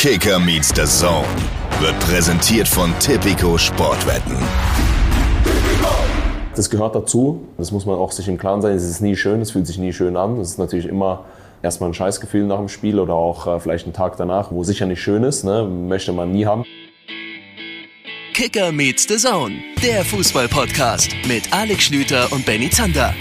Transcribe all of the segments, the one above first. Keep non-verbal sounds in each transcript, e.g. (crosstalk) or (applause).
Kicker meets the Zone wird präsentiert von Tipico Sportwetten. Das gehört dazu. Das muss man auch sich im Klaren sein. Es ist nie schön, es fühlt sich nie schön an. Es ist natürlich immer erstmal ein Scheißgefühl nach dem Spiel oder auch äh, vielleicht einen Tag danach, wo sicher nicht schön ist. Ne? Möchte man nie haben. Kicker meets the Zone, der Fußball-Podcast mit Alex Schlüter und Benny Zander.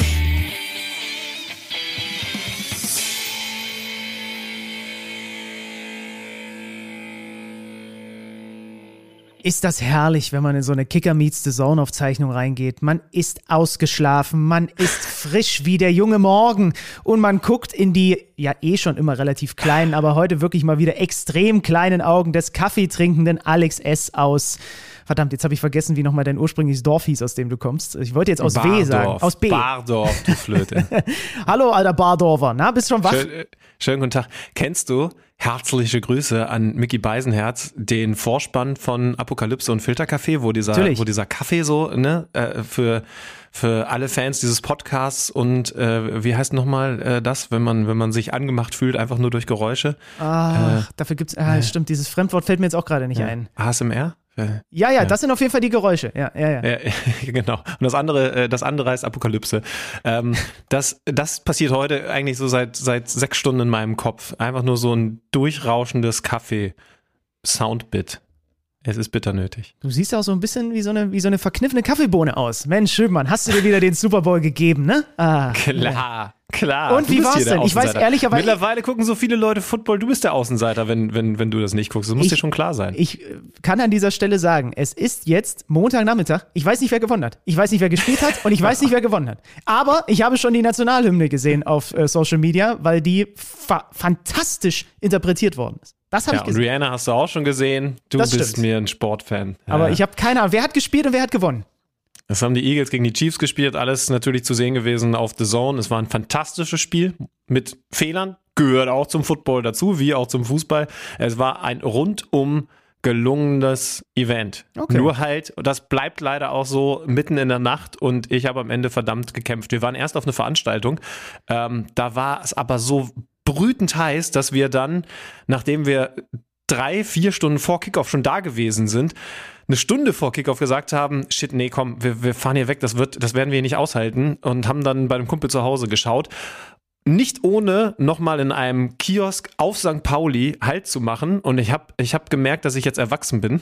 Ist das herrlich, wenn man in so eine Kicker Meets the Zone Aufzeichnung reingeht. Man ist ausgeschlafen, man ist frisch wie der junge Morgen und man guckt in die ja eh schon immer relativ kleinen, aber heute wirklich mal wieder extrem kleinen Augen des Kaffeetrinkenden Alex S. aus. Verdammt, jetzt habe ich vergessen, wie nochmal dein ursprüngliches Dorf hieß, aus dem du kommst. Ich wollte jetzt aus Bardorf, W sagen. Aus B. Bardorf, du Flöte. (laughs) Hallo, alter Bardorfer. Na, bist schon wach? Schön, äh, schönen guten Tag. Kennst du, herzliche Grüße an Mickey Beisenherz, den Vorspann von Apokalypse und Filterkaffee, wo dieser, Natürlich. wo dieser Kaffee so, ne, äh, für, für alle Fans dieses Podcasts und äh, wie heißt nochmal äh, das, wenn man, wenn man sich angemacht fühlt, einfach nur durch Geräusche? Ach, dafür gibt's, ah, stimmt, dieses Fremdwort fällt mir jetzt auch gerade nicht ein. ASMR? Äh, Ja, ja, das sind auf jeden Fall die Geräusche. Ja, ja, ja. Ja, (laughs) genau. Und das andere, äh, das andere heißt Apokalypse. Ähm, das, das passiert heute eigentlich so seit, seit sechs Stunden in meinem Kopf. Einfach nur so ein durchrauschendes Kaffee-Soundbit. Es ist bitter nötig. Du siehst auch so ein bisschen wie so eine, wie so eine verkniffene Kaffeebohne aus. Mensch, Schöpmann, hast du dir wieder den Super Bowl gegeben, ne? Ah. (laughs) Klar, klar. Und Du wie war's denn? Ich weiß ehrlicherweise- Mittlerweile gucken so viele Leute Football. Du bist der Außenseiter, wenn, wenn, wenn du das nicht guckst. Das muss Ich- dir schon klar sein. Ich äh, kann an dieser Stelle sagen, es ist jetzt Montagnachmittag. Ich weiß nicht, wer gewonnen hat. Ich weiß nicht, wer gespielt hat und ich weiß nicht, wer gewonnen hat. Aber ich habe schon die Nationalhymne gesehen auf äh, Social Media, weil die fa fantastisch interpretiert worden ist. Das habe ja, ich und gesehen. Rihanna hast du auch schon gesehen. Du Das bist stimmt. mir ein Sportfan. Aber Ja. ich habe keine Ahnung, wer hat gespielt und wer hat gewonnen. Das haben die Eagles gegen die Chiefs gespielt, alles natürlich zu sehen gewesen auf The Zone. Es war ein fantastisches Spiel mit Fehlern, gehört auch zum Football dazu, wie auch zum Fußball. Es war ein rundum gelungenes Event. Okay. Nur halt, das bleibt leider auch so mitten in der Nacht und ich habe am Ende verdammt gekämpft. Wir waren erst auf eine Veranstaltung, ähm, da war es aber so brütend heiß, dass wir dann, nachdem wir drei, vier Stunden vor Kickoff schon da gewesen sind, eine Stunde vor Kickoff gesagt haben, shit, nee, komm, wir, wir fahren hier weg, das wird, das werden wir hier nicht aushalten und haben dann bei einem Kumpel zu Hause geschaut. Nicht ohne nochmal in einem Kiosk auf St. Pauli Halt zu machen. Und ich habe ich hab gemerkt, dass ich jetzt erwachsen bin.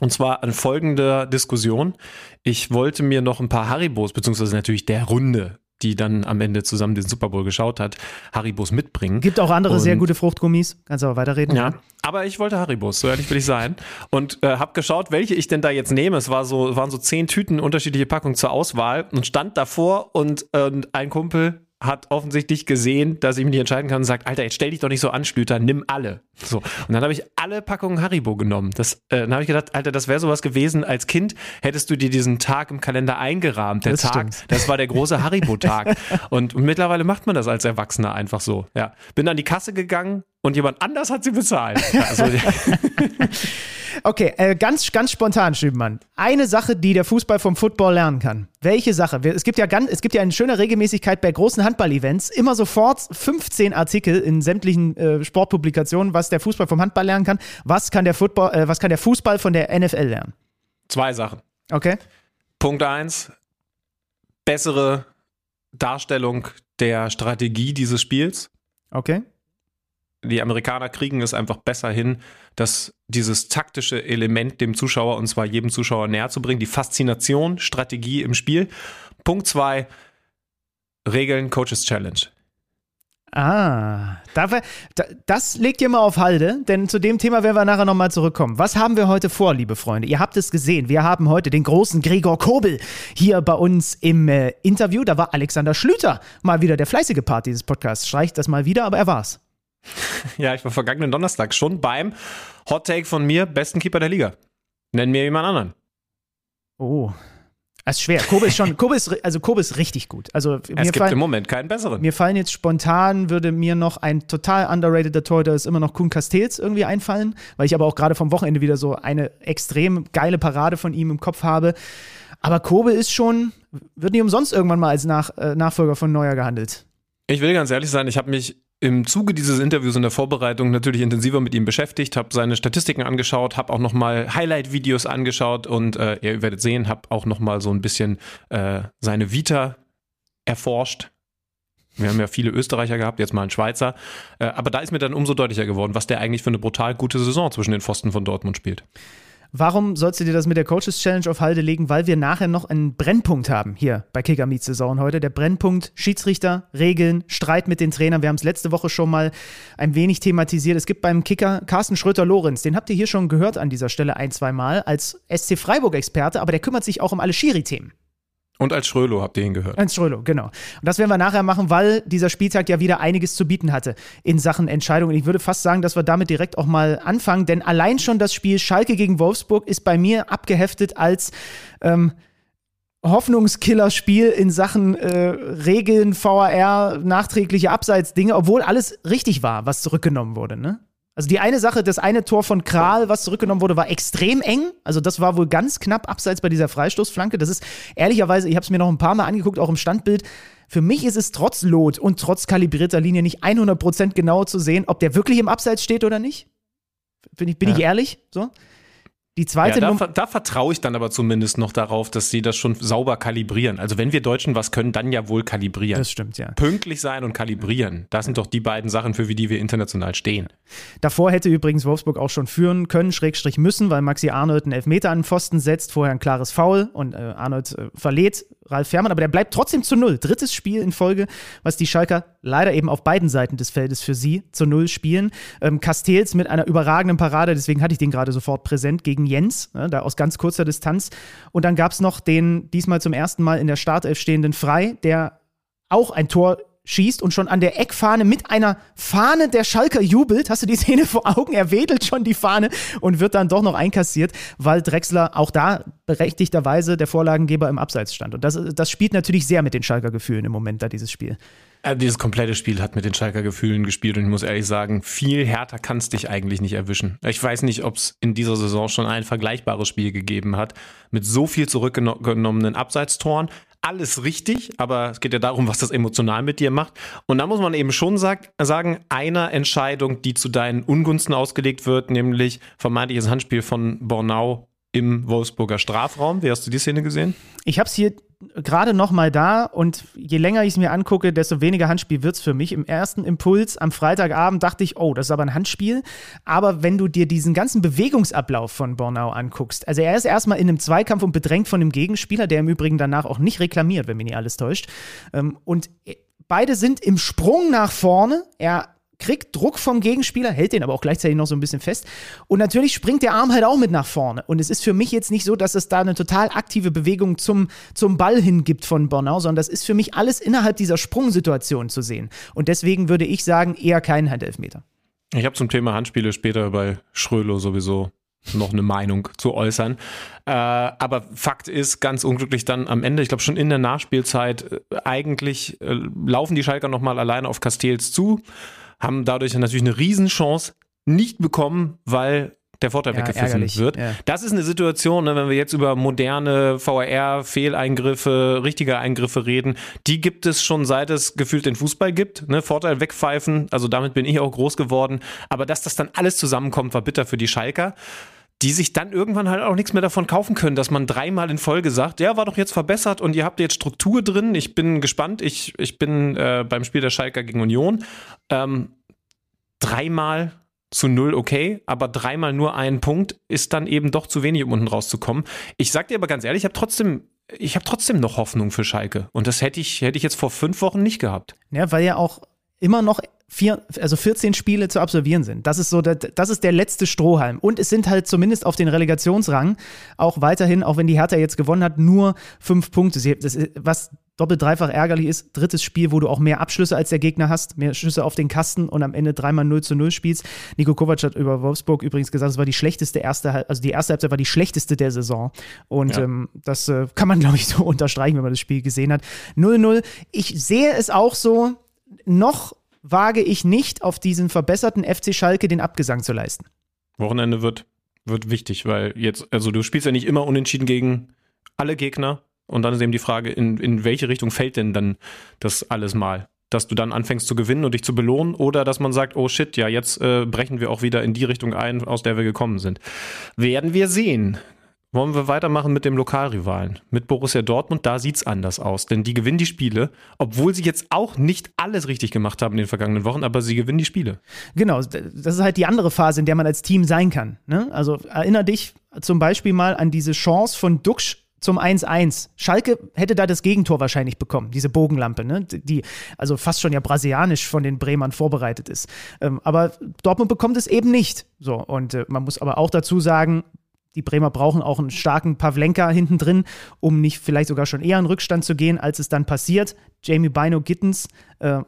Und zwar an folgender Diskussion. Ich wollte mir noch ein paar Haribos, beziehungsweise natürlich der Runde, die dann am Ende zusammen den Super Bowl geschaut hat, Haribos mitbringen. Gibt auch andere Und- sehr gute Fruchtgummis. Kannst aber weiterreden. Ja, aber ich wollte Haribos, so ehrlich will ich sein. Und äh, habe geschaut, welche ich denn da jetzt nehme. Es war so, waren so zehn Tüten, unterschiedliche Packungen zur Auswahl und stand davor und, und ein Kumpel hat offensichtlich gesehen, dass ich mich nicht entscheiden kann und sagt, Alter, jetzt stell dich doch nicht so an, Schlüter, nimm alle. So. Und dann habe ich alle Packungen Haribo genommen. Das, äh, dann habe ich gedacht, Alter, das wäre sowas gewesen. Als Kind hättest du dir diesen Tag im Kalender eingerahmt. Der Das Tag, stimmt. das war der große (laughs) Haribo-Tag. und mittlerweile macht man das als Erwachsener einfach so. Ja. Bin an die Kasse gegangen und jemand anders hat sie bezahlt. (laughs) Also, (laughs) Okay, äh, ganz, ganz spontan, Schübenmann. Eine Sache, die der Fußball vom Football lernen kann. Welche Sache? Es gibt ja ganz, es gibt ja eine schöne Regelmäßigkeit bei großen Handball-Events. Immer sofort 15 Artikel in sämtlichen äh, Sportpublikationen, was der Fußball vom Handball lernen kann. Was kann der Football, äh, was kann der Fußball von der NFL lernen? zwei Sachen. Okay? Punkt eins, bessere Darstellung der Strategie dieses Spiels. Okay. Die Amerikaner kriegen es einfach besser hin, dass dieses taktische Element dem Zuschauer, und zwar jedem Zuschauer näher zu bringen, die Faszination, Strategie im Spiel. Punkt zwei, Regeln, Coaches Challenge. Ah, dafür, da, das legt ihr mal auf Halde, denn zu dem Thema werden wir nachher nochmal zurückkommen. Was haben wir heute vor, liebe Freunde? Ihr habt es gesehen. Wir haben heute den großen Gregor Kobel hier bei uns im äh, Interview. Da war Alexander Schlüter mal wieder der fleißige Part dieses Podcasts. Streicht das mal wieder, aber er war's. (laughs) Ja, ich war vergangenen Donnerstag schon beim Hot Take von mir, besten Keeper der Liga. Nenn mir jemand anderen. Oh. Das ist schwer. Kobe ist schon, (laughs) Kobe ist, also Kobe ist richtig gut. Also Es gibt im fallen, Moment keinen besseren. mir fallen jetzt spontan, würde mir noch ein total underrated Torhüter ist immer noch Kuhn Castells irgendwie einfallen, weil ich aber auch gerade vom Wochenende wieder so eine extrem geile Parade von ihm im Kopf habe. Aber Kobe ist schon, wird nicht umsonst irgendwann mal als Nach, äh, Nachfolger von Neuer gehandelt. Ich will ganz ehrlich sein, ich habe mich im Zuge dieses Interviews in der Vorbereitung natürlich intensiver mit ihm beschäftigt, habe seine Statistiken angeschaut, habe auch nochmal Highlight-Videos angeschaut und äh, ihr werdet sehen, habe auch nochmal so ein bisschen äh, seine Vita erforscht. Wir haben ja viele Österreicher gehabt, jetzt mal einen Schweizer. Äh, aber da ist mir dann umso deutlicher geworden, was der eigentlich für eine brutal gute Saison zwischen den Pfosten von Dortmund spielt. Warum sollst du dir das mit der Coaches Challenge auf Halde legen? Weil wir nachher noch einen Brennpunkt haben hier bei Kicker Meets Saison heute. Der Brennpunkt Schiedsrichter, Regeln, Streit mit den Trainern. Wir haben es letzte Woche schon mal ein wenig thematisiert. Es gibt beim Kicker Carsten Schröter-Lorenz, den habt ihr hier schon gehört an dieser Stelle ein, zwei Mal als SC Freiburg-Experte, aber der kümmert sich auch um alle Schiri-Themen. Und als Schrölo habt ihr ihn gehört. Als Schrölo, genau. Und das werden wir nachher machen, weil dieser Spieltag ja wieder einiges zu bieten hatte in Sachen Entscheidungen. Ich würde fast sagen, dass wir damit direkt auch mal anfangen, denn allein schon das Spiel Schalke gegen Wolfsburg ist bei mir abgeheftet als ähm, Hoffnungskiller-Spiel in Sachen äh, Regeln, VAR, nachträgliche Abseitsdinge, obwohl alles richtig war, was zurückgenommen wurde, ne? Also die eine Sache, das eine Tor von Kral, was zurückgenommen wurde, war extrem eng. Also das war wohl ganz knapp abseits bei dieser Freistoßflanke. Das ist ehrlicherweise, ich habe es mir noch ein paar Mal angeguckt, auch im Standbild. Für mich ist es trotz Lot und trotz kalibrierter Linie nicht 100% genau zu sehen, ob der wirklich im Abseits steht oder nicht. Bin ich, bin ja. ich ehrlich? So. Die zweite ja, da, da vertraue ich dann aber zumindest noch darauf, dass sie das schon sauber kalibrieren. Also wenn wir Deutschen was können, dann ja wohl kalibrieren. Das stimmt, ja. Pünktlich sein und kalibrieren. Das sind doch die beiden Sachen, für die wir international stehen. Davor hätte übrigens Wolfsburg auch schon führen können, Schrägstrich müssen, weil Maxi Arnold einen Elfmeter an den Pfosten setzt, vorher ein klares Foul und äh, Arnold äh, verlädt Ralf Fährmann, aber der bleibt trotzdem zu null. Drittes Spiel in Folge, was die Schalker leider eben auf beiden Seiten des Feldes für sie zu null spielen. Ähm, Castells mit einer überragenden Parade, deswegen hatte ich den gerade sofort präsent, gegen Jens, ne, da aus ganz kurzer Distanz. Und dann gab es noch den diesmal zum ersten Mal in der Startelf stehenden Frei, der auch ein Tor schießt und schon an der Eckfahne mit einer Fahne der Schalker jubelt. Hast du die Szene vor Augen? Er wedelt schon die Fahne und wird dann doch noch einkassiert, weil Drexler auch da berechtigterweise der Vorlagengeber im Abseits stand. Und das, das spielt natürlich sehr mit den Schalker Gefühlen im Moment da, dieses Spiel. Also dieses komplette Spiel hat mit den Schalker Gefühlen gespielt und ich muss ehrlich sagen, viel härter kann es dich eigentlich nicht erwischen. Ich weiß nicht, ob es in dieser Saison schon ein vergleichbares Spiel gegeben hat, mit so viel zurückgenommenen Abseitstoren alles richtig, aber es geht ja darum, was das emotional mit dir macht. Und da muss man eben schon sag, sagen, einer Entscheidung, die zu deinen Ungunsten ausgelegt wird, nämlich vermeintliches Handspiel von Bornau im Wolfsburger Strafraum. Wie hast du die Szene gesehen? Ich habe es hier gerade noch mal da und je länger ich es mir angucke, desto weniger Handspiel wird es für mich. Im ersten Impuls am Freitagabend dachte ich, oh, das ist aber ein Handspiel. Aber wenn du dir diesen ganzen Bewegungsablauf von Bornau anguckst, also er ist erstmal in einem Zweikampf und bedrängt von dem Gegenspieler, der im Übrigen danach auch nicht reklamiert, wenn mich nicht alles täuscht. Ähm, und beide sind im Sprung nach vorne. Er kriegt Druck vom Gegenspieler, hält den aber auch gleichzeitig noch so ein bisschen fest. Und natürlich springt der Arm halt auch mit nach vorne. Und es ist für mich jetzt nicht so, dass es da eine total aktive Bewegung zum, zum Ball hin gibt von Bornau, sondern das ist für mich alles innerhalb dieser Sprungsituation zu sehen. Und deswegen würde ich sagen, eher kein Handelfmeter. Ich habe zum Thema Handspiele später bei Schrölo sowieso noch eine Meinung zu äußern. Äh, aber Fakt ist, ganz unglücklich dann am Ende, ich glaube schon in der Nachspielzeit, äh, eigentlich äh, laufen die Schalker nochmal alleine auf Castells zu haben dadurch natürlich eine Riesenchance nicht bekommen, weil der Vorteil ja, weggepfiffen wird. Ja. Das ist eine Situation, ne, wenn wir jetzt über moderne VAR, Fehleingriffe, richtige Eingriffe reden, die gibt es schon seit es gefühlt den Fußball gibt. Ne? Vorteil wegpfeifen, also damit bin ich auch groß geworden. Aber dass das dann alles zusammenkommt, war bitter für die Schalker die sich dann irgendwann halt auch nichts mehr davon kaufen können, dass man dreimal in Folge sagt, ja, war doch jetzt verbessert und ihr habt jetzt Struktur drin. Ich bin gespannt. Ich, ich bin äh, beim Spiel der Schalker gegen Union. Ähm, dreimal zu null okay, aber dreimal nur ein Punkt ist dann eben doch zu wenig, um unten rauszukommen. Ich sag dir aber ganz ehrlich, ich habe trotzdem ich habe trotzdem noch Hoffnung für Schalke. Und das hätte ich, hätte ich jetzt vor fünf Wochen nicht gehabt. Ja, weil ja auch immer noch vier, also 14 Spiele zu absolvieren sind. Das ist so, das ist der letzte Strohhalm. Und es sind halt zumindest auf den Relegationsrang auch weiterhin, auch wenn die Hertha jetzt gewonnen hat, nur fünf Punkte. Das, was doppelt dreifach ärgerlich ist, drittes Spiel, wo du auch mehr Abschlüsse als der Gegner hast, mehr Schüsse auf den Kasten und am Ende dreimal 0 zu 0 spielst. Nico Kovac hat über Wolfsburg übrigens gesagt, es war die schlechteste erste, also die erste Halbzeit war die schlechteste der Saison. Und ja. ähm, das äh, kann man, (laughs) glaube ich, so unterstreichen, wenn man das Spiel gesehen hat. 0-0. Ich sehe es auch so, noch wage ich nicht, auf diesen verbesserten FC Schalke den Abgesang zu leisten. Wochenende wird, wird wichtig, weil jetzt, also du spielst ja nicht immer unentschieden gegen alle Gegner. Und dann ist eben die Frage, in, in welche Richtung fällt denn dann das alles mal? dass du dann anfängst zu gewinnen und dich zu belohnen oder dass man sagt, oh shit, ja, jetzt äh, brechen wir auch wieder in die Richtung ein, aus der wir gekommen sind. Werden wir sehen. Wollen wir weitermachen mit dem Lokalrivalen, mit Borussia Dortmund? Da sieht es anders aus, denn die gewinnen die Spiele, obwohl sie jetzt auch nicht alles richtig gemacht haben in den vergangenen Wochen, aber sie gewinnen die Spiele. Genau, das ist halt die andere Phase, in der man als Team sein kann. Ne? Also erinner dich zum Beispiel mal an diese Chance von Duxch zum 1-1. Schalke hätte da das Gegentor wahrscheinlich bekommen, diese Bogenlampe, ne? die also fast schon ja brasilianisch von den Bremern vorbereitet ist. Ähm, aber Dortmund bekommt es eben nicht. So, und äh, man muss aber auch dazu sagen, die Bremer brauchen auch einen starken Pavlenka hinten drin, um nicht vielleicht sogar schon eher in Rückstand zu gehen, als es dann passiert. Jamie Bino Gittens, äh,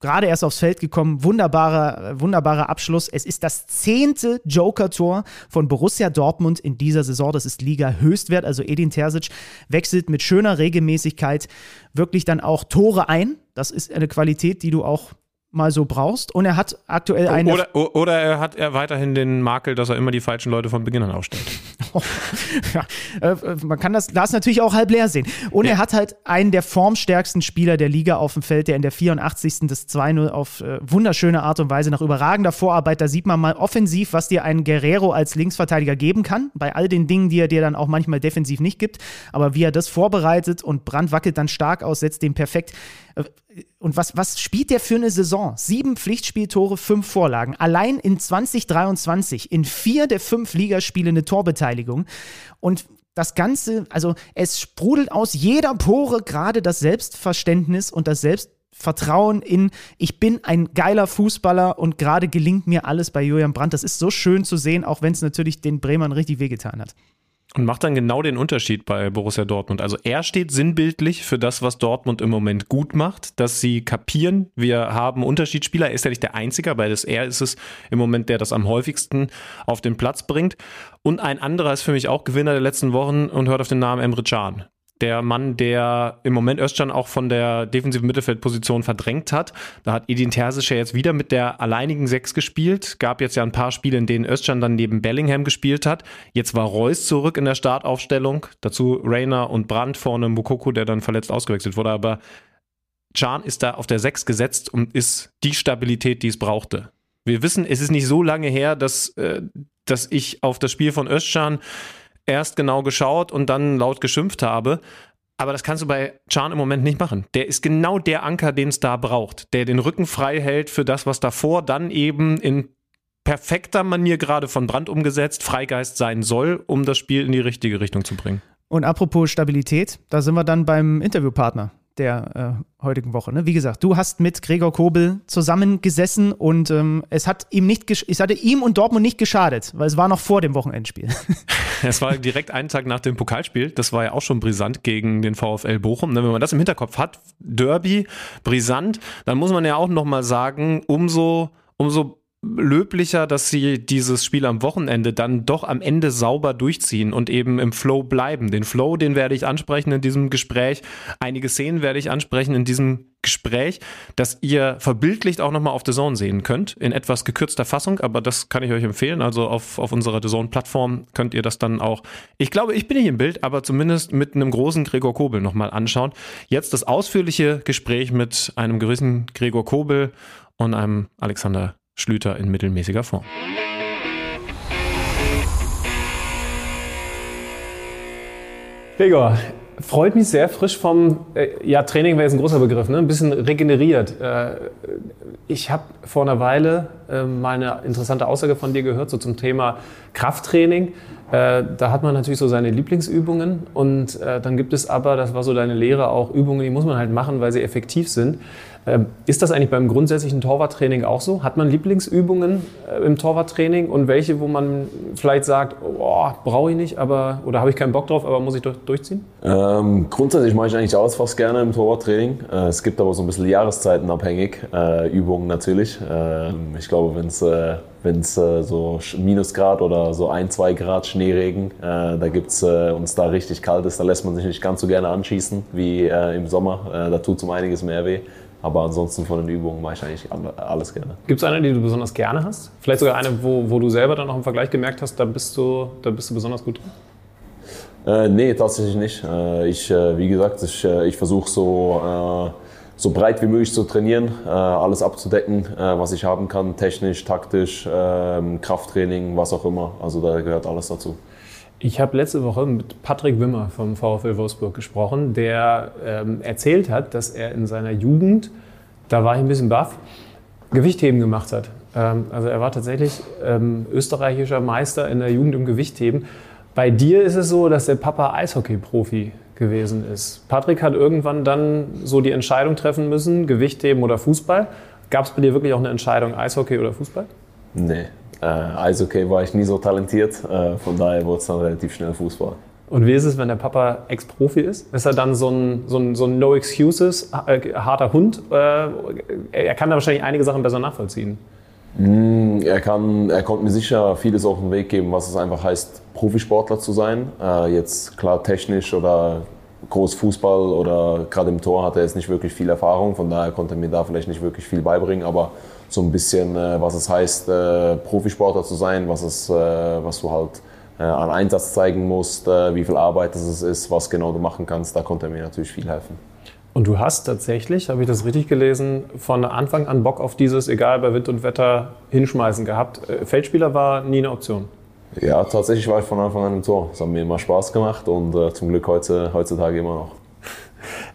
gerade erst aufs Feld gekommen. Wunderbarer, wunderbarer Abschluss. Es ist das zehnte Joker-Tor von Borussia Dortmund in dieser Saison. Das ist Liga-Höchstwert. Also Edin Terzic wechselt mit schöner Regelmäßigkeit wirklich dann auch Tore ein. Das ist eine Qualität, die du auch mal so brauchst. Und er hat aktuell eine. Oder, oder er hat er weiterhin den Makel, dass er immer die falschen Leute von Beginn an aufstellt. (laughs) ja, äh, man kann das Glas natürlich auch halb leer sehen. Und ja. er hat halt einen der formstärksten Spieler der Liga auf dem Feld, der in der 84. des 2-0 auf äh, wunderschöne Art und Weise nach überragender Vorarbeit, da sieht man mal offensiv, was dir ein Guerrero als Linksverteidiger geben kann, bei all den Dingen, die er dir dann auch manchmal defensiv nicht gibt. Aber wie er das vorbereitet und Brand wackelt dann stark aus, setzt den perfekt und was, was spielt der für eine Saison? Sieben Pflichtspieltore, fünf Vorlagen. Allein in 2023 in vier der fünf Ligaspiele eine Torbeteiligung. Und das Ganze, also es sprudelt aus jeder Pore gerade das Selbstverständnis und das Selbstvertrauen in, ich bin ein geiler Fußballer und gerade gelingt mir alles bei Julian Brandt. Das ist so schön zu sehen, auch wenn es natürlich den Bremern richtig wehgetan hat. Und macht dann genau den Unterschied bei Borussia Dortmund. Also er steht sinnbildlich für das, was Dortmund im Moment gut macht, dass sie kapieren, wir haben Unterschiedsspieler. Er ist ja nicht der Einzige, weil das er ist es im Moment, der das am häufigsten auf den Platz bringt. Und ein anderer ist für mich auch Gewinner der letzten Wochen und hört auf den Namen Emre Can der Mann, der im Moment Özcan auch von der defensiven Mittelfeldposition verdrängt hat. Da hat Edin Terzic ja jetzt wieder mit der alleinigen Sechs gespielt. Gab jetzt ja ein paar Spiele, in denen Özcan dann neben Bellingham gespielt hat. Jetzt war Reus zurück in der Startaufstellung. Dazu Rainer und Brandt vorne Mukoko, der dann verletzt ausgewechselt wurde. Aber Can ist da auf der Sechs gesetzt und ist die Stabilität, die es brauchte. Wir wissen, es ist nicht so lange her, dass, äh, dass ich auf das Spiel von Özcan erst genau geschaut und dann laut geschimpft habe. Aber das kannst du bei Chan im Moment nicht machen. Der ist genau der Anker, den es da braucht, der den Rücken frei hält für das, was davor dann eben in perfekter Manier gerade von Brand umgesetzt Freigeist sein soll, um das Spiel in die richtige Richtung zu bringen. Und apropos Stabilität, da sind wir dann beim Interviewpartner der äh, heutigen Woche. Ne? Wie gesagt, du hast mit Gregor Kobel zusammengesessen und ähm, es hat ihm nicht es hatte ihm und Dortmund nicht geschadet, weil es war noch vor dem Wochenendspiel. (laughs) (laughs) es war direkt einen Tag nach dem Pokalspiel. Das war ja auch schon brisant gegen den VfL Bochum. Wenn man das im Hinterkopf hat, Derby, brisant, dann muss man ja auch nochmal sagen, umso umso löblicher, dass sie dieses Spiel am Wochenende dann doch am Ende sauber durchziehen und eben im Flow bleiben. Den Flow, den werde ich ansprechen in diesem Gespräch. Einige Szenen werde ich ansprechen in diesem Gespräch, dass ihr verbildlicht auch nochmal auf The Zone sehen könnt, in etwas gekürzter Fassung, aber das kann ich euch empfehlen. Also auf, auf unserer The Zone-Plattform könnt ihr das dann auch, ich glaube, ich bin nicht im Bild, aber zumindest mit einem großen Gregor Kobel nochmal anschauen. Jetzt das ausführliche Gespräch mit einem gewissen Gregor Kobel und einem Alexander Schlüter in mittelmäßiger Form. Gregor, freut mich sehr, frisch vom, äh, ja, Training wäre jetzt ein großer Begriff, ne? ein bisschen regeneriert. Äh, ich habe vor einer Weile äh, mal eine interessante Aussage von dir gehört, so zum Thema Krafttraining. Äh, da hat man natürlich so seine Lieblingsübungen und äh, dann gibt es aber, das war so deine Lehre, auch Übungen, die muss man halt machen, weil sie effektiv sind. Ähm, ist das eigentlich beim grundsätzlichen Torwarttraining auch so? Hat man Lieblingsübungen äh, im Torwarttraining und welche, wo man vielleicht sagt, oh, brauche ich nicht, aber oder habe ich keinen Bock drauf, aber muss ich durch, durchziehen? Ähm, grundsätzlich mache ich eigentlich alles fast gerne im Torwarttraining. Äh, es gibt aber so ein bisschen jahreszeitenabhängig äh, Übungen natürlich. Äh, ich glaube, wenn es äh, wenn äh, so Minusgrad oder so ein, zwei Grad Schneeregen, äh, da gibt es äh, uns da richtig kalt ist, da lässt man sich nicht ganz so gerne anschießen wie äh, im Sommer. da tut es um einiges mehr weh. Aber ansonsten von den Übungen mache ich eigentlich alles gerne. Gibt es eine, die du besonders gerne hast? Vielleicht sogar eine, wo, wo du selber dann auch im Vergleich gemerkt hast, da bist du, da bist du besonders gut drin? Äh, nee, tatsächlich nicht. Äh, ich, äh, wie gesagt, ich, äh, ich versuche so so breit wie möglich zu trainieren, äh, alles abzudecken, äh, was ich haben kann, technisch, taktisch, ähm, Krafttraining, was auch immer. Also da gehört alles dazu. Ich habe letzte Woche mit Patrick Wimmer vom VfL Wolfsburg gesprochen, der ähm, erzählt hat, dass er in seiner Jugend, da war ich ein bisschen baff, Gewichtheben gemacht hat. Ähm, also er war tatsächlich ähm, österreichischer Meister in der Jugend im Gewichtheben. Bei dir ist es so, dass der Papa Eishockey-Profi gewesen ist. Patrick hat irgendwann dann so die Entscheidung treffen müssen, Gewichtheben oder Fußball. Gab es bei dir wirklich auch eine Entscheidung, Eishockey oder Fußball? Nee, äh, Eishockey war ich nie so talentiert, äh, von daher wurde es dann relativ schnell Fußball. Und wie ist es, wenn der Papa Ex-Profi ist? Ist er dann so ein, so ein, so ein No Excuses, äh, harter Hund? Äh, er kann da wahrscheinlich einige Sachen besser nachvollziehen. Mm, er, kann, er konnte mir sicher vieles auf den Weg geben, was es einfach heißt, Profisportler zu sein. Äh, jetzt klar technisch oder groß Fußball oder gerade im Tor hat er jetzt nicht wirklich viel Erfahrung, von daher konnte er mir da vielleicht nicht wirklich viel beibringen, aber so ein bisschen, äh, was es heißt, äh, Profisportler zu sein, was, es, äh, was du halt äh, an Einsatz zeigen musst, äh, wie viel Arbeit es ist, was genau du machen kannst, da konnte er mir natürlich viel helfen. Und du hast tatsächlich, habe ich das richtig gelesen, von Anfang an Bock auf dieses, egal bei Wind und Wetter, hinschmeißen gehabt. Äh, Feldspieler war nie eine Option. Ja, tatsächlich war ich von Anfang an im Tor. Es hat mir immer Spaß gemacht und zum Glück heute, heutzutage immer noch.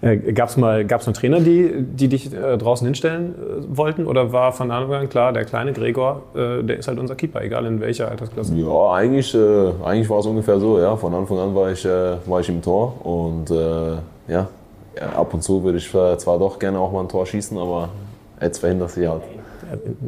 Äh, Gab es mal, gab's mal Trainer, die, die dich äh, draußen hinstellen äh, wollten? Oder war von Anfang an klar, der kleine Gregor, der ist halt unser Keeper, egal in welcher Altersklasse? Ja, eigentlich, eigentlich war es ungefähr so. Ja. Von Anfang an war ich, war ich im Tor und ja, ab und zu würde ich zwar doch gerne auch mal ein Tor schießen, aber jetzt verhindert sich halt.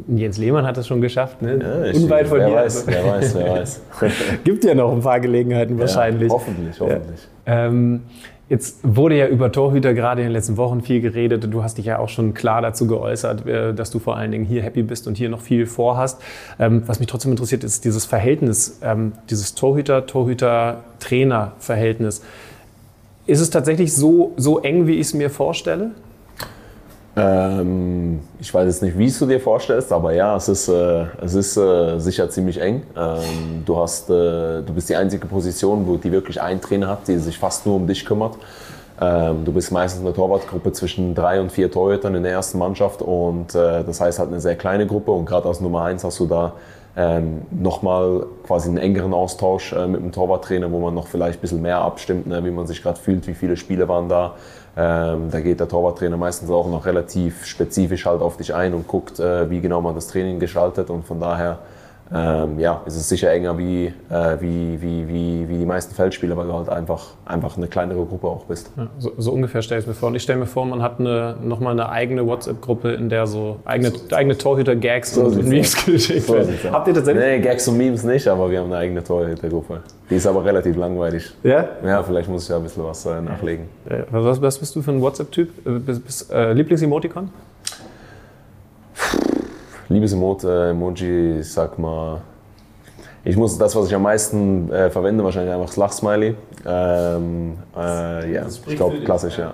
Jens Lehmann hat es schon geschafft, ne? Ja, ich, Unweit von wer dir. Weiß, wer weiß, wer weiß. (laughs) Gibt ja noch ein paar Gelegenheiten wahrscheinlich. Ja, hoffentlich, hoffentlich. Ja. Ähm, Jetzt wurde ja über Torhüter gerade in den letzten Wochen viel geredet. Du hast dich ja auch schon klar dazu geäußert, äh, dass du vor allen Dingen hier happy bist und hier noch viel vorhast. Ähm, was mich trotzdem interessiert, ist dieses Verhältnis, ähm, dieses Torhüter-Torhüter-Trainer-Verhältnis. Ist es tatsächlich so, so eng, wie ich es mir vorstelle? Ähm, ich weiß jetzt nicht, wie es du dir vorstellst, aber ja, es ist, äh, es ist äh, sicher ziemlich eng. Ähm, du, hast, äh, du bist die einzige Position, wo die wirklich einen Trainer hat, die sich fast nur um dich kümmert. Ähm, du bist meistens eine Torwartgruppe zwischen drei und vier Torhütern in der ersten Mannschaft und äh, das heißt halt eine sehr kleine Gruppe und gerade als Nummer eins hast du da ähm, nochmal quasi einen engeren Austausch äh, mit dem Torwarttrainer, wo man noch vielleicht ein bisschen mehr abstimmt, ne, wie man sich gerade fühlt, wie viele Spiele waren da. Ähm, da geht der Torwarttrainer meistens auch noch relativ spezifisch halt auf dich ein und guckt, äh, wie genau man das Training gestaltet und von daher ähm, ja, ist es sicher enger wie, äh, wie, wie, wie, wie die meisten Feldspieler, weil du halt einfach, einfach eine kleinere Gruppe auch bist. Ja, so, so, ungefähr stelle ich es mir vor. Und ich stelle mir vor, man hat eine, nochmal eine eigene WhatsApp-Gruppe, in der so eigene, so, eigene Torhüter-Gags so und Memes geschickt werden. So Habt ihr tatsächlich? Nee, Gags und Memes nicht, aber wir haben eine eigene Torhüter-Gruppe. Die ist aber relativ langweilig. Ja? Ja, vielleicht muss ich ja ein bisschen was äh, nachlegen. Ja, was, was bist du für ein WhatsApp-Typ? Äh, Lieblings-Emoticon? Liebesemoji, sag mal, ich muss das, was ich am meisten äh, verwende, wahrscheinlich einfach das Lachsmiley. Ähm, äh, ja, ich glaube klassisch, ja.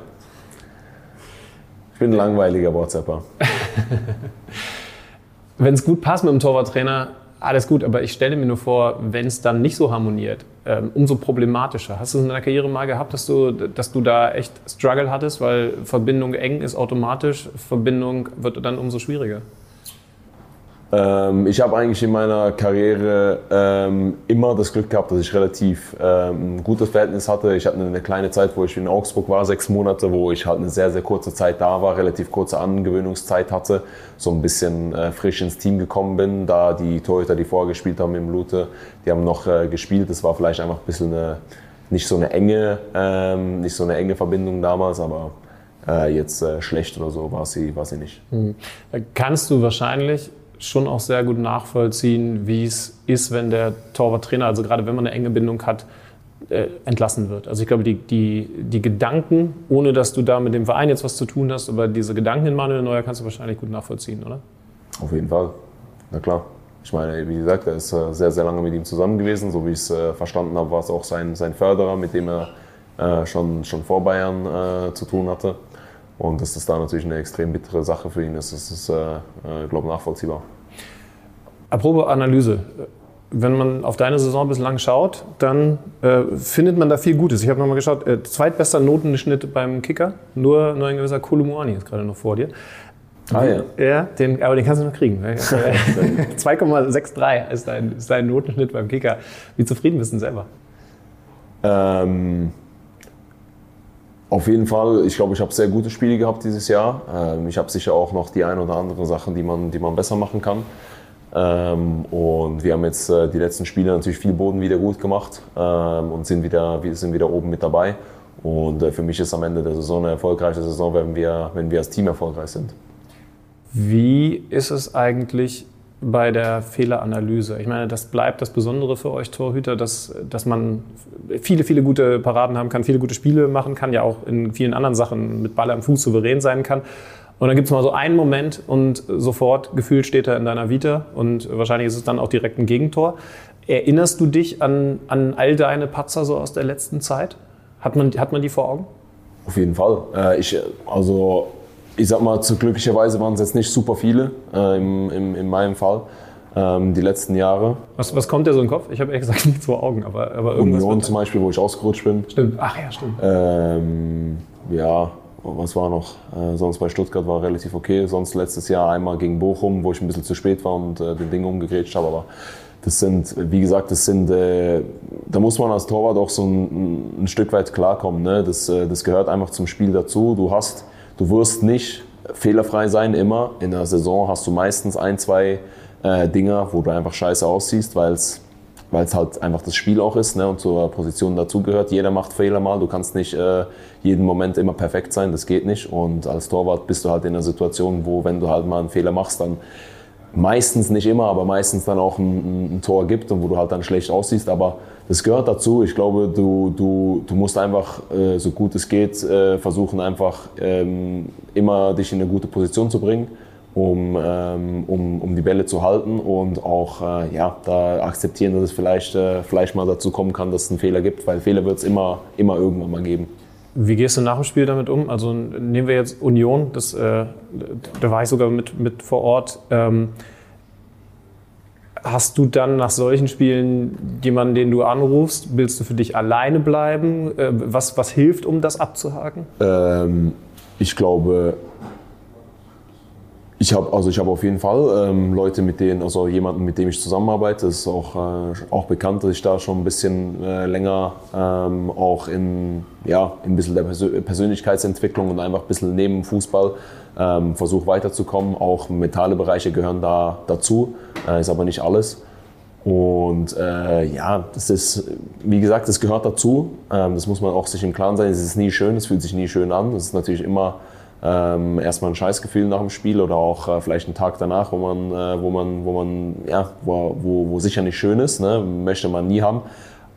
Ich bin ein langweiliger WhatsApper. (laughs) Wenn es gut passt mit dem Torwarttrainer, alles gut, aber ich stelle mir nur vor, wenn es dann nicht so harmoniert, ähm, umso problematischer. Hast du es in deiner Karriere mal gehabt, dass du, dass du da echt Struggle hattest, weil Verbindung eng ist automatisch, Verbindung wird dann umso schwieriger? Ähm, ich habe eigentlich in meiner Karriere ähm, immer das Glück gehabt, dass ich relativ ähm, ein gutes Verhältnis hatte. Ich hatte eine kleine Zeit, wo ich in Augsburg war, sechs Monate, wo ich halt eine sehr, sehr kurze Zeit da war, relativ kurze Angewöhnungszeit hatte, so ein bisschen äh, frisch ins Team gekommen bin. Da die Torhüter, die vorher gespielt haben im Lute, die haben noch äh, gespielt. Das war vielleicht einfach ein bisschen eine, nicht so eine enge, ähm, nicht so eine enge Verbindung damals, aber äh, jetzt äh, schlecht oder so war sie, war sie nicht. Mhm. Kannst du wahrscheinlich schon auch sehr gut nachvollziehen, wie es ist, wenn der Torwarttrainer, also gerade wenn man eine enge Bindung hat, äh, entlassen wird. Also ich glaube, die, die, die Gedanken, ohne dass du da mit dem Verein jetzt was zu tun hast, aber diese Gedanken in Manuel Neuer kannst du wahrscheinlich gut nachvollziehen, oder? Auf jeden Fall. Na klar. Ich meine, wie gesagt, er ist äh, sehr, sehr lange mit ihm zusammen gewesen. So wie ich es äh, verstanden habe, war es auch sein, sein Förderer, mit dem er schon, schon vor Bayern zu tun hatte. Und dass das da natürlich eine extrem bittere Sache für ihn ist, das ist, äh, äh glaube nachvollziehbar. Apropos Analyse. wenn man auf deine Saison bislang schaut, dann äh, findet man da viel Gutes. Ich habe nochmal geschaut, äh, zweitbester Notenschnitt beim Kicker, nur, nur ein gewisser Kolumuani ist gerade noch vor dir. Ah ja. Ja, den, aber den kannst du noch kriegen. (laughs) 2,63 ist dein, ist dein Notenschnitt beim Kicker. Wie zufrieden bist du denn selber? Ähm, auf jeden Fall, ich glaube, ich habe sehr gute Spiele gehabt dieses Jahr. Ähm, ich habe sicher auch noch die ein oder andere Sachen, die man, die man besser machen kann. Ähm, und wir haben jetzt äh, die letzten Spiele natürlich viel Boden wieder gut gemacht ähm, und sind wieder, wir sind wieder oben mit dabei. Und äh, für mich ist am Ende der Saison eine erfolgreiche Saison, wenn wir, wenn wir als Team erfolgreich sind. Wie ist es eigentlich bei der Fehleranalyse? Ich meine, das bleibt das Besondere für euch Torhüter, dass, dass man viele, viele gute Paraden haben kann, viele gute Spiele machen kann, ja auch in vielen anderen Sachen mit Ball am Fuß souverän sein kann. Und dann gibt es mal so einen Moment und sofort gefühlt steht er in deiner Vita und wahrscheinlich ist es dann auch direkt ein Gegentor. Erinnerst du dich an, an all deine Patzer so aus der letzten Zeit? Hat man, hat man die vor Augen? Auf jeden Fall. Äh, ich, also, ich sag mal, zu glücklicherweise waren es jetzt nicht super viele äh, im, im, in meinem Fall. Ähm, die letzten Jahre. Was, was kommt dir so in den Kopf? Ich habe ehrlich gesagt (laughs) nichts vor Augen, aber, aber irgendwas. Union zum Beispiel, wo ich ausgerutscht bin. Stimmt. Ach ja, stimmt. Ähm, ja, was war noch? Äh, sonst bei Stuttgart war relativ okay. Sonst letztes Jahr einmal gegen Bochum, wo ich ein bisschen zu spät war und äh, den Ding umgegrätscht habe. Aber das sind, wie gesagt, das sind, äh, da muss man als Torwart auch so ein, ein Stück weit klarkommen. Ne? Das, äh, das gehört einfach zum Spiel dazu. Du hast, du wirst nicht fehlerfrei sein immer. In der Saison hast du meistens ein, zwei äh, Dinger, wo du einfach scheiße aussiehst, weil es weil es halt einfach das Spiel auch ist ne, und zur Position dazugehört. Jeder macht Fehler mal, du kannst nicht äh, jeden Moment immer perfekt sein, das geht nicht. Und als Torwart bist du halt in einer Situation, wo wenn du halt mal einen Fehler machst, dann meistens nicht immer, aber meistens dann auch ein, ein Tor gibt und wo du halt dann schlecht aussiehst. Aber das gehört dazu. Ich glaube, du, du, du musst einfach, äh, so gut es geht, äh, versuchen einfach ähm, immer dich in eine gute Position zu bringen um, ähm, um, um die Bälle zu halten und auch äh, ja, da akzeptieren, dass es vielleicht, äh, vielleicht mal dazu kommen kann, dass es einen Fehler gibt, weil Fehler wird es immer, immer irgendwann mal geben. Wie gehst du nach dem Spiel damit um? Also nehmen wir jetzt Union, das, äh, da war ich sogar mit, mit vor Ort. Ähm, hast du dann nach solchen Spielen jemanden, den du anrufst? Willst du für dich alleine bleiben? Äh, was, was hilft, um das abzuhaken? Ähm, ich glaube, ich habe also ich auf jeden Fall ähm, Leute, mit denen, also jemanden, mit dem ich zusammenarbeite. Es ist auch, äh, auch bekannt, dass ich da schon ein bisschen äh, länger ähm, auch in, ja, in ein bisschen der Persö Persönlichkeitsentwicklung und einfach ein bisschen neben Fußball ähm, versuche weiterzukommen. Auch mentale Bereiche gehören da dazu, äh, ist aber nicht alles. Und äh, ja, das ist, wie gesagt, das gehört dazu. Ähm, das muss man auch sich im Klaren sein. Es ist nie schön, es fühlt sich nie schön an. Es ist natürlich immer ähm, erstmal ein Scheißgefühl nach dem Spiel oder auch äh, vielleicht einen Tag danach, wo man, äh, wo man, wo man, ja, wo, wo, wo sicher nicht schön ist, ne? möchte man nie haben.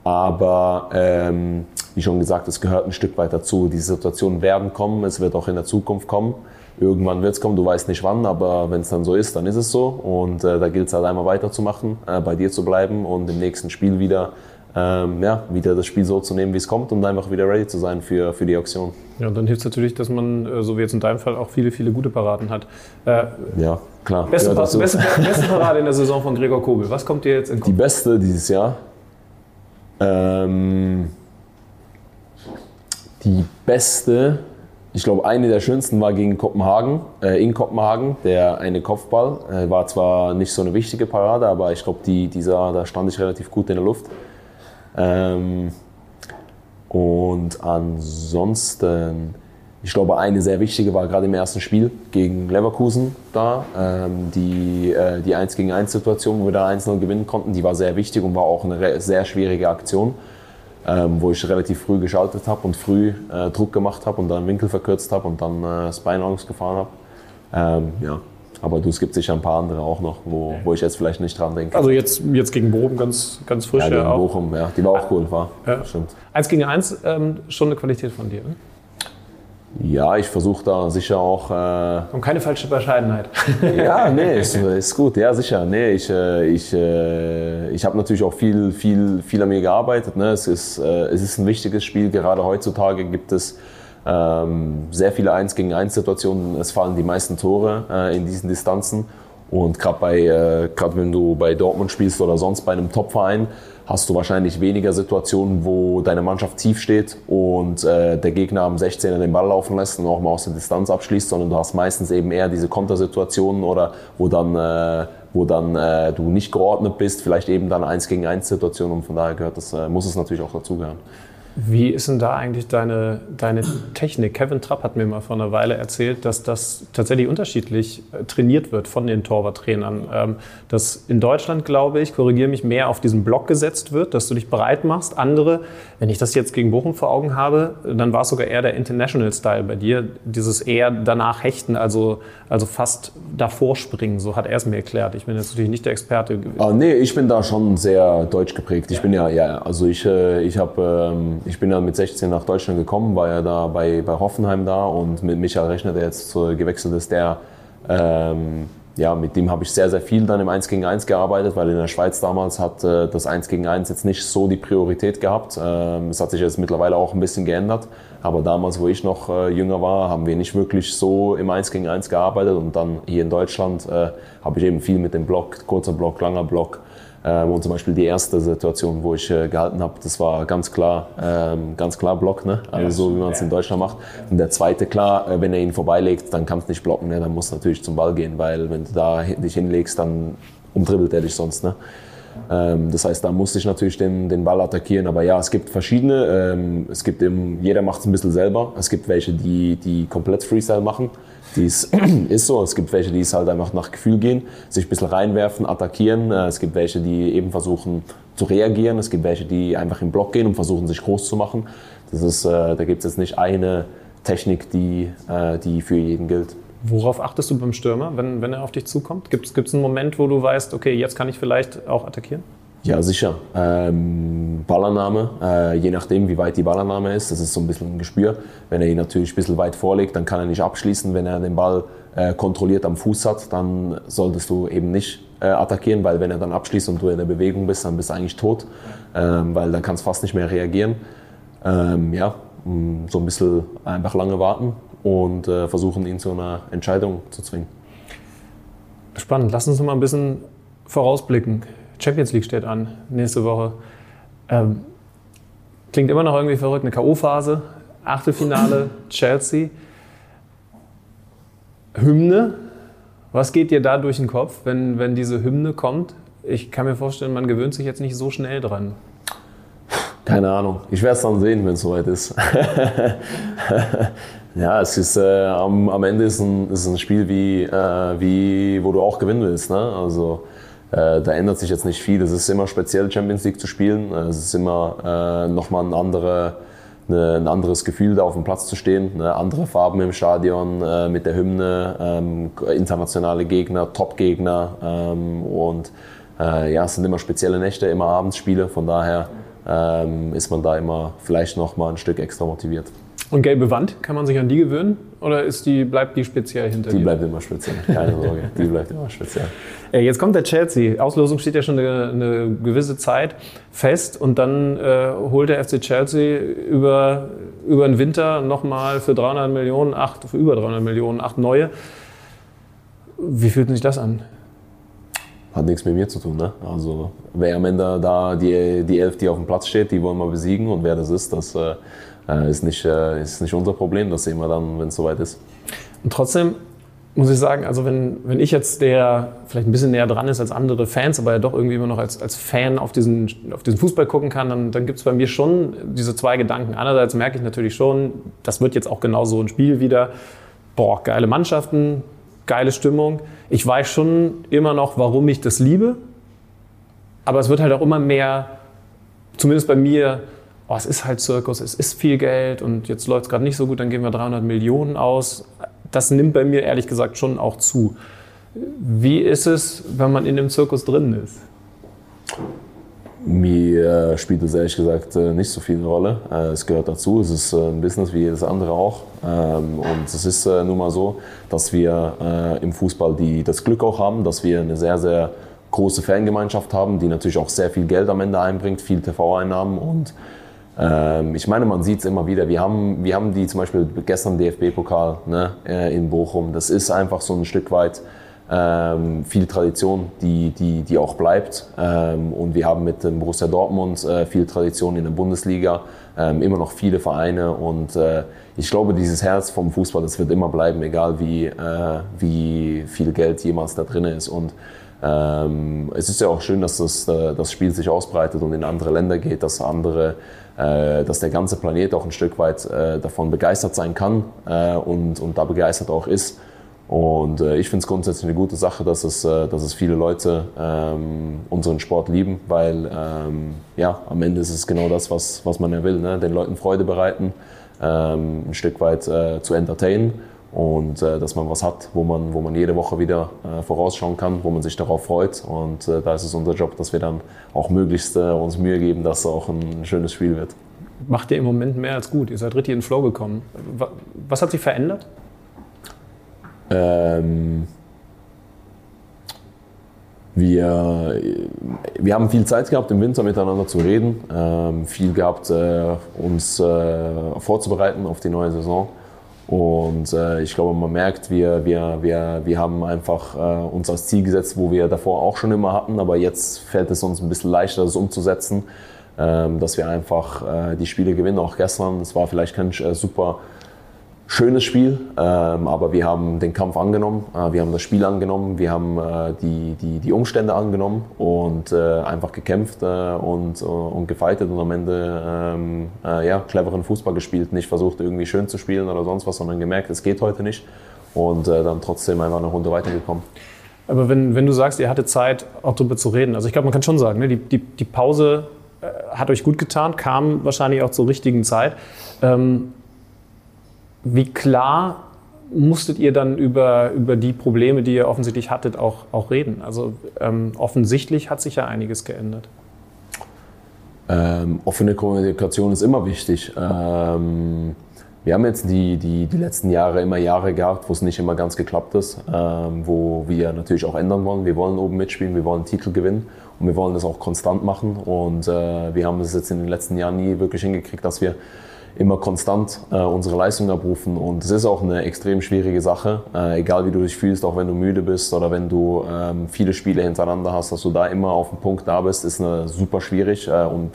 Aber ähm, wie schon gesagt, es gehört ein Stück weit dazu. Diese Situationen werden kommen, es wird auch in der Zukunft kommen. Irgendwann wird es kommen, du weißt nicht wann, aber wenn es dann so ist, dann ist es so. Und äh, da gilt es halt einmal weiterzumachen, äh, bei dir zu bleiben und im nächsten Spiel wieder ähm, ja, wieder das Spiel so zu nehmen, wie es kommt und einfach wieder ready zu sein für, für die Auktion. Ja, und dann hilft es natürlich, dass man, äh, so wie jetzt in deinem Fall, auch viele, viele gute Paraden hat. Äh, ja, klar. Beste, ja, beste, beste, Parade in der Saison von Gregor Kobel. Was kommt dir jetzt in Kopf? Die beste dieses Jahr? Ähm, die beste, ich glaube, eine der schönsten war gegen Kopenhagen, äh, in Kopenhagen, der eine Kopfball. Äh, war zwar nicht so eine wichtige Parade, aber ich glaube, die, dieser, da stand ich relativ gut in der Luft. Ähm, und ansonsten, ich glaube, eine sehr wichtige war gerade im ersten Spiel gegen Leverkusen da. Ähm, die, äh, die 1 gegen 1 Situation, wo wir da 1-0 gewinnen konnten, die war sehr wichtig und war auch eine sehr schwierige Aktion, ähm, wo ich relativ früh geschaltet habe und früh äh, Druck gemacht habe und dann Winkel verkürzt habe und dann äh, das Bein ausgefahren habe. Ähm, ja, aber du, es gibt sicher ein paar andere auch noch, wo, wo ich jetzt vielleicht nicht dran denke. Also jetzt, jetzt gegen Bochum ganz, ganz frisch. Ja, gegen ja Bochum, ja. Die war auch cool, war. Ja. Stimmt. Eins gegen eins, ähm, schon eine Qualität von dir, ne? Ja, ich versuche da sicher auch. Äh Und keine falsche Bescheidenheit. (laughs) ja, nee, (laughs) ist, ist, gut, ja, sicher. Nee, ich, äh, ich, äh, ich habe natürlich auch viel, viel, viel an mir gearbeitet. Ne? Es, ist, äh, es ist ein wichtiges Spiel. Gerade heutzutage gibt es ähm, sehr viele 1 gegen 1 Situationen. Es fallen die meisten Tore äh, in diesen Distanzen. Und gerade bei, äh, gerade wenn du bei Dortmund spielst oder sonst bei einem Topverein, hast du wahrscheinlich weniger Situationen, wo deine Mannschaft tief steht und äh, der Gegner am 16er den Ball laufen lässt und auch mal aus der Distanz abschließt, sondern du hast meistens eben eher diese Kontersituationen oder wo dann, äh, wo dann äh, du nicht geordnet bist, vielleicht eben dann eins gegen eins Situationen und von daher gehört das, äh, muss es natürlich auch dazugehören. Wie ist denn da eigentlich deine, deine Technik? Kevin Trapp hat mir mal vor einer Weile erzählt, dass das tatsächlich unterschiedlich äh, trainiert wird von den Torwarttrainern. Ähm, dass in Deutschland, glaube ich, korrigiere mich, mehr auf diesen Block gesetzt wird, dass du dich bereit machst. Andere, wenn ich das jetzt gegen Bochum vor Augen habe, dann war es sogar eher der International-Style bei dir. Dieses eher danach hechten, also, also fast davor springen. So hat er es mir erklärt. Ich bin jetzt natürlich nicht der Experte. Ah, nee, ich bin da schon sehr deutsch geprägt. Ich bin ja, ja, also ich, äh, ich habe ähm, ich bin dann mit 16 nach Deutschland gekommen, war ja da bei, bei Hoffenheim da und mit Michael Rechner, der jetzt gewechselt ist, der, ähm, ja, mit dem habe ich sehr, sehr viel dann im 1 gegen 1 gearbeitet, weil in der Schweiz damals hat äh, das 1 gegen 1 jetzt nicht so die Priorität gehabt. Ähm, es hat sich jetzt mittlerweile auch ein bisschen geändert. Aber damals, wo ich noch äh, jünger war, haben wir nicht wirklich so im 1 gegen 1 gearbeitet. Und dann hier in Deutschland äh, habe ich eben viel mit dem Block, kurzer Block, langer Block, ähm, und zum Beispiel die erste Situation, wo ich äh, gehalten habe, das war ganz klar, ähm, ganz klar Block, ne? also so wie man es in Deutschland macht. Und der zweite klar, äh, wenn er ihn vorbeilegt, dann kannst du nicht blocken, ne? dann musst du natürlich zum Ball gehen, weil wenn du da dich hinlegst, dann umdribbelt er dich sonst. Ne? Ähm, das heißt, da musste ich natürlich den, den Ball attackieren. Aber ja, es gibt verschiedene. es gibt eben, jeder macht es ein bisschen selber. Es gibt welche, die, die komplett Freestyle machen. Dies (clears throat) ist so. Es gibt welche, die es halt einfach nach Gefühl gehen, sich ein bisschen reinwerfen, attackieren. Äh, es gibt welche, die eben versuchen zu reagieren. Es gibt welche, die einfach im Block gehen und versuchen, sich groß zu machen. Das ist, äh, da gibt es jetzt nicht eine Technik, die, äh, die für jeden gilt. Worauf achtest du beim Stürmer, wenn, wenn er auf dich zukommt? Gibt es einen Moment, wo du weißt, okay, jetzt kann ich vielleicht auch attackieren? Ja, sicher. Ähm, Ballannahme, äh, je nachdem, wie weit die Ballannahme ist, das ist so ein bisschen ein Gespür. Wenn er ihn natürlich ein bisschen weit vorlegt, dann kann er nicht abschließen. Wenn er den Ball äh, kontrolliert am Fuß hat, dann solltest du eben nicht äh, attackieren, weil wenn er dann abschließt und du in der Bewegung bist, dann bist du eigentlich tot, ähm, weil dann kannst du fast nicht mehr reagieren. Ähm, ja, so ein bisschen einfach lange warten und äh, versuchen, ihn zu einer Entscheidung zu zwingen. Spannend. Lass uns mal ein bisschen vorausblicken. Champions League steht an, nächste Woche. Ähm, klingt immer noch irgendwie verrückt, eine K.O.-Phase, Achtelfinale, (clears throat) Chelsea. Hymne, was geht dir da durch den Kopf, wenn, wenn diese Hymne kommt? Ich kann mir vorstellen, man gewöhnt sich jetzt nicht so schnell dran. Keine Ahnung. Ich werde es dann sehen, wenn es soweit ist. (laughs) ja, es ist äh, am, am, Ende ist ein, ist ein Spiel wie, äh, wie, wo du auch gewinnen willst. Ne? Also da ändert sich jetzt nicht viel. Es ist immer speziell, Champions League zu spielen. Äh, es ist immer äh, nochmal ein, andere, eine, ein anderes Gefühl, da auf dem Platz zu stehen. Ne? Andere Farben im Stadion äh, mit der Hymne, ähm, internationale Gegner, Top-Gegner. Ähm, und äh, ja, es sind immer spezielle Nächte, immer Abendsspiele. Von daher ähm, ist man da immer vielleicht nochmal ein Stück extra motiviert. Und gelbe Wand, kann man sich an die gewöhnen? Oder ist die, bleibt die speziell hinter die dir? Die bleibt immer speziell, keine Sorge. (laughs) die bleibt immer speziell. Jetzt kommt der Chelsea. Auslosung steht ja schon eine, eine gewisse Zeit fest. Und dann äh, holt der FC Chelsea über, über den Winter nochmal für 300 Millionen, acht, für über 300 Millionen, acht neue. Wie fühlt sich das an? Hat nichts mit mir zu tun. Ne? Also wer am Ende da die, die Elf, die auf dem Platz steht, die wollen wir besiegen. Und wer das ist, das... Äh, äh, ist, nicht, äh, ist nicht unser Problem. Das sehen wir dann, wenn es soweit ist. Und trotzdem muss ich sagen, also wenn, wenn ich jetzt der vielleicht ein bisschen näher dran ist als andere Fans, aber ja doch irgendwie immer noch als, als Fan auf diesen, auf diesen Fußball gucken kann, dann, dann gibt es bei mir schon diese zwei Gedanken. Einerseits merke ich natürlich schon, das wird jetzt auch genau so ein Spiel wieder. Boah, geile Mannschaften, geile Stimmung. Ich weiß schon immer noch, warum ich das liebe. Aber es wird halt auch immer mehr, zumindest bei mir, oh, es ist halt Zirkus, es ist viel Geld und jetzt läuft es gerade nicht so gut, dann geben wir 300 Millionen aus. Das nimmt bei mir ehrlich gesagt schon auch zu. Wie ist es, wenn man in dem Zirkus drin ist? Mir spielt es ehrlich gesagt äh, nicht so viel eine Rolle. Äh, es gehört dazu, es ist äh, ein Business wie jedes andere auch. Ähm, und es ist nun mal so, dass wir im Fußball die, das Glück auch haben, dass wir eine sehr, sehr große Fangemeinschaft haben, die natürlich auch sehr viel Geld am Ende einbringt, viel TV-Einnahmen und ich meine, man sieht es immer wieder. Wir haben, wir haben die zum Beispiel gestern DFB-Pokal ne, äh, in Bochum. Das ist einfach so ein Stück weit ähm, viel Tradition, die, die, die auch bleibt. Ähm, und wir haben mit dem Borussia Dortmund äh, viel Tradition in der Bundesliga, ähm, immer noch viele Vereine. Und äh, ich glaube, dieses Herz vom Fußball, das wird immer bleiben, egal wie, äh, wie viel Geld jemals da drin ist. Und ähm, es ist ja auch schön, dass das, äh, das Spiel sich ausbreitet und in andere Länder geht, dass andere dass der ganze Planet auch ein Stück weit äh, davon begeistert sein kann äh, und, und da begeistert auch ist. Und äh, ich finde es grundsätzlich eine gute Sache, dass es, äh, dass es viele Leute ähm, unseren Sport lieben, weil ähm, ja, am Ende ist es genau das, was, was man ja will, ne? den Leuten Freude bereiten, ähm, ein Stück weit äh, zu entertainen und äh, dass man was hat, wo man, wo man jede Woche wieder äh, vorausschauen kann, wo man sich darauf freut. Und äh, da ist es unser Job, dass wir dann auch möglichst uns Mühe geben, dass es auch ein schönes Spiel wird. Macht ihr im Moment mehr als gut? Ihr seid richtig in den Flow gekommen. Was hat sich verändert? Ähm, wir, wir haben viel Zeit gehabt, im Winter miteinander zu reden, ähm, viel gehabt, äh, uns äh, vorzubereiten auf die neue Saison. Und äh, ich glaube, man merkt, wir, wir, wir, wir haben einfach äh, uns als Ziel gesetzt, wo wir davor auch schon immer hatten, aber jetzt fällt es uns ein bisschen leichter, das umzusetzen, ähm, dass wir einfach äh, die Spiele gewinnen. Auch gestern, es war vielleicht kein äh, super schönes Spiel, ähm, aber wir haben den Kampf angenommen, äh, wir haben das Spiel angenommen, wir haben äh, die, die, die Umstände angenommen und äh, einfach gekämpft äh, und, äh, und gefeitet und am Ende ähm, äh, ja, cleveren Fußball gespielt, nicht versucht irgendwie schön zu spielen oder sonst was, sondern gemerkt, es geht heute nicht und dann trotzdem einfach eine Runde weitergekommen. Aber wenn, wenn du sagst, ihr hattet Zeit, auch darüber zu reden, also ich glaube, man kann schon sagen, ne, die, die, die Pause hat euch gut getan, kam wahrscheinlich auch zur richtigen Zeit. Ähm, wie klar musstet ihr dann über, über die Probleme, die ihr offensichtlich hattet, auch, auch reden? Also ähm, offensichtlich hat sich ja einiges geändert. Ähm, offene Kommunikation ist immer wichtig. Ähm, wir haben jetzt die, die, die letzten Jahre immer Jahre gehabt, wo es nicht immer ganz geklappt ist, ähm, wo wir natürlich auch ändern wollen. Wir wollen oben mitspielen, wir wollen Titel gewinnen und wir wollen das auch konstant machen. Und äh, wir haben es jetzt in den letzten Jahren nie wirklich hingekriegt, dass wir immer konstant äh, unsere Leistung abrufen. Und es ist auch eine extrem schwierige Sache, äh, egal wie du dich fühlst, auch wenn du müde bist oder wenn du ähm, viele Spiele hintereinander hast, dass du da immer auf dem Punkt da bist, ist eine, super schwierig. Äh, und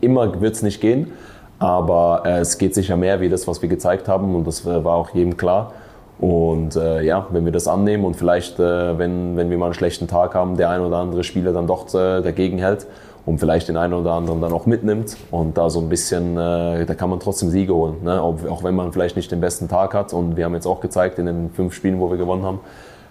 immer wird es nicht gehen, aber äh, es geht sicher mehr wie das, was wir gezeigt haben. Und das war auch jedem klar. Und äh, ja, wenn wir das annehmen und vielleicht, äh, wenn, wenn wir mal einen schlechten Tag haben, der ein oder andere Spieler dann doch äh, dagegen hält und vielleicht den einen oder anderen dann auch mitnimmt und da so ein bisschen, äh, da kann man trotzdem Siege holen, ne? auch, wenn man vielleicht nicht den besten Tag hat und wir haben jetzt auch gezeigt in den fünf Spielen, wo wir gewonnen haben,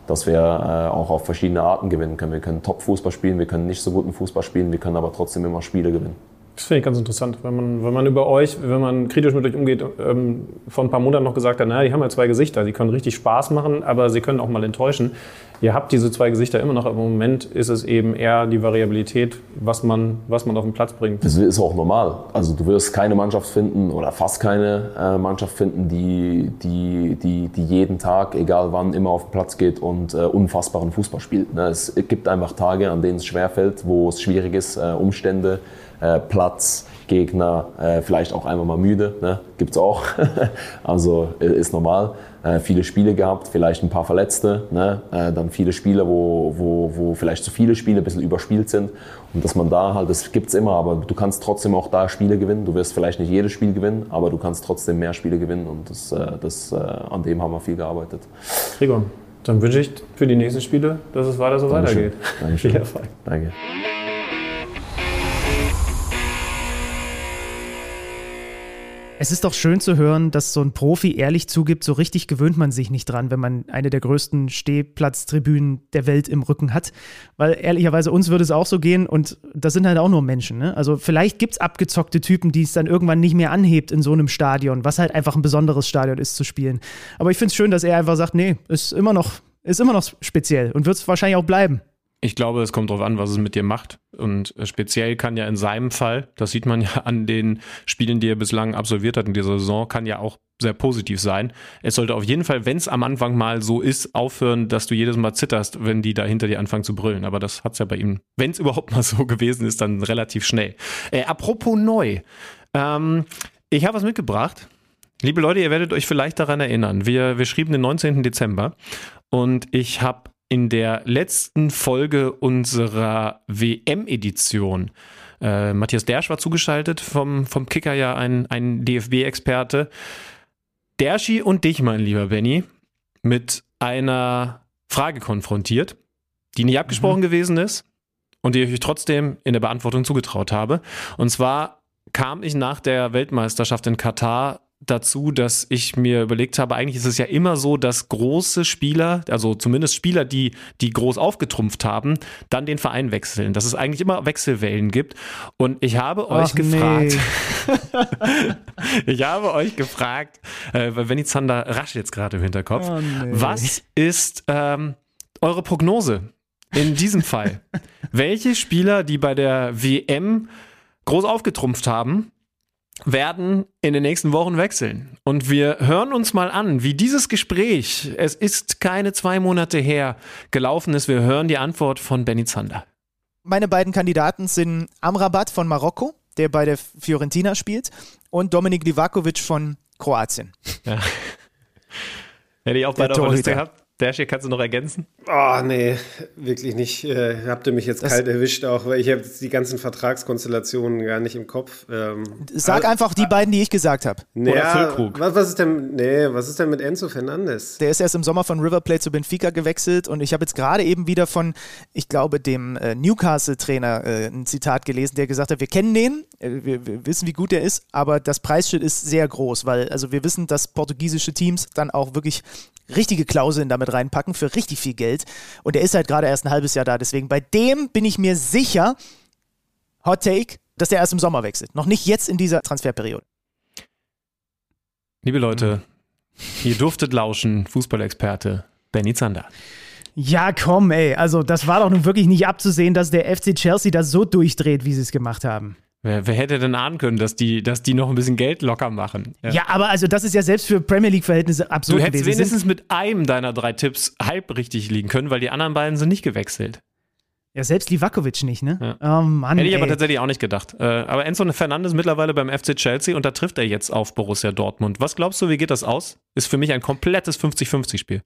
dass wir äh, auch auf verschiedene Arten gewinnen können. Wir können Top-Fußball spielen, wir können nicht so guten Fußball spielen, wir können aber trotzdem immer Spiele gewinnen. Das finde ich ganz interessant, wenn man, wenn man über euch, wenn man kritisch mit euch umgeht, ähm, vor ein paar Monaten noch gesagt hat, naja, die haben ja zwei Gesichter, die können richtig Spaß machen, aber sie können auch mal enttäuschen. Ihr habt diese zwei Gesichter immer noch, aber im Moment ist es eben eher die Variabilität, was man, was man auf den Platz bringt. Das ist auch normal. Also du wirst keine Mannschaft finden oder fast keine äh, Mannschaft finden, die, die, die, die jeden Tag, egal wann, immer auf den Platz geht und äh, unfassbaren Fußball spielt. Ne? Es gibt einfach Tage, an denen es schwerfällt, wo es schwierig ist, äh, Umstände, äh, Platz, Gegner, äh, vielleicht auch einmal mal müde, ne? gibt es auch. (laughs) also äh, ist normal. Äh, viele Spiele gehabt, vielleicht ein paar Verletzte, ne? Äh, dann viele Spiele, wo, wo, wo vielleicht zu viele Spiele ein bisschen überspielt sind. Und dass man da halt, das gibt es immer, aber du kannst trotzdem auch da Spiele gewinnen. Du wirst vielleicht nicht jedes Spiel gewinnen, aber du kannst trotzdem mehr Spiele gewinnen und das, das, an dem haben wir viel gearbeitet. Gregor, dann wünsche ich für die nächsten Spiele, dass es weiter so Dankeschön. weitergeht. Dankeschön. (laughs) Viel Erfolg. Danke. Es ist doch schön zu hören, dass so ein Profi ehrlich zugibt, so richtig gewöhnt man sich nicht dran, wenn man eine der größten Stehplatztribünen der Welt im Rücken hat. Weil ehrlicherweise uns würde es auch so gehen und das sind halt auch nur Menschen. Ne? Also vielleicht gibt es abgezockte Typen, die es dann irgendwann nicht mehr anhebt in so einem Stadion, was halt einfach ein besonderes Stadion ist zu spielen. Aber ich finde es schön, dass er einfach sagt, nee, ist immer noch, ist immer noch speziell und wird es wahrscheinlich auch bleiben. Ich glaube, es kommt darauf an, was es mit dir macht. Und äh, speziell kann ja in seinem Fall, das sieht man (laughs) ja an den Spielen, die er bislang absolviert hat in dieser Saison, kann ja auch sehr positiv sein. Es sollte auf jeden Fall, wenn es am Anfang mal so ist, aufhören, dass du jedes Mal zitterst, wenn die da hinter dir anfangen zu brüllen. Aber das hat es ja bei ihm, wenn es (laughs) überhaupt mal so gewesen ist, dann relativ schnell. Äh, apropos neu. Ähm, ich habe was mitgebracht. Liebe Leute, ihr werdet euch vielleicht daran erinnern. Wir, wir schrieben den 19. Dezember und ich habe in der letzten Folge unserer WM-Edition. Äh, Matthias Dersch war zugeschaltet vom, vom Kicker, ja ein, ein DFB-Experte. Derschi und dich, mein lieber Benny, mit einer Frage konfrontiert, die nicht abgesprochen mhm. gewesen ist und die ich euch trotzdem in der Beantwortung zugetraut habe. Und zwar kam ich nach der Weltmeisterschaft in Katar dazu, dass ich mir überlegt habe, eigentlich ist es ja immer so, dass große Spieler, also zumindest Spieler, die, die groß aufgetrumpft haben, dann den Verein wechseln. Dass es eigentlich immer Wechselwellen gibt. Und ich habe Ach euch gefragt, nee. (laughs) ich habe euch gefragt, äh, weil Benny Zander rasch jetzt gerade im Hinterkopf, oh nee. was ist ähm, eure Prognose in diesem Fall? (laughs) Welche Spieler, die bei der WM groß aufgetrumpft haben, werden in den nächsten Wochen wechseln. Und wir hören uns mal an, wie dieses Gespräch, es ist keine zwei Monate her, gelaufen ist. Wir hören die Antwort von Benny Zander. Meine beiden Kandidaten sind Amrabat von Marokko, der bei der Fiorentina spielt, und Dominik Livakovic von Kroatien. Ja. (laughs) Hätte ich auch beide auf der Liste gehabt. Dash, hier kannst du noch ergänzen? Oh, nee, wirklich nicht. Äh, habt ihr mich jetzt das kalt erwischt, auch weil ich habe die ganzen Vertragskonstellationen gar nicht im Kopf. Ähm, Sag also, einfach die beiden, die ich gesagt habe. Ja, was, was, ist denn, nee, was ist denn mit Enzo Fernandes? Der ist erst im Sommer von River Plate zu Benfica gewechselt und ich habe jetzt gerade eben wieder von, ich glaube, dem äh, Newcastle-Trainer äh, ein Zitat gelesen, der gesagt hat, wir kennen den, äh, wir, wir, wissen, wie gut er ist, aber das Preisschild ist sehr groß, weil also wir wissen, dass portugiesische Teams dann auch wirklich richtige Klauseln damit reinpacken für richtig viel Geld. Und er ist halt gerade erst ein halbes Jahr da. Deswegen bei dem bin ich mir sicher, Hot Take, dass der erst im Sommer wechselt. Noch nicht jetzt in dieser Transferperiode. Liebe Leute, ihr durftet lauschen, Fußballexperte Benny Zander. Ja, komm, ey. Also, das war doch nun wirklich nicht abzusehen, dass der FC Chelsea das so durchdreht, wie sie es gemacht haben. Wer, wer, hätte denn ahnen können, dass die, dass die noch ein bisschen Geld locker machen? Ja, ja aber also das ist ja selbst für Premier League-Verhältnisse absurd. Du hättest gewesen. wenigstens mit einem deiner drei Tipps halb richtig liegen können, weil die anderen beiden sind nicht gewechselt. Ja, selbst Livakovic nicht, ne? Ja. Oh Mann, Hätte ich ey. aber tatsächlich auch nicht gedacht. Äh, aber Enzo Fernandes mittlerweile beim FC Chelsea und da trifft er jetzt auf Borussia Dortmund. Was glaubst du, wie geht das aus? Ist für mich ein komplettes 50-50-Spiel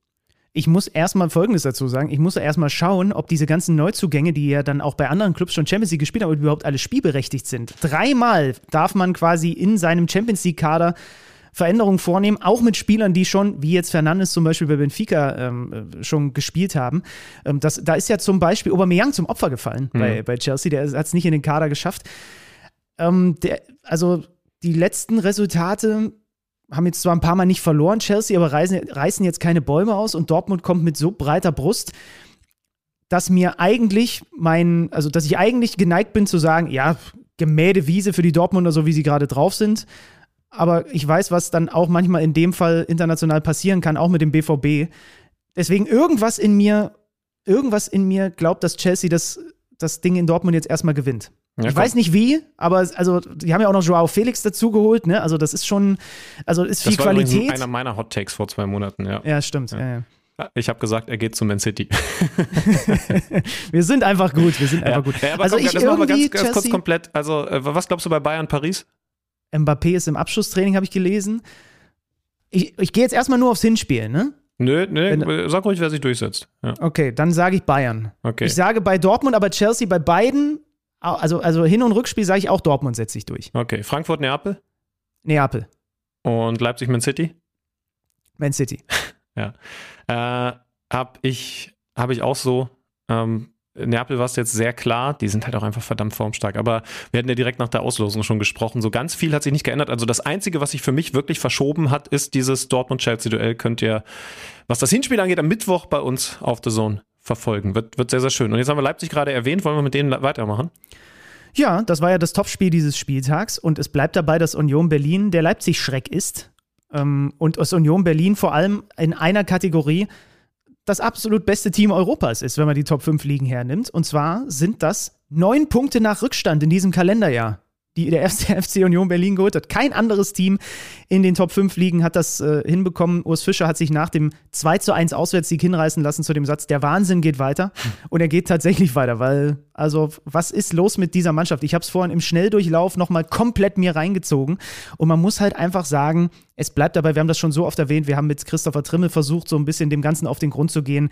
ich muss erstmal Folgendes dazu sagen. Ich muss erstmal schauen, ob diese ganzen Neuzugänge, die ja dann auch bei anderen Clubs schon Champions League gespielt haben, überhaupt alle spielberechtigt sind. Dreimal darf man quasi in seinem Champions League-Kader Veränderungen vornehmen, auch mit Spielern, die schon, wie jetzt Fernandes zum Beispiel bei Benfica, ähm, schon gespielt haben. Ähm, das, da ist ja zum Beispiel Aubameyang zum Opfer gefallen mhm. bei, bei Chelsea. Der hat es nicht in den Kader geschafft. Ähm, der, also die letzten Resultate haben jetzt zwar ein paar Mal nicht verloren, Chelsea, aber reißen, reißen jetzt keine Bäume aus und Dortmund kommt mit so breiter Brust, dass mir eigentlich mein, also dass ich eigentlich geneigt bin zu sagen, ja, gemähte Wiese für die Dortmunder, so wie sie gerade drauf sind. Aber ich weiß, was dann auch manchmal in dem Fall international passieren kann, auch mit dem BVB. Deswegen irgendwas in mir, irgendwas in mir glaubt, dass Chelsea das, das Ding in Dortmund jetzt erstmal gewinnt. Ja, ich weiß nicht wie, aber also die haben ja auch noch Joao Felix dazugeholt, ne? Also das ist schon, also ist viel das war Qualität. einer meiner Hot Takes vor zwei Monaten, ja. Ja, stimmt. Ja. Ja, ich habe gesagt, er geht zu Man City. (laughs) wir sind einfach gut, wir sind einfach gut. also komm, ich das wir ganz, ganz kurz komplett. Also äh, was glaubst du bei Bayern Paris? Mbappé ist im Abschlusstraining, habe ich gelesen. Ich, ich gehe jetzt erstmal nur aufs Hinspiel, ne? Nö, nö, Wenn, sag ruhig, wer sich durchsetzt. Ja. Okay, dann sage ich Bayern. Okay. Ich sage bei Dortmund, aber Chelsea bei beiden also, also Hin- und Rückspiel sage ich auch Dortmund setzt sich durch. Okay, Frankfurt, Neapel? Neapel. Und Leipzig, Man City? Man City. (laughs) ja. Äh, hab ich, hab ich auch so. Ähm, Neapel war es jetzt sehr klar, die sind halt auch einfach verdammt formstark. Aber wir hatten ja direkt nach der Auslosung schon gesprochen. So ganz viel hat sich nicht geändert. Also das Einzige, was sich für mich wirklich verschoben hat, ist dieses Dortmund-Chelsea-Duell. Könnt ihr, was das Hinspiel angeht, am Mittwoch bei uns auf The Zone verfolgen. Wird, wird sehr, sehr schön. Und jetzt haben wir Leipzig gerade erwähnt. Wollen wir mit denen weitermachen? Ja, das war ja das Topspiel dieses Spieltags und es bleibt dabei, dass Union Berlin der Leipzig-Schreck ist. Ähm, und aus Union Berlin vor allem in einer Kategorie das absolut beste Team Europas ist, wenn man die Top 5 Ligen hernimmt. Und zwar sind das neun Punkte nach Rückstand in diesem Kalenderjahr die der FC (laughs) Union Berlin geholt hat. Kein anderes Team in den Top 5 Ligen hat das äh, hinbekommen. Urs Fischer hat sich nach dem 2 zu 1 Auswärtssieg hinreißen lassen zu dem Satz, der Wahnsinn geht weiter. Und er geht tatsächlich weiter, weil, also, was ist los mit dieser Mannschaft? Ich habe es vorhin im Schnelldurchlauf nochmal komplett mir reingezogen. Und man muss halt einfach sagen, es bleibt dabei, wir haben das schon so oft erwähnt, wir haben mit Christopher Trimmel versucht, so ein bisschen dem Ganzen auf den Grund zu gehen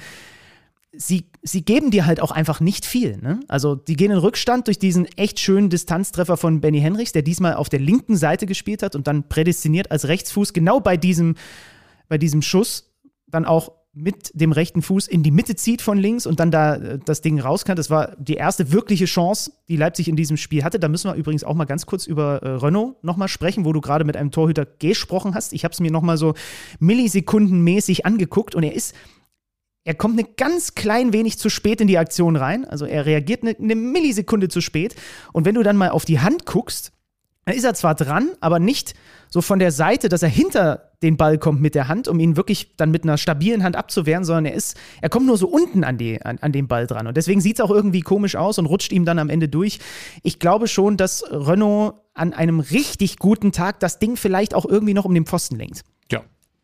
sie, sie geben dir halt auch einfach nicht viel. Ne? Also die gehen in Rückstand durch diesen echt schönen Distanztreffer von Benny Henrichs, der diesmal auf der linken Seite gespielt hat und dann prädestiniert als Rechtsfuß genau bei diesem, bei diesem Schuss dann auch mit dem rechten Fuß in die Mitte zieht von links und dann da äh, das Ding rauskam. Das war die erste wirkliche Chance, die Leipzig in diesem Spiel hatte. Da müssen wir übrigens auch mal ganz kurz über äh, Renault nochmal sprechen, wo du gerade mit einem Torhüter gesprochen hast. Ich habe es mir nochmal so millisekundenmäßig angeguckt und er ist er kommt eine ganz klein wenig zu spät in die Aktion rein. Also er reagiert eine, eine, Millisekunde zu spät. Und wenn du dann mal auf die Hand guckst, dann ist er zwar dran, aber nicht so von der Seite, dass er hinter den Ball kommt mit der Hand, um ihn wirklich dann mit einer stabilen Hand abzuwehren, sondern er ist, er kommt nur so unten an, die, an, an den Ball dran. Und deswegen sieht es auch irgendwie komisch aus und rutscht ihm dann am Ende durch. Ich glaube schon, dass Renault an einem richtig guten Tag das Ding vielleicht auch irgendwie noch um den Pfosten lenkt. Ja,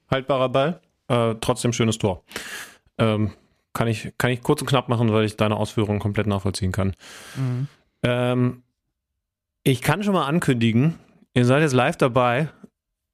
haltbarer Ball, äh, trotzdem schönes Tor. Ähm, kann, ich, kann ich kurz und knapp machen, weil ich deine Ausführungen komplett nachvollziehen kann. Mhm. Ähm, ich kann schon mal ankündigen, ihr seid jetzt live dabei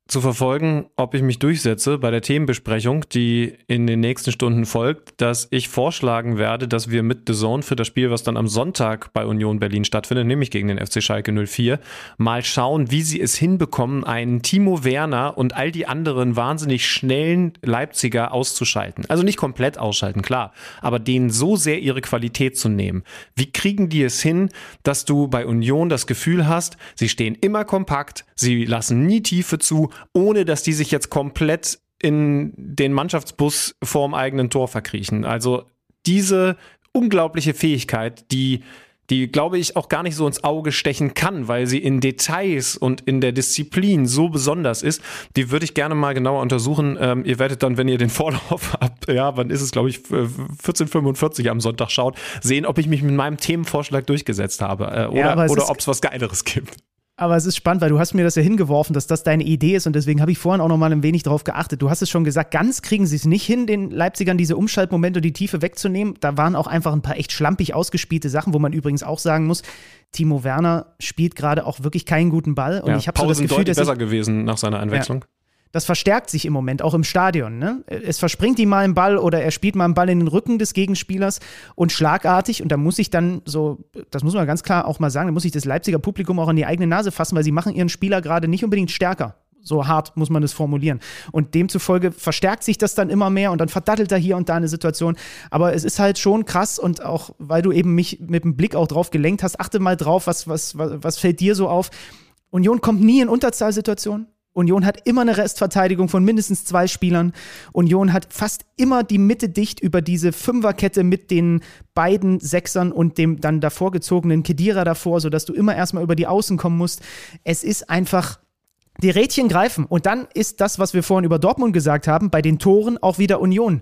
zu verfolgen, ob ich mich durchsetze bei der Themenbesprechung, die in den nächsten Stunden folgt, dass ich vorschlagen werde, dass wir mit The Zone für das Spiel, was dann am Sonntag bei Union Berlin stattfindet, nämlich gegen den FC Schalke 04, mal schauen, wie sie es hinbekommen, einen Timo Werner und all die anderen wahnsinnig schnellen Leipziger auszuschalten. Also nicht komplett ausschalten, klar, aber denen so sehr ihre Qualität zu nehmen. Wie kriegen die es hin, dass du bei Union das Gefühl hast, sie stehen immer kompakt, sie lassen nie Tiefe zu, ohne dass die sich jetzt komplett in den Mannschaftsbus vorm eigenen Tor verkriechen. Also diese unglaubliche Fähigkeit, die die, glaube ich, auch gar nicht so ins Auge stechen kann, weil sie in Details und in der Disziplin so besonders ist. Die würde ich gerne mal genauer untersuchen. Ähm, ihr werdet dann, wenn ihr den (laughs) Vorlauf habt, ja, wann ist es, glaube ich, 14.45 am Sonntag schaut, sehen, ob ich mich mit meinem Themenvorschlag durchgesetzt habe äh, oder, ja, oder ob es was Geileres gibt. Aber es ist spannend, weil du hast mir das ja hingeworfen, dass das deine Idee ist und deswegen habe ich vorhin auch noch mal ein wenig darauf geachtet. Du hast es schon gesagt, ganz kriegen sie es nicht hin, den Leipzigern diese Umschaltmomente und die Tiefe wegzunehmen. Da waren auch einfach ein paar echt schlampig ausgespielte Sachen, wo man übrigens auch sagen muss, Timo Werner spielt gerade auch wirklich keinen guten Ball und ja, ich habe so das Gefühl, dass besser gewesen nach seiner Einwechslung. Ja das verstärkt sich im Moment, auch im Stadion. Ne? Es verspringt ihm mal einen Ball oder er spielt mal einen Ball in den Rücken des Gegenspielers und schlagartig, und da muss ich dann so, das muss man ganz klar auch mal sagen, da muss ich das Leipziger Publikum auch an die eigene Nase fassen, weil sie machen ihren Spieler gerade nicht unbedingt stärker. So hart muss man das formulieren. Und demzufolge verstärkt sich das dann immer mehr und dann verdattelt er hier und da eine Situation. Aber es ist halt schon krass und auch, weil du eben mich mit dem Blick auch drauf gelenkt hast, achte mal drauf, was, was, was, was fällt dir so auf? Union kommt nie in Unterzahlsituationen. Union hat immer eine Restverteidigung von mindestens zwei Spielern. Union hat fast immer die Mitte dicht über diese Fünferkette mit den beiden Sechsern und dem dann davor gezogenen Kedira davor, sodass du immer erstmal über die Außen kommen musst. Es ist einfach die Rädchen greifen. Und dann ist das, was wir vorhin über Dortmund gesagt haben, bei den Toren auch wieder Union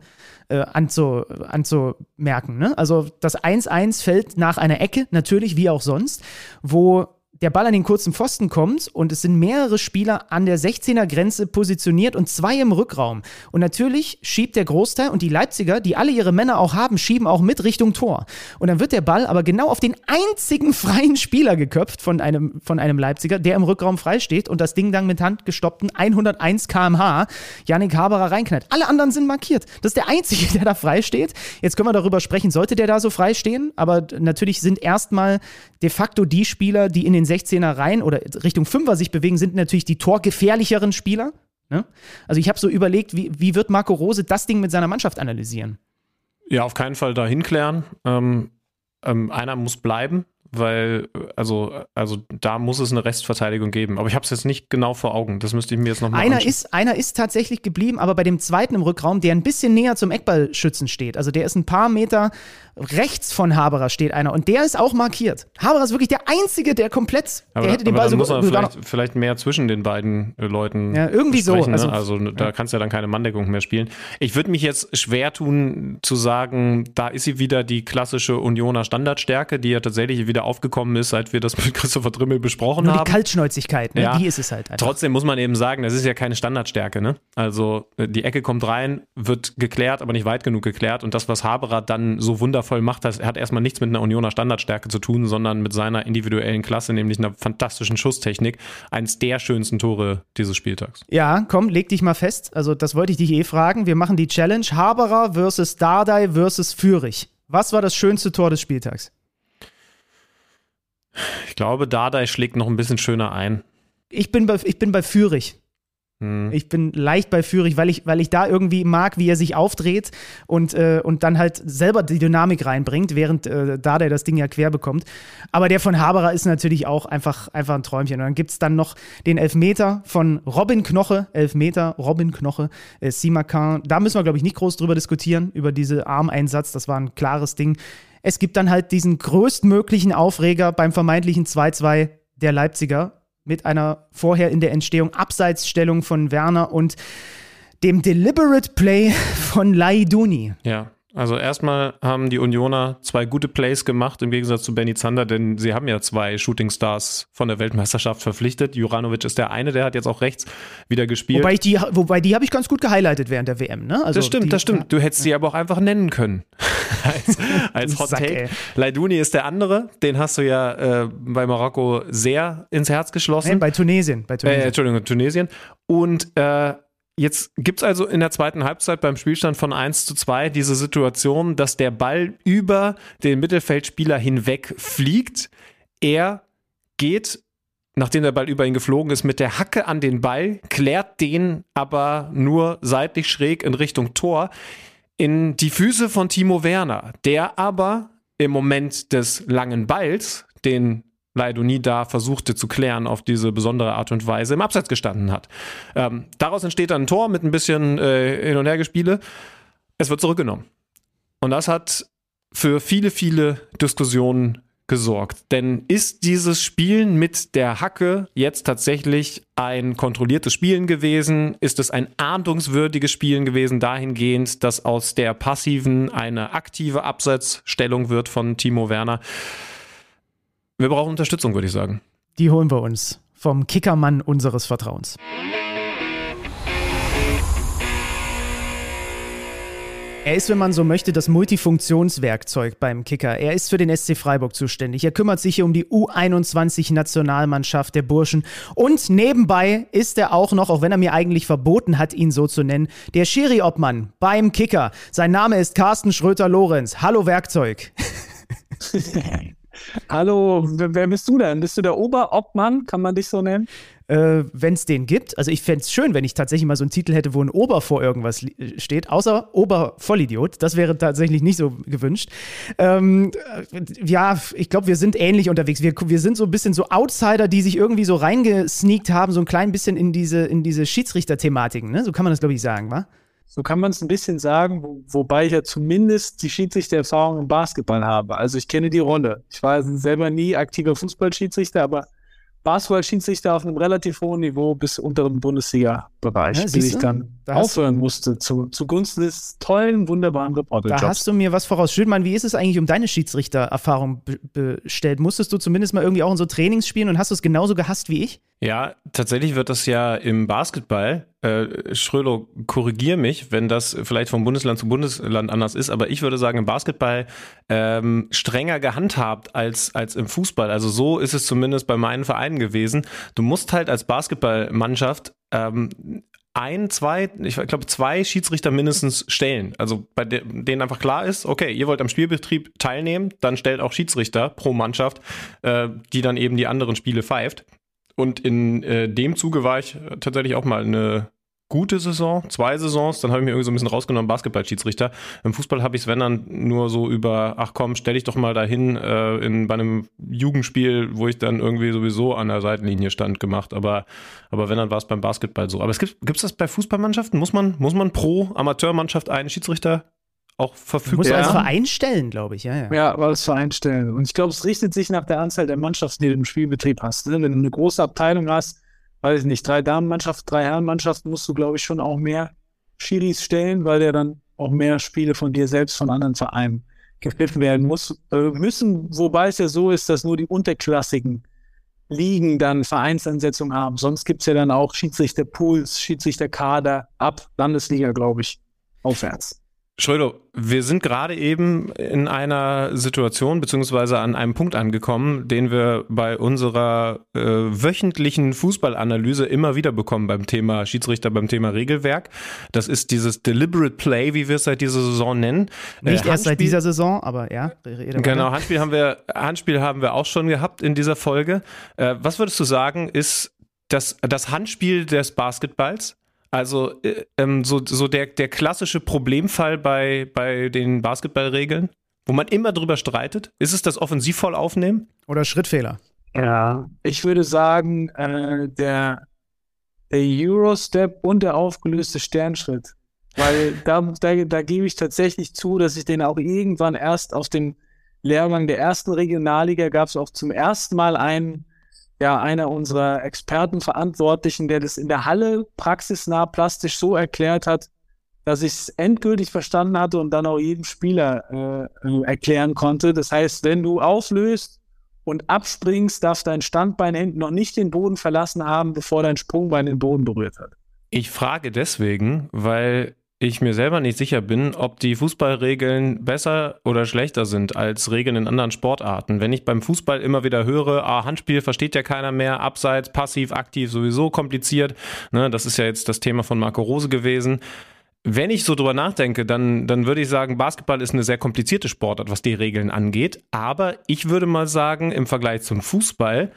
äh, anzu, anzumerken. Ne? Also das 1-1 fällt nach einer Ecke, natürlich, wie auch sonst, wo der Ball an den kurzen Pfosten kommt und es sind mehrere Spieler an der 16er Grenze positioniert und zwei im Rückraum. Und natürlich schiebt der Großteil und die Leipziger, die alle ihre Männer auch haben, schieben auch mit Richtung Tor. Und dann wird der Ball aber genau auf den einzigen (laughs) freien Spieler geköpft von einem, von einem Leipziger, der im Rückraum frei steht und das Ding dann mit handgestoppten 101 km/h Yannick Haberer reinknallt. Alle anderen sind markiert. Das ist der einzige, (laughs) der da frei steht. Jetzt können wir darüber sprechen, sollte der da so frei stehen, aber natürlich sind erstmal de facto die Spieler, die in den 16er rein oder Richtung 5er sich bewegen, sind natürlich die torgefährlicheren Spieler. Ne? Also ich habe so überlegt, wie, wie wird Marco Rose das Ding mit seiner Mannschaft analysieren? Ja, auf keinen Fall dahin klären. Ähm, ähm, einer muss bleiben weil also, also da muss es eine Restverteidigung geben. Aber ich habe es jetzt nicht genau vor Augen. Das müsste ich mir jetzt nochmal einer ist Einer ist tatsächlich geblieben, aber bei dem zweiten im Rückraum, der ein bisschen näher zum Eckballschützen steht. Also der ist ein paar Meter rechts von Haberer steht einer und der ist auch markiert. Haberer ist wirklich der Einzige, der komplett, aber, der hätte den Ball so muss man vielleicht, vielleicht mehr zwischen den beiden äh, Leuten Ja, irgendwie so. Ne? Also, also da ja. kannst du ja dann keine Manndeckung mehr spielen. Ich würde mich jetzt schwer tun zu sagen, da ist sie wieder die klassische Unioner Standardstärke, die ja tatsächlich wieder wieder aufgekommen ist, seit wir das mit (laughs) Christopher Drimmel besprochen Nur haben. die Kaltschnäuzigkeit, ne? Ja. die ist es halt einfach. Trotzdem muss man eben sagen, das ist ja keine Standardstärke. Ne? Also äh, die Ecke kommt rein, wird geklärt, aber nicht weit genug geklärt. Und das, was Haberer dann so wundervoll macht, das hat erstmal nichts mit einer Unioner Standardstärke zu tun, sondern mit seiner individuellen Klasse, nämlich einer fantastischen Schusstechnik. Eins der schönsten Tore dieses Spieltags. Ja, komm, leg dich mal fest. Also, das wollte ich dich eh fragen. Wir machen die Challenge Haberer versus Dardai versus Fürich. Was war das schönste Tor des Spieltags? Ich glaube, Dardai schlägt noch ein bisschen schöner ein. Ich bin bei, ich bin bei Fürich. Hm. Ich bin leicht bei Fürich, weil ich, weil ich da irgendwie mag, wie er sich aufdreht und, äh, und dann halt selber die Dynamik reinbringt, während äh, Dardai das Ding ja quer bekommt. Aber der von Haberer ist natürlich auch einfach, einfach ein Träumchen. Und dann gibt es dann noch den Elfmeter von Robin Knoche, Elfmeter, Robin Knoche, äh, Simakan. Da müssen wir, glaube ich, nicht groß drüber diskutieren, über diese Armeinsatz. Das war ein klares Ding. Es gibt dann halt diesen größtmöglichen Aufreger beim vermeintlichen 2-2 der Leipziger mit einer vorher in der Entstehung Abseitsstellung von Werner und dem Deliberate Play von Laiduni. Ja, also erstmal haben die Unioner zwei gute Plays gemacht, im Gegensatz zu Benny Zander, denn sie haben ja zwei Shooting Stars von der Weltmeisterschaft verpflichtet. Juranovic ist der eine, der hat jetzt auch rechts wieder gespielt. Wobei, ich die, wobei die habe ich ganz gut gehighlightet während der WM. Ne? Also das stimmt, die, das stimmt. Du hättest sie aber auch einfach nennen können. (laughs) als (laughs) als Hot Take. Laiduni ist der andere. Den hast du ja äh, bei Marokko sehr ins Herz geschlossen. Nein, bei Tunesien. Bei Äh, Tunesien. Entschuldigung, Tunesien. Und äh, jetzt gibt es also in der zweiten Halbzeit beim Spielstand von 1 zu 2 diese Situation, dass der Ball über den Mittelfeldspieler hinweg fliegt. Er geht, nachdem der Ball über ihn geflogen ist, mit der Hacke an den Ball, klärt den aber nur seitlich schräg in Richtung Tor in die Füße von Timo Werner, der aber im Moment des langen Balls, den Leidoni da versuchte zu klären auf diese besondere Art und Weise, im Abseits gestanden hat. Ähm, daraus entsteht dann ein Tor mit ein bisschen äh, Hin- und Hergespiele. Es wird zurückgenommen. Und das hat für viele, viele Diskussionen gesorgt. Denn ist dieses Spielen mit der Hacke jetzt tatsächlich ein kontrolliertes Spielen gewesen? Ist es ein ahndungswürdiges Spielen gewesen, dahingehend, dass aus der passiven eine aktive Abseitsstellung wird von Timo Werner? Wir brauchen Unterstützung, würde ich sagen. Die holen wir uns vom Kickermann unseres Vertrauens. Er ist, wenn man so möchte, das Multifunktionswerkzeug beim Kicker. Er ist für den SC Freiburg zuständig. Er kümmert sich hier um die U21-Nationalmannschaft der Burschen. Und nebenbei ist er auch noch, auch wenn er mir eigentlich verboten hat, ihn so zu nennen, der Schiri-Obmann beim Kicker. Sein Name ist Carsten Schröter-Lorenz. Hallo Werkzeug. (laughs) Hallo, wer, bist du denn? Bist du der Oberobmann? Kann man dich so nennen? äh, wenn es den gibt. Also ich fände es schön, wenn ich tatsächlich mal so einen Titel hätte, wo ein Ober vor irgendwas li- steht, außer Obervollidiot. Das wäre tatsächlich nicht so gewünscht. Ähm, äh, ja, ich glaube, wir sind ähnlich unterwegs. Wir, wir sind so ein bisschen so Outsider, die sich irgendwie so reingesneakt haben, so ein klein bisschen in diese, in diese Schiedsrichter-Thematiken. Ne? So kann man das, glaube ich, sagen, wa? So kann man es ein bisschen sagen, wo, wobei ich ja zumindest die Schiedsrichtererfahrung im Basketball habe. Also ich kenne die Rolle. Ich war selber nie aktiver Fußballschiedsrichter, aber Basketballschiedsrichter auf einem relativ hohen Niveau bis unteren Bundesliga-Bereich, Ja, bis ich dann Da hast- aufhören musste zu, zugunsten des tollen, wunderbaren Da Reporterjobs. hast du mir was voraus. Schildmann, wie ist es eigentlich um deine Schiedsrichtererfahrung be bestellt? Musstest du zumindest mal irgendwie auch in so Trainings spielen und hast du es genauso gehasst wie ich? Ja, tatsächlich wird das ja im Basketball, äh, Schrölo, korrigier mich, wenn das vielleicht vom Bundesland zu Bundesland anders ist, aber ich würde sagen, im Basketball ähm, strenger gehandhabt als, als im Fußball. Also so ist es zumindest bei meinen Vereinen gewesen. Du musst halt als Basketballmannschaft ähm, ein, zwei, ich glaube zwei Schiedsrichter mindestens stellen. Also bei de denen einfach klar ist, okay, ihr wollt am Spielbetrieb teilnehmen, dann stellt auch Schiedsrichter pro Mannschaft, äh, die dann eben die anderen Spiele pfeift. Und in äh, dem Zuge war ich tatsächlich auch mal eine gute Saison, zwei Saisons, dann habe ich mir irgendwie so ein bisschen rausgenommen, Basketball-Schiedsrichter. Im Fußball habe ich es, wenn dann, nur so über, ach komm, stell dich doch mal dahin äh, in, bei einem Jugendspiel, wo ich dann irgendwie sowieso an der Seitenlinie stand, gemacht. Aber, aber wenn, dann war es beim Basketball so. Aber es gibt es das bei Fußballmannschaften? Muss man, muss man pro Amateurmannschaft einen Schiedsrichter auch verfügbar musst Ja. als? Verein stellen, glaube ich. Ja, ja. Ja, aber das Verein stellen. Und ich glaube, es richtet sich nach der Anzahl der Mannschaften, die du im Spielbetrieb hast. ne? Wenn du eine große Abteilung hast, weiß ich nicht, drei Damenmannschaften, drei Herrenmannschaften, musst du, glaube ich, schon auch mehr Schiris stellen, weil der dann auch mehr Spiele von dir selbst, von anderen Vereinen gepfiffen werden muss, äh, müssen, wobei es ja so ist, dass nur die unterklassigen Ligen dann Vereinsansetzungen haben. Sonst gibt es ja dann auch Schiedsrichterpools, Schiedsrichterkader ab Landesliga, glaube ich, aufwärts. Schröder, wir sind gerade eben in einer Situation beziehungsweise an einem Punkt angekommen, den wir bei unserer äh, wöchentlichen Fußballanalyse immer wieder bekommen beim Thema Schiedsrichter, beim Thema Regelwerk. Das ist dieses Deliberate Play, wie wir es seit dieser Saison nennen. Nicht äh, erst seit dieser Saison, aber ja. Genau, Handspiel haben wir, Handspiel haben wir auch schon gehabt in dieser Folge. Äh, was würdest du sagen, ist das, das Handspiel des Basketballs? Also äh, ähm, so, so der, der klassische Problemfall bei, bei den Basketballregeln, wo man immer drüber streitet, ist es das Offensivvoll aufnehmen? Oder Schrittfehler? Ja, ich würde sagen, äh, der, der Eurostep und der aufgelöste Sternschritt. Weil da, da, da gebe ich tatsächlich zu, dass ich den auch irgendwann erst aus dem Lehrgang der ersten Regionalliga gab es auch zum ersten Mal einen ja einer unserer Expertenverantwortlichen, der das in der Halle praxisnah plastisch so erklärt hat, dass ich es endgültig verstanden hatte und dann auch jedem Spieler äh, äh, erklären konnte. Das heißt, wenn du auflöst und abspringst, darf dein Standbein hinten noch nicht den Boden verlassen haben, bevor dein Sprungbein den Boden berührt hat. Ich frage deswegen, weil ich mir selber nicht sicher bin, ob die Fußballregeln besser oder schlechter sind als Regeln in anderen Sportarten. Wenn ich beim Fußball immer wieder höre, ah, Handspiel versteht ja keiner mehr, Abseits, passiv, aktiv, sowieso kompliziert. Ne, das ist ja jetzt das Thema von Marco Rose gewesen. Wenn ich so drüber nachdenke, dann, dann würde ich sagen, Basketball ist eine sehr komplizierte Sportart, was die Regeln angeht. Aber ich würde mal sagen, im Vergleich zum Fußball,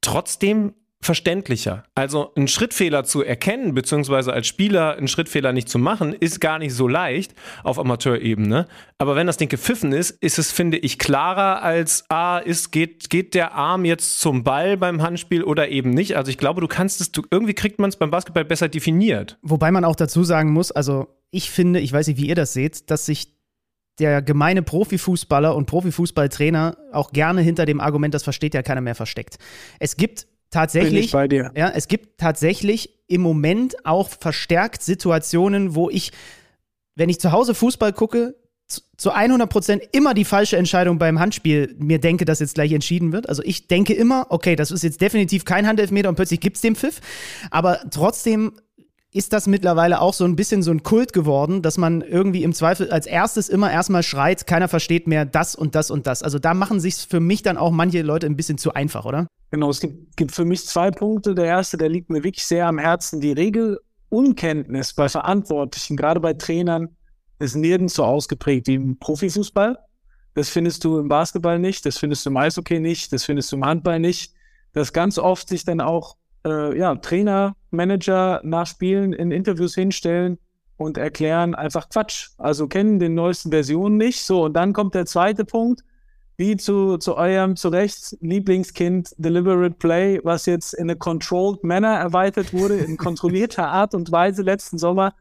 trotzdem verständlicher. Also einen Schrittfehler zu erkennen, beziehungsweise als Spieler einen Schrittfehler nicht zu machen, ist gar nicht so leicht auf Amateurebene. Aber wenn das Ding gepfiffen ist, ist es, finde ich, klarer als, ah, ist, geht, geht der Arm jetzt zum Ball beim Handspiel oder eben nicht. Also ich glaube, du kannst es, du, irgendwie kriegt man es beim Basketball besser definiert. Wobei man auch dazu sagen muss, also ich finde, ich weiß nicht, wie ihr das seht, dass sich der gemeine Profifußballer und Profifußballtrainer auch gerne hinter dem Argument, das versteht ja keiner mehr, versteckt. Es gibt tatsächlich, ja, es gibt tatsächlich im Moment auch verstärkt Situationen, wo ich, wenn ich zu Hause Fußball gucke, zu 100 Prozent immer die falsche Entscheidung beim Handspiel mir denke, dass jetzt gleich entschieden wird. Also ich denke immer, okay, das ist jetzt definitiv kein Handelfmeter und plötzlich gibt es den Pfiff. Aber trotzdem ist das mittlerweile auch so ein bisschen so ein Kult geworden, dass man irgendwie im Zweifel als erstes immer erstmal schreit, keiner versteht mehr das und das und das. Also da machen sich für mich dann auch manche Leute ein bisschen zu einfach, oder? Genau, es gibt, gibt für mich zwei Punkte. Der erste, der liegt mir wirklich sehr am Herzen. Die Regelunkenntnis bei Verantwortlichen, gerade bei Trainern, ist nirgends so ausgeprägt wie im Profifußball. Das findest du im Basketball nicht, das findest du im Eishockey nicht, das findest du im Handball nicht. Dass ganz oft sich dann auch äh, ja, Trainer, Manager nach Spielen in Interviews hinstellen und erklären einfach Quatsch. Also kennen den neuesten Versionen nicht. So, und dann kommt der zweite Punkt, wie zu, zu eurem zu Recht Lieblingskind Deliberate Play, was jetzt in a controlled manner erweitert wurde, in kontrollierter Art und Weise letzten Sommer.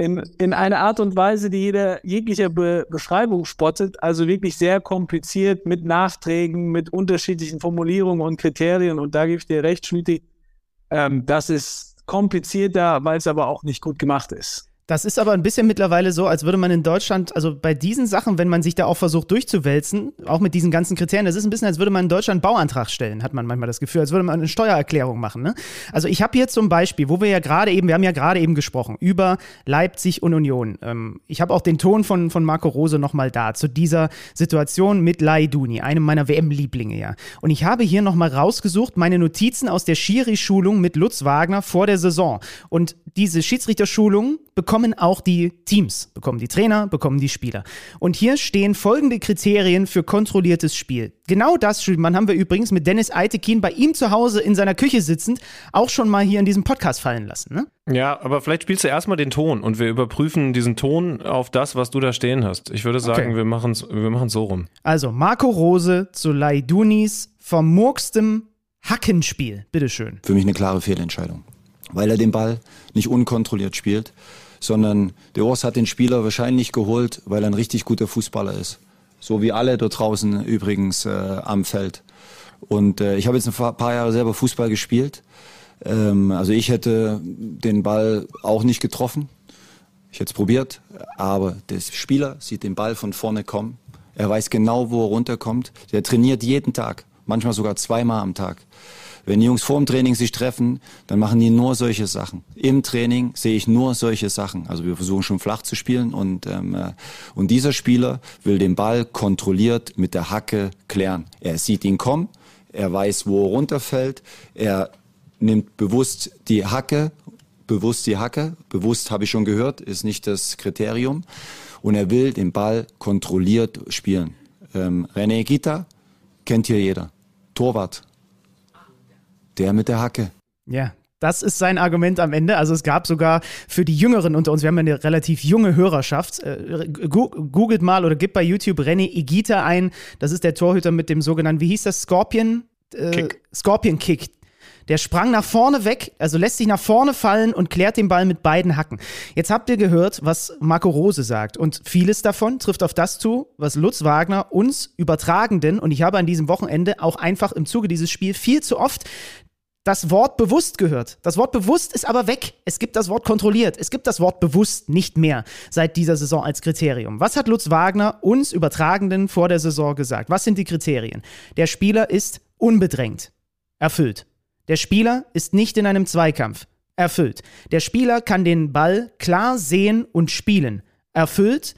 In, in einer Art und Weise, die jeder jeglicher Be Beschreibung spottet, also wirklich sehr kompliziert mit Nachträgen, mit unterschiedlichen Formulierungen und Kriterien. Und da gebe ich dir recht, Schlüti, ähm, das ist komplizierter, weil es aber auch nicht gut gemacht ist. Das ist aber ein bisschen mittlerweile so, als würde man in Deutschland, also bei diesen Sachen, wenn man sich da auch versucht durchzuwälzen, auch mit diesen ganzen Kriterien, das ist ein bisschen, als würde man in Deutschland einen Bauantrag stellen, hat man manchmal das Gefühl, als würde man eine Steuererklärung machen. Ne? Also ich habe hier zum Beispiel, wo wir ja gerade eben, wir haben ja gerade eben gesprochen über Leipzig und Union. Ähm, ich habe auch den Ton von, von Marco Rose nochmal da, zu dieser Situation mit Laiduni, einem meiner WM-Lieblinge ja. Und ich habe hier nochmal rausgesucht, meine Notizen aus der Schiri-Schulung mit Lutz Wagner vor der Saison. Und diese Schiedsrichterschulung bekommen auch die Teams, bekommen die Trainer, bekommen die Spieler. Und hier stehen folgende Kriterien für kontrolliertes Spiel. Genau das, man haben wir übrigens mit Dennis Eitekin bei ihm zu Hause in seiner Küche sitzend auch schon mal hier in diesem Podcast fallen lassen. Ne? Ja, aber vielleicht spielst du erstmal den Ton und wir überprüfen diesen Ton auf das, was du da stehen hast. Ich würde sagen, okay. wir machen es wir so rum. Also, Marco Rose zu Laidunis vermurkstem Hackenspiel. Bitteschön. Für mich eine klare Fehlentscheidung, weil er den Ball nicht unkontrolliert spielt sondern der Urs hat den Spieler wahrscheinlich geholt, weil er ein richtig guter Fußballer ist. So wie alle dort draußen übrigens äh, am Feld. Und äh, ich habe jetzt ein paar Jahre selber Fußball gespielt. Ähm, also ich hätte den Ball auch nicht getroffen. Ich hätte es probiert, aber der Spieler sieht den Ball von vorne kommen. Er weiß genau, wo er runterkommt. Der trainiert jeden Tag, manchmal sogar zweimal am Tag. Wenn die Jungs vor dem Training sich treffen, dann machen die nur solche Sachen. Im Training sehe ich nur solche Sachen. Also wir versuchen schon flach zu spielen und, ähm, äh, und dieser Spieler will den Ball kontrolliert mit der Hacke klären. Er sieht ihn kommen, er weiß, wo er runterfällt, er nimmt bewusst die Hacke, bewusst die Hacke, bewusst habe ich schon gehört, ist nicht das Kriterium. Und er will den Ball kontrolliert spielen. Ähm, René Gita kennt hier jeder. Torwart, der mit der Hacke. Ja, das ist sein Argument am Ende. Also es gab sogar für die Jüngeren unter uns, wir haben ja eine relativ junge Hörerschaft, äh, googelt mal oder gibt bei YouTube René Igita ein. Das ist der Torhüter mit dem sogenannten, wie hieß das, Scorpion? Äh, Kick. Scorpion Kick. Der sprang nach vorne weg, also lässt sich nach vorne fallen und klärt den Ball mit beiden Hacken. Jetzt habt ihr gehört, was Marco Rose sagt. Und vieles davon trifft auf das zu, was Lutz Wagner uns Übertragenden, und ich habe an diesem Wochenende auch einfach im Zuge dieses Spiels viel zu oft das Wort bewusst gehört. Das Wort bewusst ist aber weg. Es gibt das Wort kontrolliert. Es gibt das Wort bewusst nicht mehr seit dieser Saison als Kriterium. Was hat Lutz Wagner uns Übertragenden vor der Saison gesagt? Was sind die Kriterien? Der Spieler ist unbedrängt. Erfüllt. Der Spieler ist nicht in einem Zweikampf. Erfüllt. Der Spieler kann den Ball klar sehen und spielen. Erfüllt.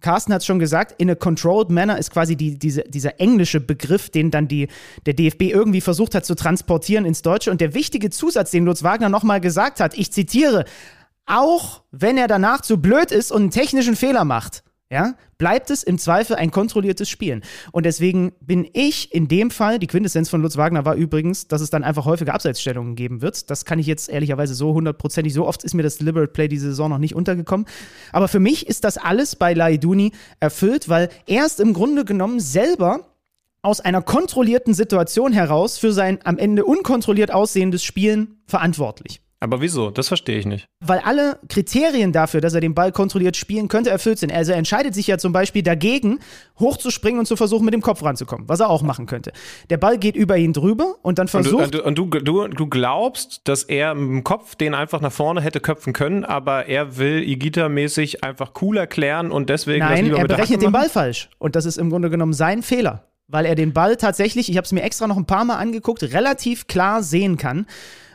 Carsten hat es schon gesagt, in a controlled manner ist quasi die, diese, dieser englische Begriff, den dann die, der DFB irgendwie versucht hat zu transportieren ins Deutsche. Und der wichtige Zusatz, den Lutz Wagner nochmal gesagt hat, ich zitiere, auch wenn er danach zu blöd ist und einen technischen Fehler macht, ja, bleibt es im Zweifel ein kontrolliertes Spielen. Und deswegen bin ich in dem Fall, die Quintessenz von Lutz Wagner war übrigens, dass es dann einfach häufige Abseitsstellungen geben wird. Das kann ich jetzt ehrlicherweise so hundertprozentig, so oft ist mir das Deliberate Play diese Saison noch nicht untergekommen. Aber für mich ist das alles bei Laiduni erfüllt, weil er ist im Grunde genommen selber aus einer kontrollierten Situation heraus für sein am Ende unkontrolliert aussehendes Spielen verantwortlich. Aber wieso? Das verstehe ich nicht. Weil alle Kriterien dafür, dass er den Ball kontrolliert spielen könnte, erfüllt sind. Also er entscheidet sich ja zum Beispiel dagegen, hochzuspringen und zu versuchen, mit dem Kopf ranzukommen, was er auch machen könnte. Der Ball geht über ihn drüber und dann versucht. Und du, und du, du, du glaubst, dass er mit dem Kopf den einfach nach vorne hätte köpfen können, aber er will Igita-mäßig einfach cool erklären und deswegen. Nein, er berechnet den Ball falsch. Und das ist im Grunde genommen sein Fehler. Weil er den Ball tatsächlich, ich habe es mir extra noch ein paar Mal angeguckt, relativ klar sehen kann.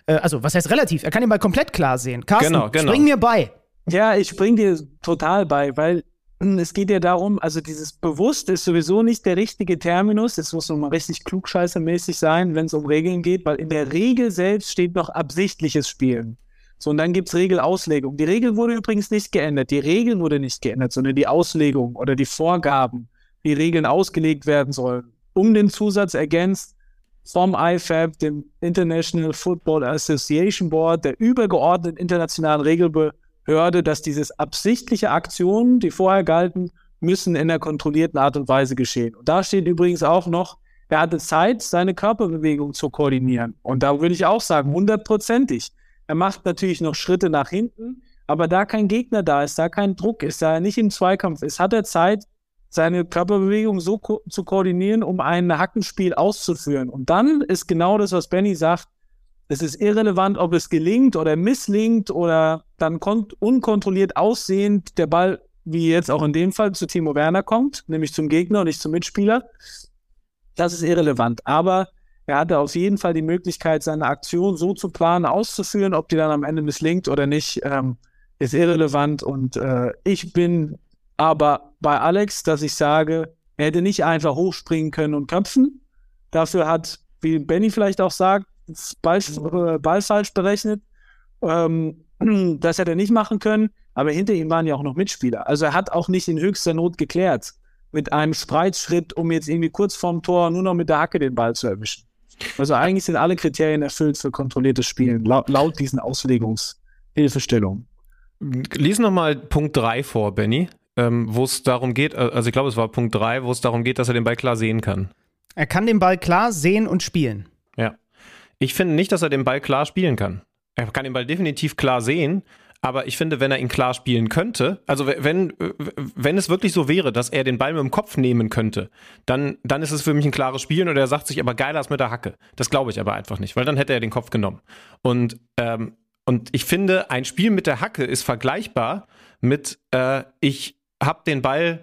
Äh, also, was heißt relativ? Er kann den Ball komplett klar sehen. Carsten, genau, genau. spring mir bei. Ja, ich spring dir total bei, weil hm, es geht ja darum, also dieses bewusst ist sowieso nicht der richtige Terminus. Es muss nochmal richtig klugscheißermäßig sein, wenn es um Regeln geht, weil in der Regel selbst steht noch absichtliches Spielen. So, und dann gibt es Regelauslegung. Die Regel wurde übrigens nicht geändert. Die Regeln wurde nicht geändert, sondern die Auslegung oder die Vorgaben, wie Regeln ausgelegt werden sollen. Um den Zusatz ergänzt, vom IFAB, dem International Football Association Board, der übergeordneten internationalen Regelbehörde, dass dieses absichtliche Aktionen, die vorher galten, müssen in einer kontrollierten Art und Weise geschehen. Und da steht übrigens auch noch, er hatte Zeit, seine Körperbewegung zu koordinieren. Und da würde ich auch sagen, hundertprozentig. Er macht natürlich noch Schritte nach hinten, aber da kein Gegner da ist, da kein Druck ist, da er nicht im Zweikampf ist, hat er Zeit, seine Körperbewegung so ko zu koordinieren, um ein Hackenspiel auszuführen. Und dann ist genau das, was Benny sagt, es ist irrelevant, ob es gelingt oder misslingt oder dann unkontrolliert aussehend der Ball, wie jetzt auch in dem Fall, zu Timo Werner kommt, nämlich zum Gegner und nicht zum Mitspieler. Das ist irrelevant. Aber er hatte auf jeden Fall die Möglichkeit, seine Aktion so zu planen, auszuführen. Ob die dann am Ende misslingt oder nicht, ähm, ist irrelevant. Und äh, ich bin aber bei Alex, dass ich sage, er hätte nicht einfach hochspringen können und köpfen. Dafür hat, wie Benny vielleicht auch sagt, Ball, äh, Ball falsch berechnet. Ähm, (clears throat) das hätte er nicht machen können, aber hinter ihm waren ja auch noch Mitspieler. Also er hat auch nicht in höchster Not geklärt mit einem Spreizschritt, um jetzt irgendwie kurz vorm Tor nur noch mit der Hacke den Ball zu erwischen. Also eigentlich sind alle Kriterien erfüllt für kontrolliertes Spielen, laut, laut diesen Auslegungshilfestellungen. Lies nochmal Punkt 3 vor, Benny ähm, wo es darum geht, äh, also ich glaube, es war Punkt 3, wo es darum geht, dass er den Ball klar sehen kann. Er kann den Ball klar sehen und spielen. Ja. Ich finde nicht, dass er den Ball klar spielen kann. Er kann den Ball definitiv klar sehen, aber ich finde, wenn er ihn klar spielen könnte, also wenn, wenn es wirklich so wäre, dass er den Ball mit dem Kopf nehmen könnte, dann, dann ist es für mich ein klares Spielen und er sagt sich aber geiler als mit der Hacke. Das glaube ich aber einfach nicht, weil dann hätte er den Kopf genommen. Und ähm, und ich finde, ein Spiel mit der Hacke ist vergleichbar mit, äh, ich habe den Ball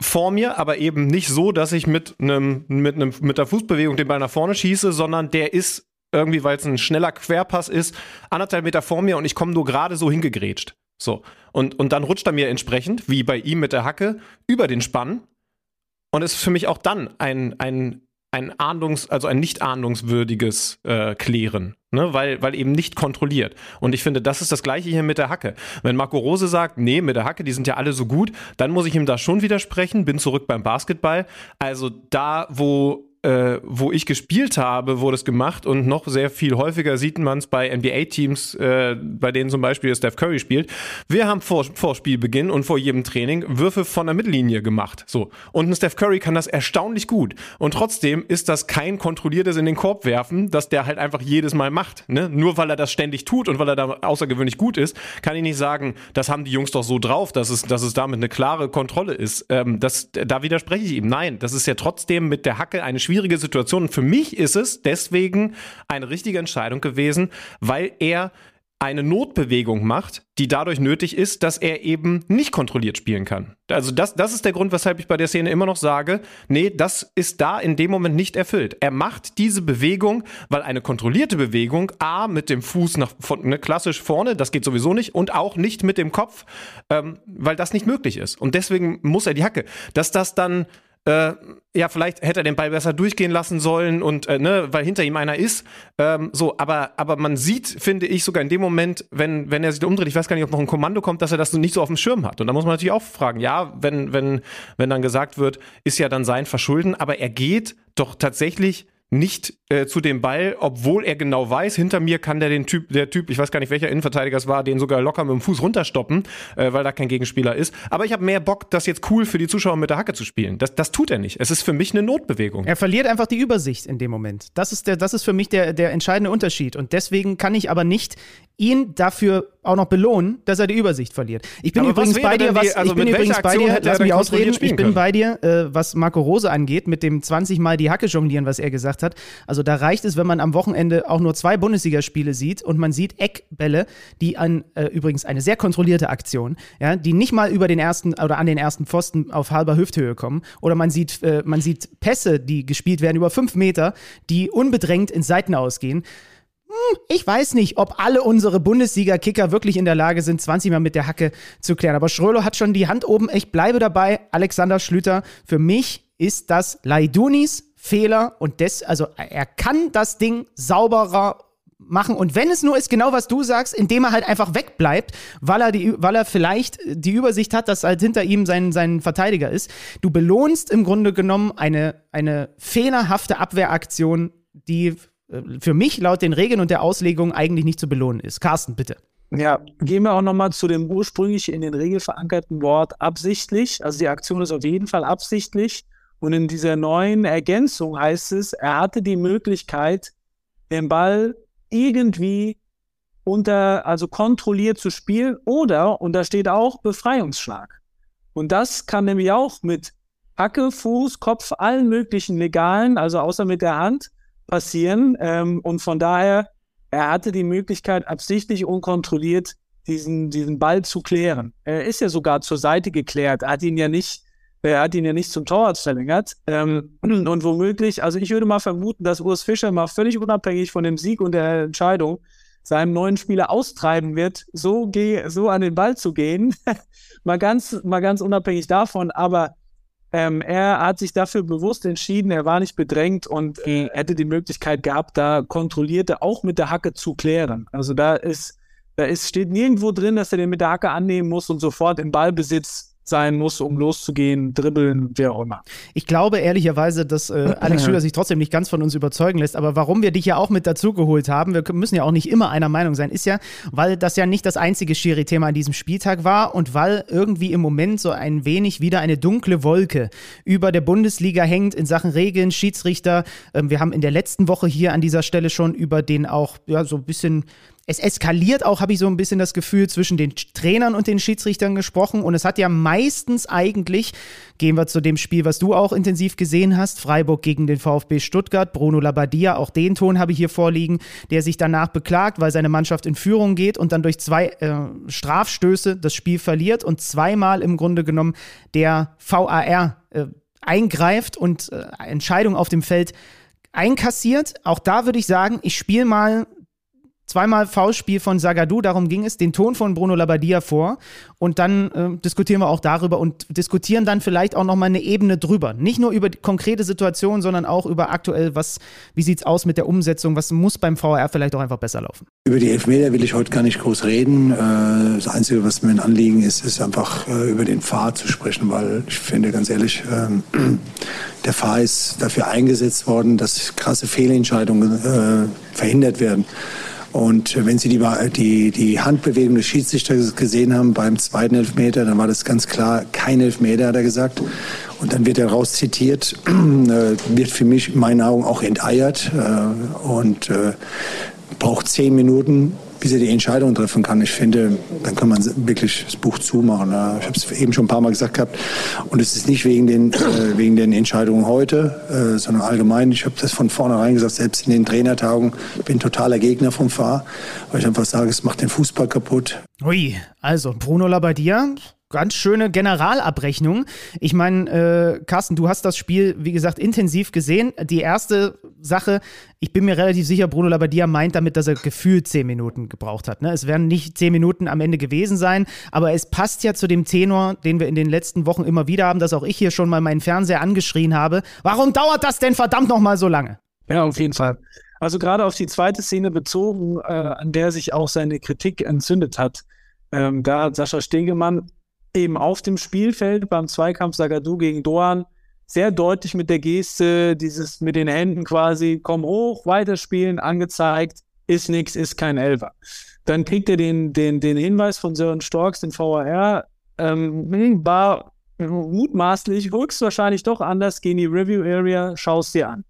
vor mir, aber eben nicht so, dass ich mit einem mit einem mit der Fußbewegung den Ball nach vorne schieße, sondern der ist irgendwie, weil es ein schneller Querpass ist, anderthalb Meter vor mir und ich komme nur gerade so hingegrätscht. So. Und, und dann rutscht er mir entsprechend, wie bei ihm mit der Hacke, über den Spann. Und ist für mich auch dann ein, ein, ein ahndungs-, also ein nicht ahndungswürdiges äh, Klären, ne? weil, weil eben nicht kontrolliert. Und ich finde, das ist das Gleiche hier mit der Hacke. Wenn Marco Rose sagt, nee, mit der Hacke, die sind ja alle so gut, dann muss ich ihm da schon widersprechen, bin zurück beim Basketball. Also da, wo äh, wo ich gespielt habe, wurde es gemacht und noch sehr viel häufiger sieht man es bei NBA-Teams, äh, bei denen zum Beispiel Steph Curry spielt. Wir haben vor, vor Spielbeginn und vor jedem Training Würfe von der Mittellinie gemacht. So. Und ein Steph Curry kann das erstaunlich gut. Und trotzdem ist das kein kontrolliertes in den Korb werfen, das der halt einfach jedes Mal macht. Ne? Nur weil er das ständig tut und weil er da außergewöhnlich gut ist, kann ich nicht sagen, das haben die Jungs doch so drauf, dass es, dass es damit eine klare Kontrolle ist. Ähm, das, da widerspreche ich ihm. Nein, das ist ja trotzdem mit der Hacke eine schwierige Situation. Und für mich ist es deswegen eine richtige Entscheidung gewesen, weil er eine Notbewegung macht, die dadurch nötig ist, dass er eben nicht kontrolliert spielen kann. Also das, das ist der Grund, weshalb ich bei der Szene immer noch sage, nee, das ist da in dem Moment nicht erfüllt. Er macht diese Bewegung, weil eine kontrollierte Bewegung, A, mit dem Fuß nach ne, klassisch vorne, das geht sowieso nicht, und auch nicht mit dem Kopf, ähm, weil das nicht möglich ist. Und deswegen muss er die Hacke. Dass das dann äh, ja, vielleicht hätte er den Ball besser durchgehen lassen sollen und äh, ne, weil hinter ihm einer ist. Ähm, so, aber, aber man sieht, finde ich, sogar in dem Moment, wenn, wenn er sich umdreht, ich weiß gar nicht, ob noch ein Kommando kommt, dass er das nicht so auf dem Schirm hat. Und da muss man natürlich auch fragen, ja, wenn, wenn, wenn dann gesagt wird, ist ja dann sein Verschulden, aber er geht doch tatsächlich nicht äh, zu dem Ball, obwohl er genau weiß, hinter mir kann der den Typ, der Typ, ich weiß gar nicht welcher Innenverteidiger es war, den sogar locker mit dem Fuß runterstoppen, äh, weil da kein Gegenspieler ist. Aber ich habe mehr Bock, das jetzt cool für die Zuschauer mit der Hacke zu spielen. Das, das tut er nicht. Es ist für mich eine Notbewegung. Er verliert einfach die Übersicht in dem Moment. Das ist, der, das ist für mich der, der entscheidende Unterschied. Und deswegen kann ich aber nicht ihn dafür auch noch belohnen, dass er die Übersicht verliert. Ich bin Aber übrigens bei dir, was, also ich bin übrigens bei dir, lass mich ausreden, ich bin bei dir, äh, was Marco Rose angeht, mit dem 20 Mal die Hacke jonglieren, was er gesagt hat. Also da reicht es, wenn man am Wochenende auch nur zwei Bundesligaspiele sieht und man sieht Eckbälle, die an, äh, übrigens eine sehr kontrollierte Aktion, ja, die nicht mal über den ersten oder an den ersten Pfosten auf halber Hüfthöhe kommen. Oder man sieht, äh, man sieht Pässe, die gespielt werden über fünf Meter, die unbedrängt ins Seiten ausgehen. Hm, ich weiß nicht, ob alle unsere Bundesliga-Kicker wirklich in der Lage sind, 20 Mal mit der Hacke zu klären. Aber Schrölo hat schon die Hand oben. Ich bleibe dabei. Alexander Schlüter, für mich ist das Laidunis Fehler und des, also er kann das Ding sauberer machen. Und wenn es nur ist, genau was du sagst, indem er halt einfach wegbleibt, weil er, die, weil er vielleicht die Übersicht hat, dass halt hinter ihm sein, sein Verteidiger ist. Du belohnst im Grunde genommen eine, eine fehlerhafte Abwehraktion, die äh, für mich laut den Regeln und der Auslegung eigentlich nicht zu belohnen ist. Carsten, bitte. Ja, gehen wir auch nochmal zu dem ursprünglich in den Regeln verankerten Wort absichtlich. Also die Aktion ist auf jeden Fall absichtlich. Und in dieser neuen Ergänzung heißt es, er hatte die Möglichkeit, den Ball irgendwie unter, also kontrolliert zu spielen oder, und da steht auch Befreiungsschlag. Und das kann nämlich auch mit Hacke, Fuß, Kopf, allen möglichen legalen, also außer mit der Hand, passieren. Ähm, und von daher, er hatte die Möglichkeit, absichtlich unkontrolliert diesen, diesen Ball zu klären. Er ist ja sogar zur Seite geklärt. Hat ihn ja nicht, er hat ihn ja nicht zum Torwart verlängert. Ähm, und womöglich, also ich würde mal vermuten, dass Urs Fischer mal völlig unabhängig von dem Sieg und der Entscheidung seinem neuen Spieler austreiben wird, so, geh, so an den Ball zu gehen. (laughs) mal ganz, mal ganz unabhängig davon. Aber ähm, er hat sich dafür bewusst entschieden, er war nicht bedrängt und äh, hätte die Möglichkeit gehabt, da kontrollierte auch mit der Hacke zu klären. Also da ist, da ist, steht nirgendwo drin, dass er den mit der Hacke annehmen muss und sofort im Ballbesitz sein muss, um loszugehen, dribbeln, wer auch immer. Ich glaube ehrlicherweise, dass äh, (laughs) Alex Schüler sich trotzdem nicht ganz von uns überzeugen lässt. Aber warum wir dich ja auch mit dazugeholt haben, wir müssen ja auch nicht immer einer Meinung sein, ist ja, weil das ja nicht das einzige Schiri-Thema an diesem Spieltag war und weil irgendwie im Moment so ein wenig wieder eine dunkle Wolke über der Bundesliga hängt in Sachen Regeln, Schiedsrichter. Ähm, wir haben in der letzten Woche hier an dieser Stelle schon über den auch ja, so ein bisschen es eskaliert auch, habe ich so ein bisschen das Gefühl, zwischen den Trainern und den Schiedsrichtern gesprochen. Und es hat ja meistens eigentlich, gehen wir zu dem Spiel, was du auch intensiv gesehen hast, Freiburg gegen den VfB Stuttgart, Bruno Labbadia, auch den Ton habe ich hier vorliegen, der sich danach beklagt, weil seine Mannschaft in Führung geht und dann durch zwei äh, Strafstöße das Spiel verliert und zweimal im Grunde genommen der VAR äh, eingreift und äh, Entscheidung auf dem Feld einkassiert. Auch da würde ich sagen, ich spiele mal zweimal Faustspiel von Sagadu, darum ging es, den Ton von Bruno Labbadia vor. Und dann äh, diskutieren wir auch darüber und diskutieren dann vielleicht auch nochmal eine Ebene drüber. Nicht nur über die konkrete Situation, sondern auch über aktuell, was, wie sieht es aus mit der Umsetzung, was muss beim VR vielleicht auch einfach besser laufen. Über die Elfmeter will ich heute gar nicht groß reden. Äh, das Einzige, was mir ein Anliegen ist, ist einfach äh, über den Fahr zu sprechen, weil ich finde ganz ehrlich, ähm, (clears throat) der Fahr ist dafür eingesetzt worden, dass krasse Fehlentscheidungen äh, verhindert werden. Und wenn Sie die, die, die Handbewegung des Schiedsrichters gesehen haben beim zweiten Elfmeter, dann war das ganz klar kein Elfmeter, hat er gesagt. Und dann wird er raus zitiert, (clears throat) äh, wird für mich in meinen Augen auch enteiert äh, und äh, braucht zehn Minuten, bis er die Entscheidung treffen kann. Ich finde, dann kann man wirklich das Buch zumachen. Ich habe es eben schon ein paar Mal gesagt gehabt. Und es ist nicht wegen den, äh, wegen den Entscheidungen heute, äh, sondern allgemein. Ich habe das von vornherein gesagt, selbst in den Trainertagen. Ich bin totaler Gegner vom Fahr, weil ich einfach sage, es macht den Fußball kaputt. Ui, also Bruno Labbadia, ganz schöne Generalabrechnung. Ich meine, äh, Carsten, du hast das Spiel, wie gesagt, intensiv gesehen. Die erste Sache, ich bin mir relativ sicher, Bruno Labbadia meint damit, dass er gefühlt zehn Minuten gebraucht hat. Ne? Es werden nicht zehn Minuten am Ende gewesen sein, aber es passt ja zu dem Tenor, den wir in den letzten Wochen immer wieder haben, dass auch ich hier schon mal meinen Fernseher angeschrien habe. Warum dauert das denn verdammt noch mal so lange? Ja, auf jeden Fall. Also gerade auf die zweite Szene bezogen, äh, an der sich auch seine Kritik entzündet hat. Ähm, da hat Sascha Stegemann eben auf dem Spielfeld beim Zweikampf Sagadu gegen Doan sehr deutlich mit der Geste, dieses mit den Händen quasi, komm hoch, weiterspielen, angezeigt, ist nix, ist kein Elfer. Dann kriegt er den, den, den Hinweis von Sören Storks, den VAR, ähm, war mutmaßlich höchstwahrscheinlich doch anders, geh in die Review Area, schaust dir an.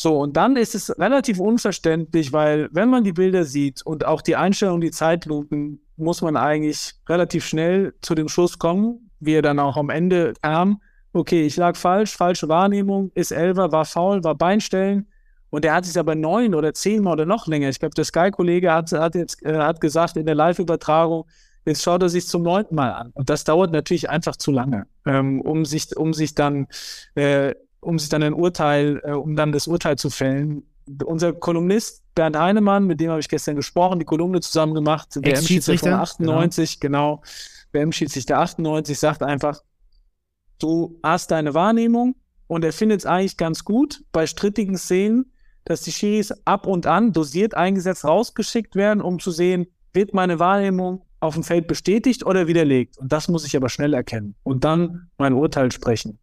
So, und dann ist es relativ unverständlich, weil wenn man die Bilder sieht und auch die Einstellung, die Zeitlupen, muss man eigentlich relativ schnell zu dem Schluss kommen, wie er dann auch am Ende kam. Okay, ich lag falsch, falsche Wahrnehmung, ist Elver, war faul, war Beinstellen. Und er hat sich aber neun oder zehnmal oder noch länger. Ich glaube, der Sky-Kollege hat, hat jetzt äh, hat gesagt in der Live-Übertragung, jetzt schaut er sich zum neunten Mal an. Und das dauert natürlich einfach zu lange, ähm, um sich, um sich dann, äh, um sich dann ein Urteil, äh, um dann das Urteil zu fällen. Unser Kolumnist Bernd Heinemann, mit dem habe ich gestern gesprochen, die Kolumne zusammen gemacht. WM-Schiedsrichter 98, genau. genau. WM-Schiedsrichter 98 sagt einfach, du hast deine Wahrnehmung und er findet es eigentlich ganz gut bei strittigen Szenen, dass die Schiris ab und an dosiert eingesetzt rausgeschickt werden, um zu sehen, wird meine Wahrnehmung auf dem Feld bestätigt oder widerlegt. Und das muss ich aber schnell erkennen und dann mein Urteil sprechen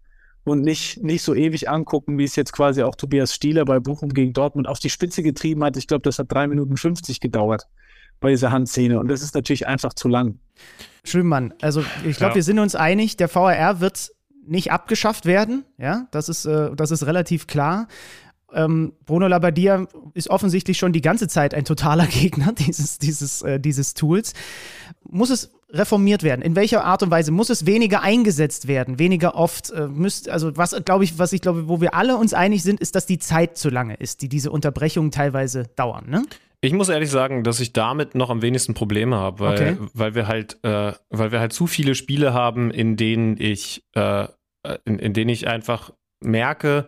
und nicht, nicht so ewig angucken, wie es jetzt quasi auch Tobias Stieler bei Bochum gegen Dortmund auf die Spitze getrieben hat. Ich glaube, das hat drei Minuten 50 gedauert bei dieser Handszene und das ist natürlich einfach zu lang. Schönmann, also ich glaube, ja. wir sind uns einig, der VAR wird nicht abgeschafft werden, ja, das ist, äh, das ist relativ klar. Ähm, Bruno Labbadia ist offensichtlich schon die ganze Zeit ein totaler (laughs) Gegner dieses, dieses, äh, dieses Tools. Muss es reformiert werden? In welcher Art und Weise muss es weniger eingesetzt werden, weniger oft? Äh, müsst, also was glaube ich, was ich glaube, wo wir alle uns einig sind, ist, dass die Zeit zu lange ist, die diese Unterbrechungen teilweise dauern. Ne? Ich muss ehrlich sagen, dass ich damit noch am wenigsten Probleme habe, weil, okay. weil wir halt, äh, weil wir halt zu viele Spiele haben, in denen ich, äh, äh in, in denen ich einfach merke,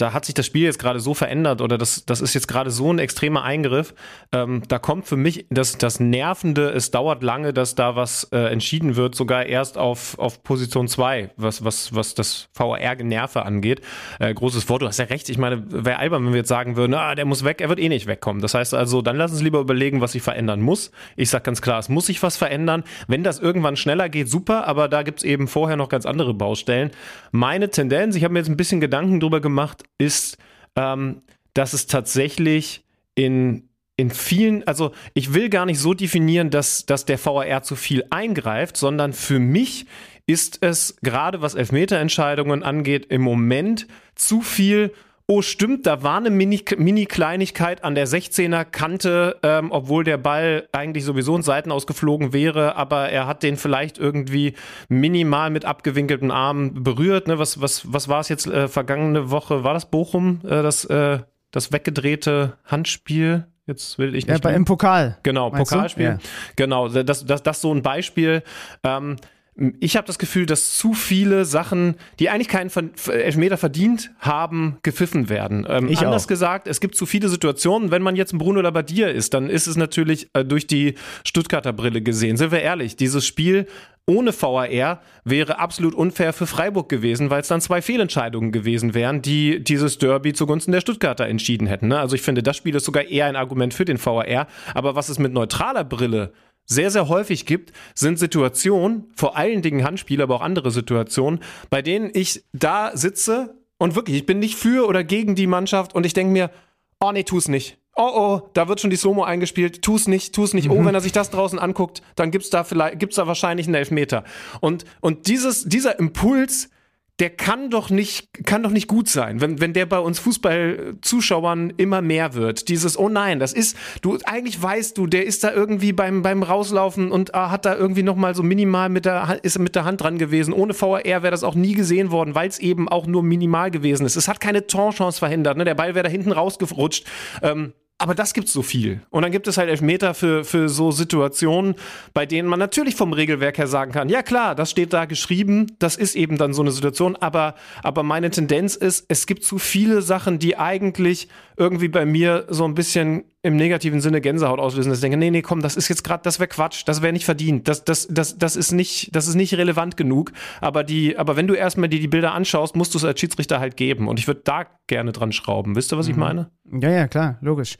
da hat sich das Spiel jetzt gerade so verändert oder das, das ist jetzt gerade so ein extremer Eingriff. Ähm, da kommt für mich das, das Nervende, es dauert lange, dass da was äh, entschieden wird, sogar erst auf, auf Position 2, was, was, was das VR-Generve angeht. Äh, großes Wort, du hast ja recht. Ich meine, wäre albern, wenn wir jetzt sagen würden, ah, der muss weg, er wird eh nicht wegkommen. Das heißt also, dann lass uns lieber überlegen, was sich verändern muss. Ich sage ganz klar, es muss sich was verändern. Wenn das irgendwann schneller geht, super, aber da gibt es eben vorher noch ganz andere Baustellen. Meine Tendenz, ich habe mir jetzt ein bisschen Gedanken drüber gemacht, ist, ähm, dass es tatsächlich in in vielen, also ich will gar nicht so definieren, dass, dass der VAR zu viel eingreift, sondern für mich ist es gerade was Elfmeterentscheidungen angeht im Moment zu viel oh stimmt, da war eine Mini-Kleinigkeit an der 16er Kante, ähm, obwohl der Ball eigentlich sowieso in Seiten ausgeflogen wäre, aber er hat den vielleicht irgendwie minimal mit abgewinkelten Armen berührt. Ne? Was, was, was war es jetzt äh, vergangene Woche? War das Bochum, äh, das, äh, das weggedrehte Handspiel? Jetzt will ich nicht. Ja, bei, im Pokal. Genau, Pokalspiel. Ja. Genau, das, das, das so ein Beispiel. Ähm, ich habe das Gefühl, dass zu viele Sachen, die eigentlich keinen Elfmeter verdient haben, gepfiffen werden. Ähm, ich anders auch. gesagt, es gibt zu viele Situationen. Wenn man jetzt ein Bruno Labbadia ist, dann ist es natürlich äh, durch die Stuttgarter Brille gesehen. Sind wir ehrlich, dieses Spiel ohne VAR wäre absolut unfair für Freiburg gewesen, weil es dann zwei Fehlentscheidungen gewesen wären, die dieses Derby zugunsten der Stuttgarter entschieden hätten. Ne? Also ich finde, das Spiel ist sogar eher ein Argument für den VAR. Aber was es mit neutraler Brille sehr, sehr häufig gibt, sind Situationen, vor allen Dingen Handspiele, aber auch andere Situationen, bei denen ich da sitze und wirklich, ich bin nicht für oder gegen die Mannschaft und ich denke mir, oh nee, tu's nicht. Oh oh, da wird schon die Somo eingespielt, tu's nicht, tu's nicht. Oh, mhm. Wenn er sich das draußen anguckt, dann gibt's da vielleicht, gibt's da wahrscheinlich einen Elfmeter. Und, und dieses, dieser Impuls, der kann doch nicht, kann doch nicht gut sein, wenn, wenn der bei uns Fußballzuschauern immer mehr wird. Dieses, oh nein, das ist, du, eigentlich weißt du, der ist da irgendwie beim, beim Rauslaufen und ah, hat da irgendwie nochmal so minimal mit der, ist mit der Hand dran gewesen. Ohne VAR wäre das auch nie gesehen worden, weil es eben auch nur minimal gewesen ist. Es hat keine Torchance verhindert, ne? Der Ball wäre da hinten rausgerutscht. Ähm, aber das gibt so viel. Und dann gibt es halt Elfmeter für, für so Situationen, bei denen man natürlich vom Regelwerk her sagen kann, ja klar, das steht da geschrieben, das ist eben dann so eine Situation, aber, aber meine Tendenz ist, es gibt zu viele Sachen, die eigentlich irgendwie bei mir so ein bisschen im negativen Sinne Gänsehaut auslösen, dass ich denke, nee, nee, komm, das ist jetzt gerade, das wäre Quatsch, das wäre nicht verdient, das, das, das, das ist nicht, das ist nicht relevant genug. Aber die, aber wenn du erstmal dir die Bilder anschaust, musst du es als Schiedsrichter halt geben. Und ich würde da gerne dran schrauben. Wisst ihr, was mhm. ich meine? Ja, ja, klar, logisch.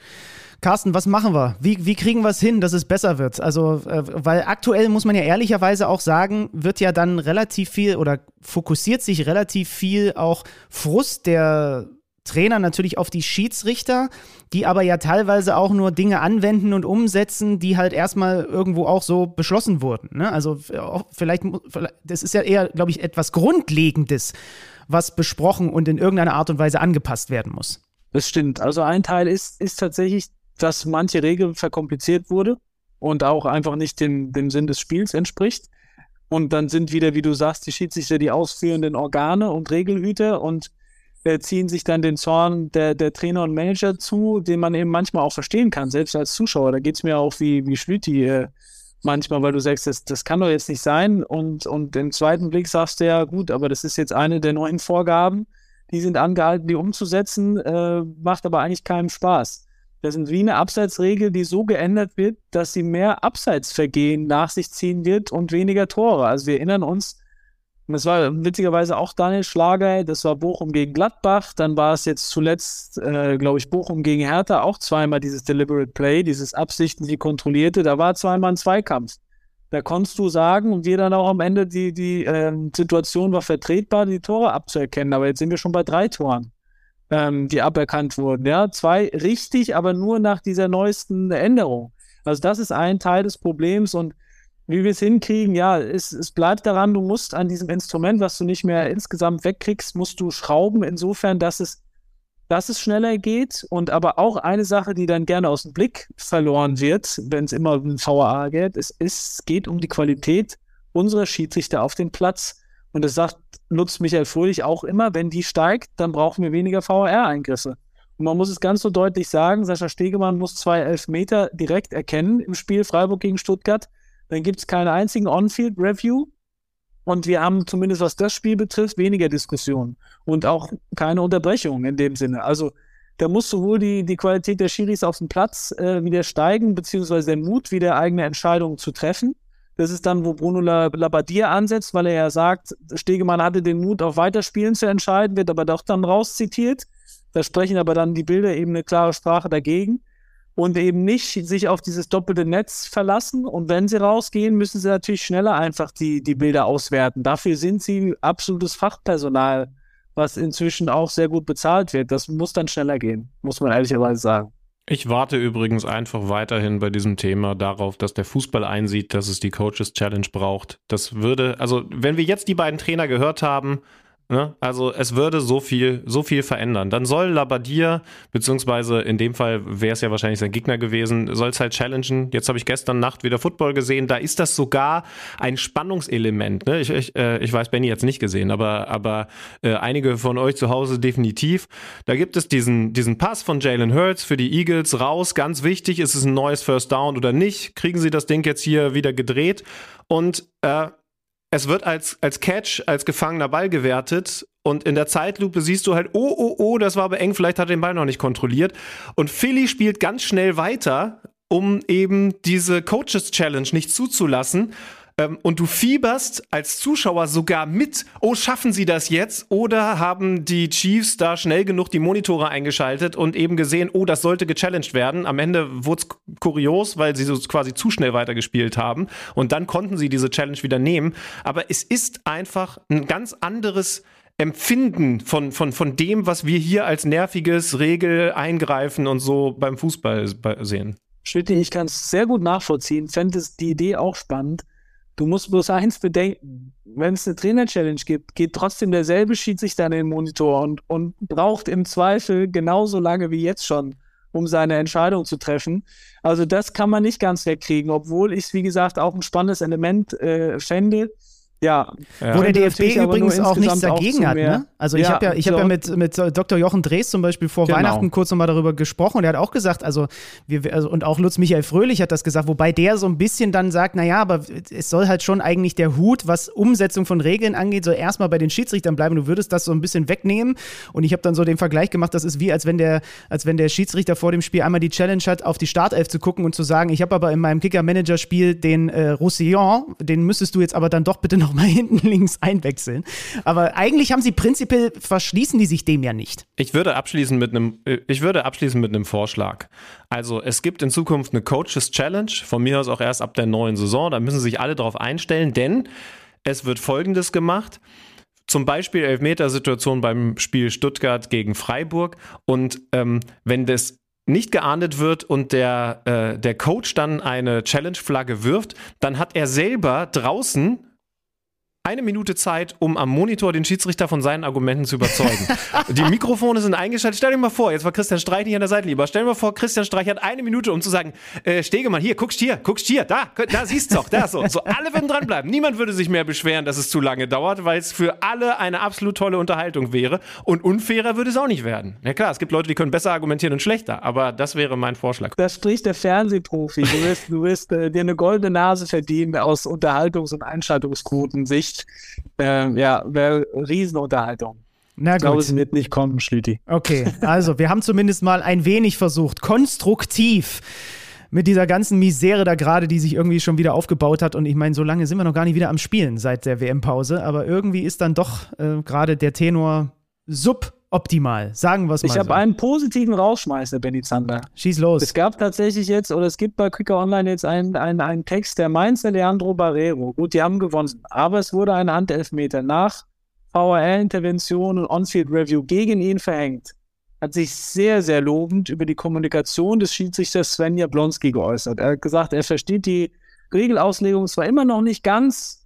Carsten, was machen wir? Wie, wie kriegen wir es hin, dass es besser wird? Also, äh, weil aktuell muss man ja ehrlicherweise auch sagen, wird ja dann relativ viel oder fokussiert sich relativ viel auch Frust der Trainer natürlich auf die Schiedsrichter, die aber ja teilweise auch nur Dinge anwenden und umsetzen, die halt erstmal irgendwo auch so beschlossen wurden. Ne? Also vielleicht, das ist ja eher, glaube ich, etwas Grundlegendes, was besprochen und in irgendeiner Art und Weise angepasst werden muss. Das stimmt. Also ein Teil ist, ist tatsächlich, dass manche Regel verkompliziert wurde und auch einfach nicht dem, dem Sinn des Spiels entspricht. Und dann sind wieder, wie du sagst, die Schiedsrichter die ausführenden Organe und Regelhüter und ziehen sich dann den Zorn der, der Trainer und Manager zu, den man eben manchmal auch verstehen kann, selbst als Zuschauer. Da geht es mir auch wie, wie Schlüti äh, manchmal, weil du sagst, das, das kann doch jetzt nicht sein. Und, und im zweiten Blick sagst du ja, gut, aber das ist jetzt eine der neuen Vorgaben, die sind angehalten, die umzusetzen, äh, macht aber eigentlich keinen Spaß. Das sind wie eine Abseitsregel, die so geändert wird, dass sie mehr Abseitsvergehen nach sich ziehen wird und weniger Tore. Also wir erinnern uns, das war witzigerweise auch Daniel Schlager, das war Bochum gegen Gladbach, dann war es jetzt zuletzt, äh, glaube ich, Bochum gegen Hertha, auch zweimal dieses Deliberate Play, dieses Absichten, die kontrollierte, da war zweimal ein Zweikampf. Da konntest du sagen und wir dann auch am Ende, die, die äh, Situation war vertretbar, die Tore abzuerkennen, aber jetzt sind wir schon bei drei Toren, ähm, die aberkannt wurden. Ja, zwei richtig, aber nur nach dieser neuesten Änderung. Also das ist ein Teil des Problems und wie wir es hinkriegen, ja, es, es bleibt daran, du musst an diesem Instrument, was du nicht mehr insgesamt wegkriegst, musst du schrauben, insofern, dass es, dass es schneller geht. Und aber auch eine Sache, die dann gerne aus dem Blick verloren wird, wenn es immer um VAA geht, es, es geht um die Qualität unserer Schiedsrichter auf dem Platz. Und das sagt Lutz Michael Fröhlich auch immer, wenn die steigt, dann brauchen wir weniger VAR-Eingriffe. Und man muss es ganz so deutlich sagen, Sascha Stegemann muss zwei Elfmeter direkt erkennen im Spiel Freiburg gegen Stuttgart. Dann gibt es keinen einzigen On-Field-Review. Und wir haben zumindest, was das Spiel betrifft, weniger Diskussionen und auch keine Unterbrechungen in dem Sinne. Also da muss sowohl die, die Qualität der Schiris auf dem Platz äh, wieder steigen, beziehungsweise der Mut, wieder eigene Entscheidungen zu treffen. Das ist dann, wo Bruno Labbadia ansetzt, weil er ja sagt, Stegemann hatte den Mut, auf Weiterspielen zu entscheiden, wird aber doch dann rauszitiert. Da sprechen aber dann die Bilder eben eine klare Sprache dagegen und eben nicht sich auf dieses doppelte Netz verlassen. Und wenn sie rausgehen, müssen sie natürlich schneller einfach die, die Bilder auswerten. Dafür sind sie absolutes Fachpersonal, was inzwischen auch sehr gut bezahlt wird. Das muss dann schneller gehen, muss man ehrlicherweise sagen. Ich warte übrigens einfach weiterhin bei diesem Thema darauf, dass der Fußball einsieht, dass es die Coaches Challenge braucht. Das würde, also wenn wir jetzt die beiden Trainer gehört haben, Ne? Also es würde so viel, so viel verändern. Dann soll Labadier, beziehungsweise in dem Fall wäre es ja wahrscheinlich sein Gegner gewesen, soll es halt challengen. Jetzt habe ich gestern Nacht wieder Football gesehen. Da ist das sogar ein Spannungselement. Ne? Ich, ich, äh, ich weiß, Benny jetzt nicht gesehen, aber, aber äh, einige von euch zu Hause definitiv. Da gibt es diesen, diesen Pass von Jalen Hurts für die Eagles raus. Ganz wichtig, ist es ein neues First Down oder nicht? Kriegen sie das Ding jetzt hier wieder gedreht? Und äh, es wird als, als Catch, als gefangener Ball gewertet und in der Zeitlupe siehst du halt, oh, oh, oh, das war aber eng, vielleicht hat er den Ball noch nicht kontrolliert. Und Philly spielt ganz schnell weiter, um eben diese Coaches Challenge nicht zuzulassen. Ähm, und du fieberst als Zuschauer sogar mit, oh, schaffen sie das jetzt? Oder haben die Chiefs da schnell genug die Monitore eingeschaltet und eben gesehen, oh, das sollte gechallenged werden. Am Ende wurde es kurios, weil sie so quasi zu schnell weitergespielt haben. Und dann konnten sie diese Challenge wieder nehmen. Aber es ist einfach ein ganz anderes Empfinden von, von, von dem, was wir hier als nerviges Regel eingreifen und so beim Fußball sehen. Schwitti, ich kann es sehr gut nachvollziehen, fände die Idee auch spannend. Du musst bloß eins bedenken, wenn es eine Trainer-Challenge gibt, geht trotzdem derselbe Schiedsrichter an den Monitor und, und braucht im Zweifel genauso lange wie jetzt schon, um seine Entscheidung zu treffen. Also das kann man nicht ganz wegkriegen, obwohl ich es, wie gesagt, auch ein spannendes Element äh, fände. Ja, ja. Wo der DFB übrigens auch nichts dagegen hat. Ne? Also ich ja, habe ja, ich so. hab ja mit, mit Dr. Jochen Drees zum Beispiel vor genau. Weihnachten kurz nochmal darüber gesprochen und er hat auch gesagt, also, wir, also und auch Lutz Michael Fröhlich hat das gesagt, wobei der so ein bisschen dann sagt, naja, aber es soll halt schon eigentlich der Hut, was Umsetzung von Regeln angeht, so erstmal bei den Schiedsrichtern bleiben. Du würdest das so ein bisschen wegnehmen. Und ich habe dann so den Vergleich gemacht, das ist wie, als wenn der, als wenn der Schiedsrichter vor dem Spiel einmal die Challenge hat, auf die Startelf zu gucken und zu sagen, ich habe aber in meinem Kicker-Manager-Spiel den äh, Roussillon, den müsstest du jetzt aber dann doch bitte noch nochmal (laughs) hinten links einwechseln. Aber eigentlich haben sie prinzipiell, verschließen die sich dem ja nicht. Ich würde abschließen mit einem, äh, ich würde abschließen mit einem Vorschlag. Also es gibt in Zukunft eine Coaches Challenge, von mir aus auch erst ab der neuen Saison. Da müssen sich alle darauf einstellen, denn es wird Folgendes gemacht zum Beispiel Elfmetersituation beim Spiel Stuttgart gegen Freiburg. Und ähm, wenn das nicht geahndet wird und der, äh, der Coach dann eine Challenge-Flagge wirft, dann hat er selber draußen eine Minute Zeit, um am Monitor den Schiedsrichter von seinen Argumenten zu überzeugen. (laughs) die Mikrofone sind eingeschaltet. Stell dir mal vor, jetzt war Christian Streich nicht an der Seite lieber. Stell dir mal vor, Christian Streich hat eine Minute, um zu sagen, äh, Stegemann, hier, guckst hier, guckst hier, da, da siehst du doch, da so. So, alle würden dranbleiben. Niemand würde sich mehr beschweren, dass es zu lange dauert, weil es für alle eine absolut tolle Unterhaltung wäre. Und unfairer würde es auch nicht werden. Ja klar, es gibt Leute, die können besser argumentieren und schlechter, aber das wäre mein Vorschlag. Da spricht der Fernsehprofi. Du wirst, du wirst äh, dir eine goldene Nase verdienen aus Unterhaltungs- und Einschaltungsquoten-Sicht. Äh, ja, wäre Riesenunterhaltung. Na gut. Ich glaube, es wird nicht kommen, Schlüti. Okay, also wir haben zumindest mal ein wenig versucht, konstruktiv mit dieser ganzen Misere da gerade, die sich irgendwie schon wieder aufgebaut hat. Und ich meine, so lange sind wir noch gar nicht wieder am Spielen seit der WM-Pause. Aber irgendwie ist dann doch äh, gerade der Tenor sub optimal. Sagen wir es mal. Ich habe so. einen positiven Rausschmeißer, Benny Zander. Schieß los. Es gab tatsächlich jetzt, oder es gibt bei Quicker Online jetzt einen, einen, einen Text, der Mainzer Leandro Barrero. Gut, die haben gewonnen, aber es wurde ein Handelfmeter nach VRL-Intervention und On-Field-Review gegen ihn verhängt. Hat sich sehr, sehr lobend über die Kommunikation des Schiedsrichters Sven Jablonski geäußert. Er hat gesagt, er versteht die Regelauslegung zwar immer noch nicht ganz,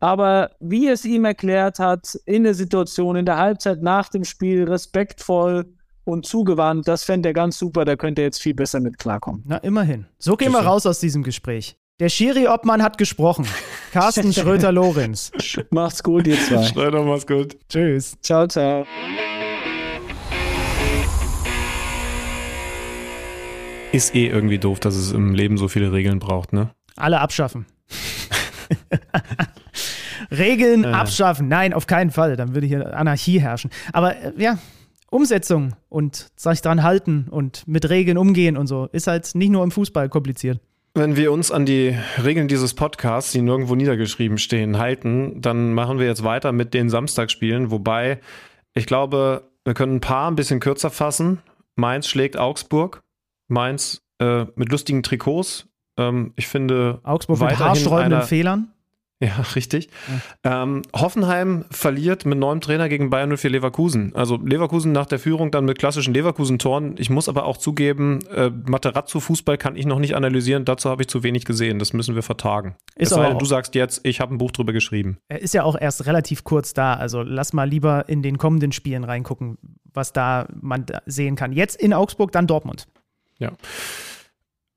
aber wie es ihm erklärt hat, in der Situation, in der Halbzeit nach dem Spiel, respektvoll und zugewandt, das fände er ganz super. Da könnte er jetzt viel besser mit klarkommen. Na, immerhin. So gehen wir raus aus diesem Gespräch. Der Schiri-Obmann hat gesprochen. (laughs) Carsten Schröter-Lorenz. Macht's gut, ihr zwei. (laughs) Schröder, mach's gut. Tschüss. Ciao, ciao. Ist eh irgendwie doof, dass es im Leben so viele Regeln braucht, ne? Alle abschaffen. (laughs) Regeln äh. abschaffen. Nein, auf keinen Fall. Dann würde hier Anarchie herrschen. Aber äh, ja, Umsetzung und sich dran halten und mit Regeln umgehen und so ist halt nicht nur im Fußball kompliziert. Wenn wir uns an die Regeln dieses Podcasts, die nirgendwo niedergeschrieben stehen, halten, dann machen wir jetzt weiter mit den Samstagsspielen. Wobei, ich glaube, wir können ein paar ein bisschen kürzer fassen. Mainz schlägt Augsburg. Mainz äh, mit lustigen Trikots. Ähm, ich finde. Augsburg mit haarsträubenden Fehlern. Ja, (laughs) richtig. Ja. Ähm, Hoffenheim verliert mit neuem Trainer gegen Bayern 04 Leverkusen. Also Leverkusen nach der Führung dann mit klassischen Leverkusen-Toren. Ich muss aber auch zugeben, äh, Materazzo-Fußball kann ich noch nicht analysieren. Dazu habe ich zu wenig gesehen. Das müssen wir vertagen. Ist es sei denn, du sagst jetzt, ich habe ein Buch drüber geschrieben. Er ist ja auch erst relativ kurz da. Also lass mal lieber in den kommenden Spielen reingucken, was da man sehen kann. Jetzt in Augsburg, dann Dortmund. Ja.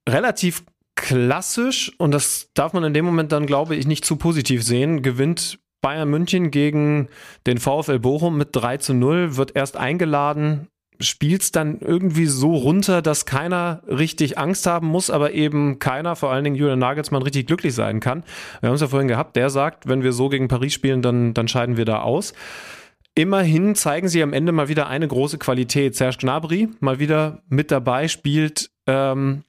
Relativ klassisch, und das darf man in dem Moment dann, glaube ich, nicht zu positiv sehen, gewinnt Bayern München gegen den VfL Bochum mit 3 zu 0, wird erst eingeladen, spielt es dann irgendwie so runter, dass keiner richtig Angst haben muss, aber eben keiner, vor allen Dingen Julian Nagelsmann, richtig glücklich sein kann. Wir haben es ja vorhin gehabt, der sagt, wenn wir so gegen Paris spielen, dann, dann scheiden wir da aus. Immerhin zeigen sie am Ende mal wieder eine große Qualität. Serge Gnabry mal wieder mit dabei, spielt ähm,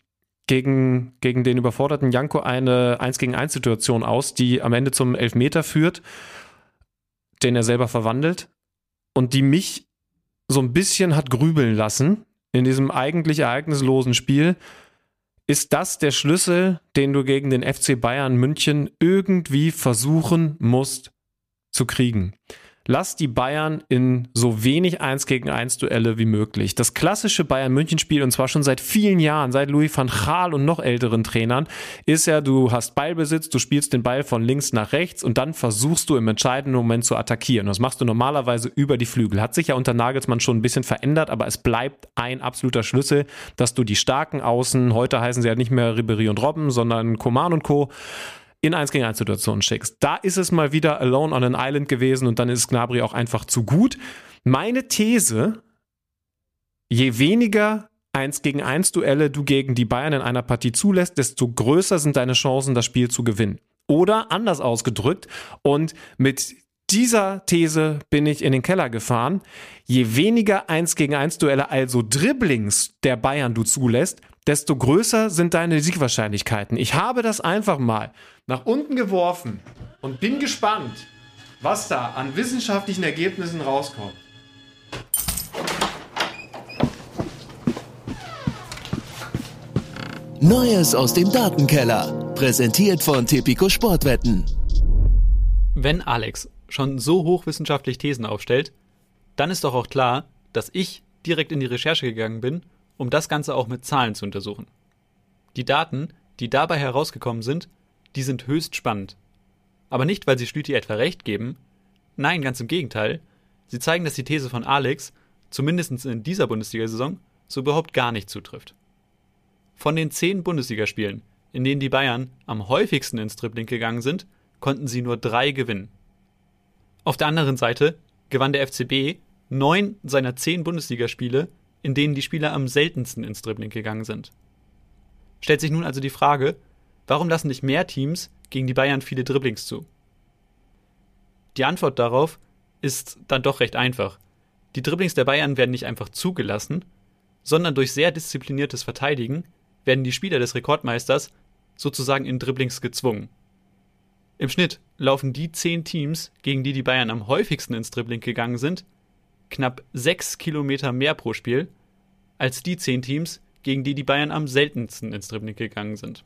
gegen, gegen den überforderten Janko eine 1 gegen 1 Situation aus, die am Ende zum Elfmeter führt, den er selber verwandelt und die mich so ein bisschen hat grübeln lassen in diesem eigentlich ereignislosen Spiel. Ist das der Schlüssel, den du gegen den FC Bayern München irgendwie versuchen musst zu kriegen? Lass die Bayern in so wenig 1 gegen 1 Duelle wie möglich. Das klassische Bayern München Spiel und zwar schon seit vielen Jahren, seit Louis van Gaal und noch älteren Trainern, ist ja, du hast Ballbesitz, du spielst den Ball von links nach rechts und dann versuchst du im entscheidenden Moment zu attackieren. Das machst du normalerweise über die Flügel. Hat sich ja unter Nagelsmann schon ein bisschen verändert, aber es bleibt ein absoluter Schlüssel, dass du die starken Außen, heute heißen sie ja nicht mehr Ribery und Robben, sondern Coman und Co in 1 gegen 1 Situationen schickst. Da ist es mal wieder Alone on an Island gewesen und dann ist Gnabry auch einfach zu gut. Meine These, je weniger 1 gegen 1 Duelle du gegen die Bayern in einer Partie zulässt, desto größer sind deine Chancen, das Spiel zu gewinnen. Oder anders ausgedrückt, und mit dieser These bin ich in den Keller gefahren. Je weniger 1 gegen 1 Duelle, also Dribblings der Bayern du zulässt, desto größer sind deine Siegwahrscheinlichkeiten. Ich habe das einfach mal nach unten geworfen und bin gespannt, was da an wissenschaftlichen Ergebnissen rauskommt. Neues aus dem Datenkeller. Präsentiert von Tipico Sportwetten. Wenn Alex schon so hochwissenschaftlich Thesen aufstellt, dann ist doch auch klar, dass ich direkt in die Recherche gegangen bin, um das Ganze auch mit Zahlen zu untersuchen. Die Daten, die dabei herausgekommen sind, die sind höchst spannend. Aber nicht, weil sie Schlüti etwa recht geben. Nein, ganz im Gegenteil. Sie zeigen, dass die These von Alex, zumindest in dieser Bundesliga-Saison, so überhaupt gar nicht zutrifft. Von den zehn Bundesligaspielen, in denen die Bayern am häufigsten ins Dribbling gegangen sind, konnten sie nur drei gewinnen. Auf der anderen Seite gewann der FCB neun seiner zehn Bundesligaspiele, in denen die Spieler am seltensten ins Dribbling gegangen sind. Stellt sich nun also die Frage, Warum lassen nicht mehr Teams gegen die Bayern viele Dribblings zu? Die Antwort darauf ist dann doch recht einfach. Die Dribblings der Bayern werden nicht einfach zugelassen, sondern durch sehr diszipliniertes Verteidigen werden die Spieler des Rekordmeisters sozusagen in Dribblings gezwungen. Im Schnitt laufen die zehn Teams, gegen die die Bayern am häufigsten ins Dribbling gegangen sind, knapp sechs Kilometer mehr pro Spiel, als die zehn Teams, gegen die die Bayern am seltensten ins Dribbling gegangen sind.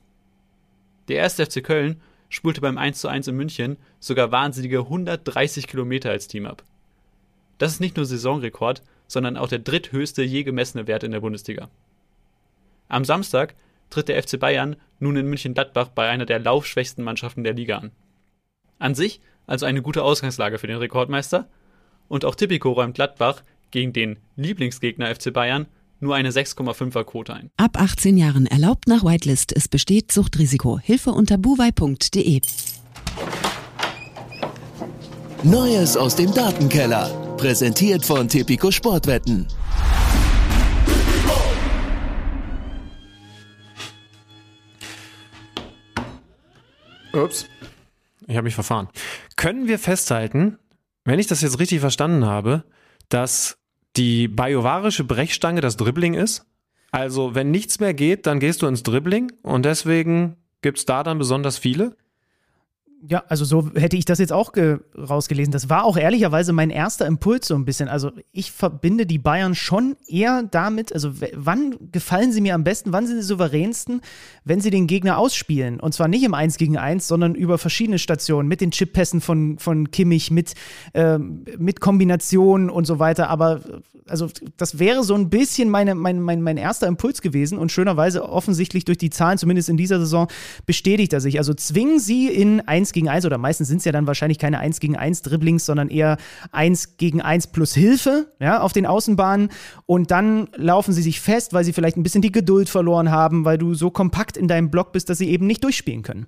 Der erste FC Köln spulte beim 1:1 in München sogar wahnsinnige 130 Kilometer als Team ab. Das ist nicht nur Saisonrekord, sondern auch der dritthöchste je gemessene Wert in der Bundesliga. Am Samstag tritt der FC Bayern nun in München-Gladbach bei einer der laufschwächsten Mannschaften der Liga an. An sich also eine gute Ausgangslage für den Rekordmeister und auch Tipico räumt Gladbach gegen den Lieblingsgegner FC Bayern nur eine 6,5er Quote ein. Ab 18 Jahren erlaubt nach Whitelist. Es besteht Suchtrisiko. Hilfe unter buwei.de. Neues aus dem Datenkeller. Präsentiert von Tipico Sportwetten. Ups. Ich habe mich verfahren. Können wir festhalten, wenn ich das jetzt richtig verstanden habe, dass die bajovarische Brechstange das Dribbling ist. Also, wenn nichts mehr geht, dann gehst du ins Dribbling und deswegen gibt es da dann besonders viele? Ja, also so hätte ich das jetzt auch rausgelesen. Das war auch ehrlicherweise mein erster Impuls so ein bisschen. Also ich verbinde die Bayern schon eher damit, also wann gefallen sie mir am besten, wann sind sie souveränsten, wenn sie den Gegner ausspielen. Und zwar nicht im 1 gegen 1, sondern über verschiedene Stationen, mit den Chippässen von, von Kimmich, mit, äh, mit Kombinationen und so weiter. Aber also das wäre so ein bisschen meine, mein, mein, mein erster Impuls gewesen und schönerweise offensichtlich durch die Zahlen, zumindest in dieser Saison, bestätigt er sich. Also zwingen sie in 1 gegen 1 oder meistens sind es ja dann wahrscheinlich keine 1 gegen 1 Dribblings, sondern eher 1 gegen 1 plus Hilfe ja, auf den Außenbahnen und dann laufen sie sich fest, weil sie vielleicht ein bisschen die Geduld verloren haben, weil du so kompakt in deinem Block bist, dass sie eben nicht durchspielen können.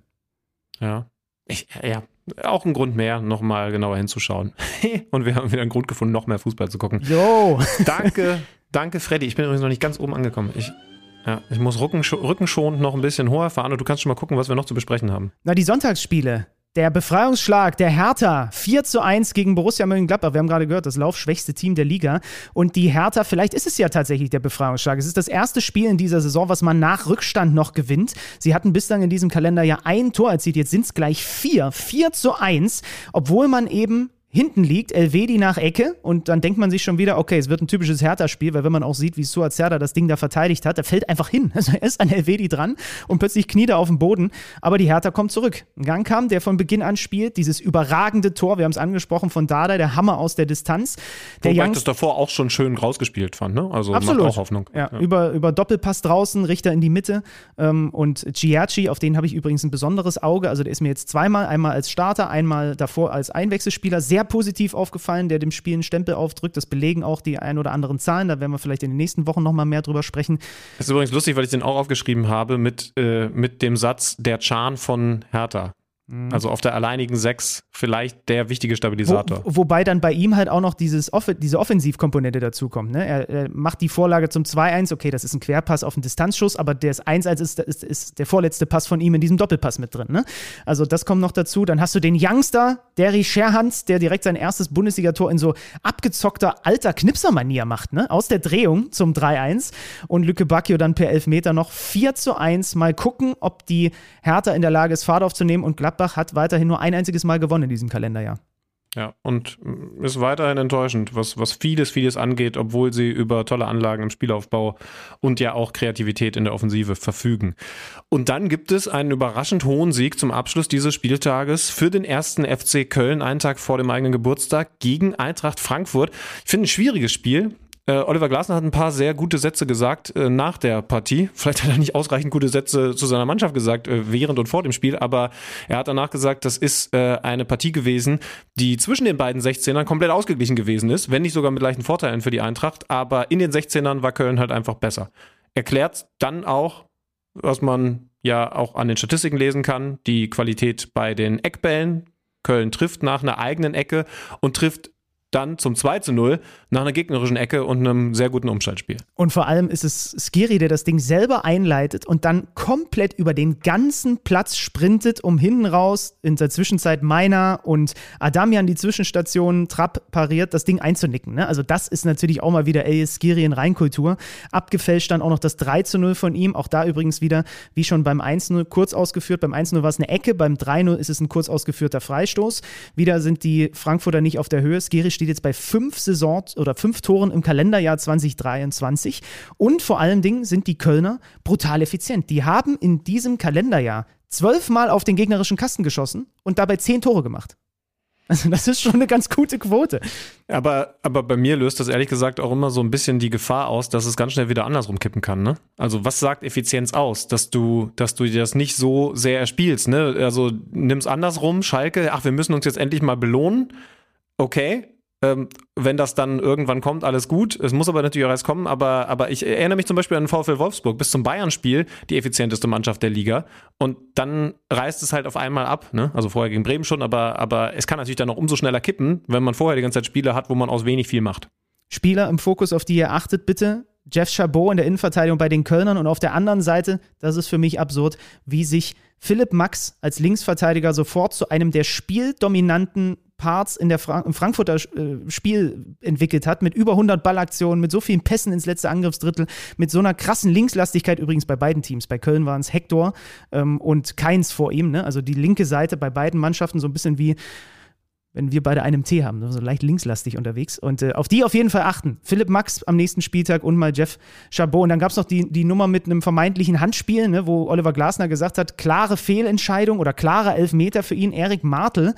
Ja. Ich, ja, auch ein Grund mehr, nochmal genauer hinzuschauen. (laughs) und wir haben wieder einen Grund gefunden, noch mehr Fußball zu gucken. Jo! (laughs) danke, danke, Freddy. Ich bin übrigens noch nicht ganz oben angekommen. Ich, ja, ich muss rückenschonend noch ein bisschen hoher fahren und du kannst schon mal gucken, was wir noch zu besprechen haben. Na, die Sonntagsspiele. Der Befreiungsschlag der Hertha 4 zu 1 gegen Borussia Mönchengladbach. Wir haben gerade gehört, das laufschwächste Team der Liga. Und die Hertha, vielleicht ist es ja tatsächlich der Befreiungsschlag. Es ist das erste Spiel in dieser Saison, was man nach Rückstand noch gewinnt. Sie hatten bislang in diesem Kalender ja ein Tor erzielt. Jetzt sind es gleich vier. 4 zu 1, obwohl man eben hinten liegt, Elvedi nach Ecke und dann denkt man sich schon wieder, okay, es wird ein typisches Hertha-Spiel, weil wenn man auch sieht, wie Suazerda das Ding da verteidigt hat, der fällt einfach hin. (laughs) Also er ist an Elvedi dran und plötzlich kniet er auf dem Boden, aber die Hertha kommt zurück. Ein Gang kam, der von Beginn an spielt, dieses überragende Tor, wir haben es angesprochen, von Dada, der Hammer aus der Distanz. Der Wobei ich das davor auch schon schön rausgespielt fand, ne? Also Absolut. macht auch Hoffnung. Ja, ja. Über, über Doppelpass draußen, Richter in die Mitte ähm, und Giacchi, auf den habe ich übrigens ein besonderes Auge, also der ist mir jetzt zweimal, einmal als Starter, einmal davor als Einwechselspieler, sehr positiv aufgefallen der dem Spiel einen Stempel aufdrückt. Das belegen auch die ein oder anderen Zahlen. Da werden wir vielleicht in den nächsten Wochen nochmal mehr drüber sprechen. Das ist übrigens lustig, weil ich den auch aufgeschrieben habe mit, äh, mit dem Satz der Chan von Hertha. Mhm. Also auf der alleinigen Sechs vielleicht der wichtige Stabilisator. Wo, wobei dann bei ihm halt auch noch dieses Off diese Offensivkomponente dazukommt. Ne? Er, er, macht die Vorlage zum 2-1, okay, das ist ein Querpass auf einen Distanzschuss, aber das 1-1 ist, ist, ist, der vorletzte Pass von ihm in diesem Doppelpass mit drin. Ne? Also das kommt noch dazu. Dann hast du den Youngster, Derry Scherhans, der direkt sein erstes Bundesligator in so abgezockter alter Knipsermanier macht, ne? aus der Drehung zum 3-1 und Lücke Bacchio dann per Elfmeter noch 4-1. Mal gucken, ob die Hertha in der Lage ist, Fahrt aufzunehmen und Gladbach Gladbach hat weiterhin nur ein einziges Mal gewonnen in diesem Kalenderjahr. Ja, und ist weiterhin enttäuschend, was, was vieles, vieles angeht, obwohl sie über tolle Anlagen im Spielaufbau und ja auch Kreativität in der Offensive verfügen. Und dann gibt es einen überraschend hohen Sieg zum Abschluss dieses Spieltages für den ersten FC Köln, einen Tag vor dem eigenen Geburtstag, gegen Eintracht Frankfurt. Ich finde ein schwieriges Spiel. Äh, Oliver Glasner hat ein paar sehr gute Sätze gesagt äh, nach der Partie. Vielleicht hat er nicht ausreichend gute Sätze zu seiner Mannschaft gesagt, äh, während und vor dem Spiel, aber er hat danach gesagt, das ist äh, eine Partie gewesen, die zwischen den beiden 16ern komplett ausgeglichen gewesen ist, wenn nicht sogar mit leichten Vorteilen für die Eintracht, aber in den 16ern war Köln halt einfach besser. Erklärt dann auch, was man ja auch an den Statistiken lesen kann, die Qualität bei den Eckbällen. Köln trifft nach einer eigenen Ecke und trifft dann zum 2 zu 0 nach einer gegnerischen Ecke und einem sehr guten Umschaltspiel. Und vor allem ist es Skiri, der das Ding selber einleitet und dann komplett über den ganzen Platz sprintet, um hinten raus in der Zwischenzeit Meiner und Adamian die Zwischenstationen Trapp pariert, das Ding einzunicken. Ne? Also das ist natürlich auch mal wieder ey, Skiri in Reinkultur. Abgefälscht dann auch noch das 3 zu 0 von ihm. Auch da übrigens wieder, wie schon beim 1-0, kurz ausgeführt. Beim 1-0 war es eine Ecke, beim 3-0 ist es ein kurz ausgeführter Freistoß. Wieder sind die Frankfurter nicht auf der Höhe. Skiri steht jetzt bei fünf Saisons oder fünf Toren im Kalenderjahr 2023. Und vor allen Dingen sind die Kölner brutal effizient. Die haben in diesem Kalenderjahr zwölfmal auf den gegnerischen Kasten geschossen und dabei zehn Tore gemacht. Also das ist schon eine ganz gute Quote. Aber, aber bei mir löst das ehrlich gesagt auch immer so ein bisschen die Gefahr aus, dass es ganz schnell wieder andersrum kippen kann. Ne? Also was sagt Effizienz aus? Dass du, dass du das nicht so sehr erspielst. Ne? Also nimm's andersrum, Schalke, ach, wir müssen uns jetzt endlich mal belohnen. Okay, ähm, wenn das dann irgendwann kommt, alles gut. Es muss aber natürlich auch erst kommen. Aber, aber ich erinnere mich zum Beispiel an den VfL Wolfsburg. Bis zum Bayern-Spiel die effizienteste Mannschaft der Liga. Und dann reißt es halt auf einmal ab. Ne? Also vorher gegen Bremen schon. Aber, aber es kann natürlich dann noch umso schneller kippen, wenn man vorher die ganze Zeit Spiele hat, wo man aus wenig viel macht. Spieler im Fokus, auf die ihr achtet, bitte. Jeff Chabot in der Innenverteidigung bei den Kölnern und auf der anderen Seite, das ist für mich absurd, wie sich Philipp Max als Linksverteidiger sofort zu einem der spieldominanten Parts in der Fra im Frankfurter äh, Spiel entwickelt hat, mit über 100 Ballaktionen, mit so vielen Pässen ins letzte Angriffsdrittel, mit so einer krassen Linkslastigkeit übrigens bei beiden Teams. Bei Köln waren es Hector ähm, und Keins vor ihm, ne? also die linke Seite bei beiden Mannschaften so ein bisschen wie wenn wir beide einen Tee haben, so leicht linkslastig unterwegs. Und äh, auf die auf jeden Fall achten. Philipp Max am nächsten Spieltag und mal Jeff Chabot. Und dann gab es noch die, die Nummer mit einem vermeintlichen Handspiel, ne, wo Oliver Glasner gesagt hat, klare Fehlentscheidung oder klare Elfmeter für ihn, Erik Martel.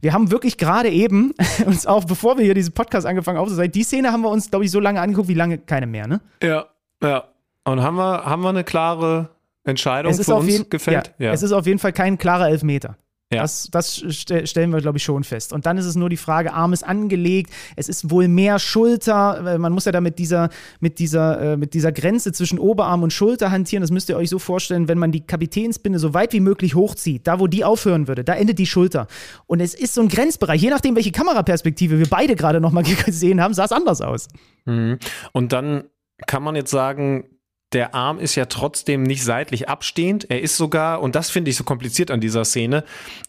Wir haben wirklich gerade eben (laughs) uns auch, bevor wir hier diesen Podcast angefangen aufzunehmen, die Szene haben wir uns, glaube ich, so lange angeguckt, wie lange keine mehr, ne? Ja, ja. Und haben wir, haben wir eine klare Entscheidung für uns jeden, gefällt? Ja, ja. Es ist auf jeden Fall kein klarer Elfmeter. Ja. Das, das stellen wir, glaube ich, schon fest. Und dann ist es nur die Frage, Arm ist angelegt, es ist wohl mehr Schulter. Man muss ja da mit dieser, mit dieser, äh, mit dieser Grenze zwischen Oberarm und Schulter hantieren. Das müsst ihr euch so vorstellen, wenn man die Kapitänsbinde so weit wie möglich hochzieht, da wo die aufhören würde, da endet die Schulter. Und es ist so ein Grenzbereich. Je nachdem, welche Kameraperspektive wir beide gerade nochmal (laughs) gesehen haben, sah es anders aus. Mhm. Und dann kann man jetzt sagen, der Arm ist ja trotzdem nicht seitlich abstehend. Er ist sogar, und das finde ich so kompliziert an dieser Szene,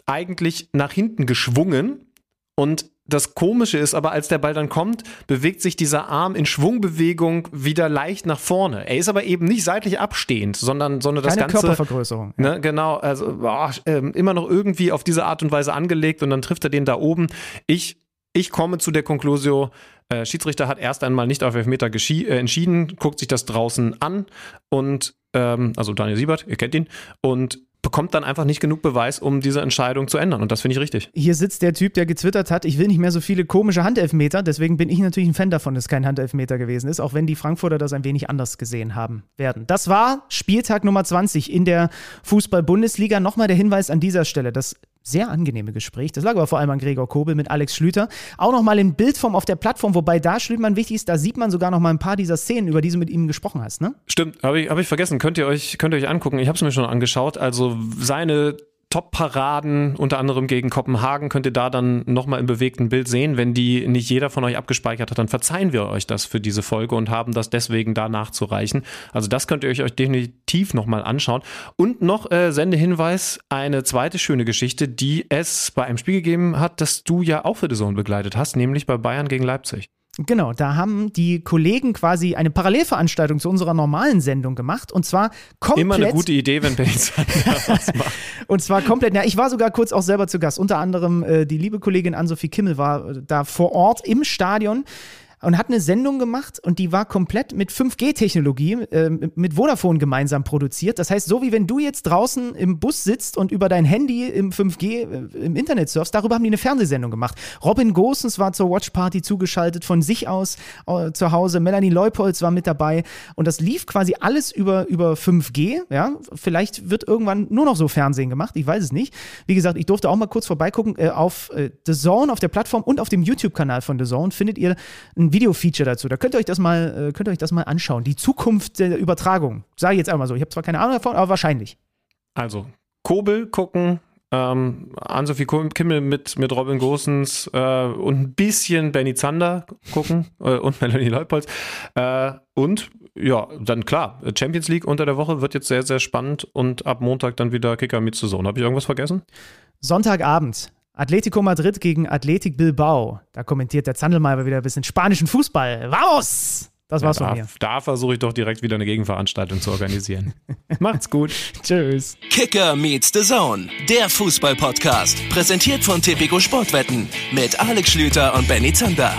eigentlich nach hinten geschwungen. Und das Komische ist aber, als der Ball dann kommt, bewegt sich dieser Arm in Schwungbewegung wieder leicht nach vorne. Er ist aber eben nicht seitlich abstehend, sondern, sondern das Keine Ganze. Körpervergrößerung. Ne, genau, also boah, äh, immer noch irgendwie auf diese Art und Weise angelegt und dann trifft er den da oben. Ich, ich komme zu der Konklusion, äh, Schiedsrichter hat erst einmal nicht auf Elfmeter äh, entschieden, guckt sich das draußen an und, ähm, also Daniel Siebert, ihr kennt ihn, und bekommt dann einfach nicht genug Beweis, um diese Entscheidung zu ändern. Und das finde ich richtig. Hier sitzt der Typ, der gezwittert hat, ich will nicht mehr so viele komische Handelfmeter. Deswegen bin ich natürlich ein Fan davon, dass kein Handelfmeter gewesen ist, auch wenn die Frankfurter das ein wenig anders gesehen haben werden. Das war Spieltag Nummer 20 in der Fußball-Bundesliga. Nochmal der Hinweis an dieser Stelle, das sehr angenehme Gespräch. Das lag aber vor allem an Gregor Kobel mit Alex Schlüter. Auch nochmal in Bildform auf der Plattform, wobei da Schlütmann wichtig ist, da sieht man sogar noch mal ein paar dieser Szenen, über die du mit ihm gesprochen hast, ne? Stimmt, habe ich, hab ich vergessen. Könnt ihr euch, könnt ihr euch angucken. Ich habe es mir schon angeschaut. Also seine Top-Paraden, unter anderem gegen Kopenhagen, könnt ihr da dann nochmal im bewegten Bild sehen. Wenn die nicht jeder von euch abgespeichert hat, dann verzeihen wir euch das für diese Folge und haben das deswegen da nachzureichen. Also das könnt ihr euch, definitiv nochmal anschauen. Und noch äh, Sendehinweis, eine zweite schöne Geschichte, die es bei einem Spiel gegeben hat, das du ja auch für die Zone begleitet hast, nämlich bei Bayern gegen Leipzig. Genau, da haben die Kollegen quasi eine Parallelveranstaltung zu unserer normalen Sendung gemacht und zwar komplett. Immer eine gute Idee, wenn Benny (laughs) was macht. und zwar komplett. Ja, ich war sogar kurz auch selber zu Gast. Unter anderem äh, die liebe Kollegin Ann-Sophie Kimmel war äh, da vor Ort im Stadion und hat eine Sendung gemacht und die war komplett mit 5G-Technologie, äh, mit Vodafone gemeinsam produziert. Das heißt, so wie wenn du jetzt draußen im Bus sitzt und über dein Handy im 5G äh, im Internet surfst, darüber haben die eine Fernsehsendung gemacht. Robin Gosens war zur Watchparty zugeschaltet, von sich aus äh, zu Hause. Melanie Leupolz war mit dabei und das lief quasi alles über, über 5G. Ja? Vielleicht wird irgendwann nur noch so Fernsehen gemacht, ich weiß es nicht. Wie gesagt, ich durfte auch mal kurz vorbeigucken. Äh, auf äh, The Zone, auf der Plattform und auf dem YouTube-Kanal von The Zone findet ihr ein Video-Feature dazu. Da könnt ihr euch das mal, äh, könnt ihr euch das mal anschauen. Die Zukunft der Übertragung. Sage ich jetzt einmal so. Ich habe zwar keine Ahnung davon, aber wahrscheinlich. Also, Kobel gucken, ähm, Ann-Sophie Kimmel mit, mit Robin Gosens äh, und ein bisschen Benny Zander gucken (laughs) äh, und Melanie Leupolz. Äh, und ja, dann klar, Champions League unter der Woche wird jetzt sehr, sehr spannend und ab Montag dann wieder Kicker mit Saison. Habe ich irgendwas vergessen? Sonntagabend Atletico Madrid gegen Athletic Bilbao. Da kommentiert der Zandelmeier wieder ein bisschen spanischen Fußball. Vamos! Das war's ja, von mir. Da versuche ich doch direkt wieder eine Gegenveranstaltung zu organisieren. (laughs) Macht's gut. Tschüss. Kicker meets the Zone, der Fußball-Podcast. Präsentiert von Tipico Sportwetten mit Alex Schlüter und Benny Zander.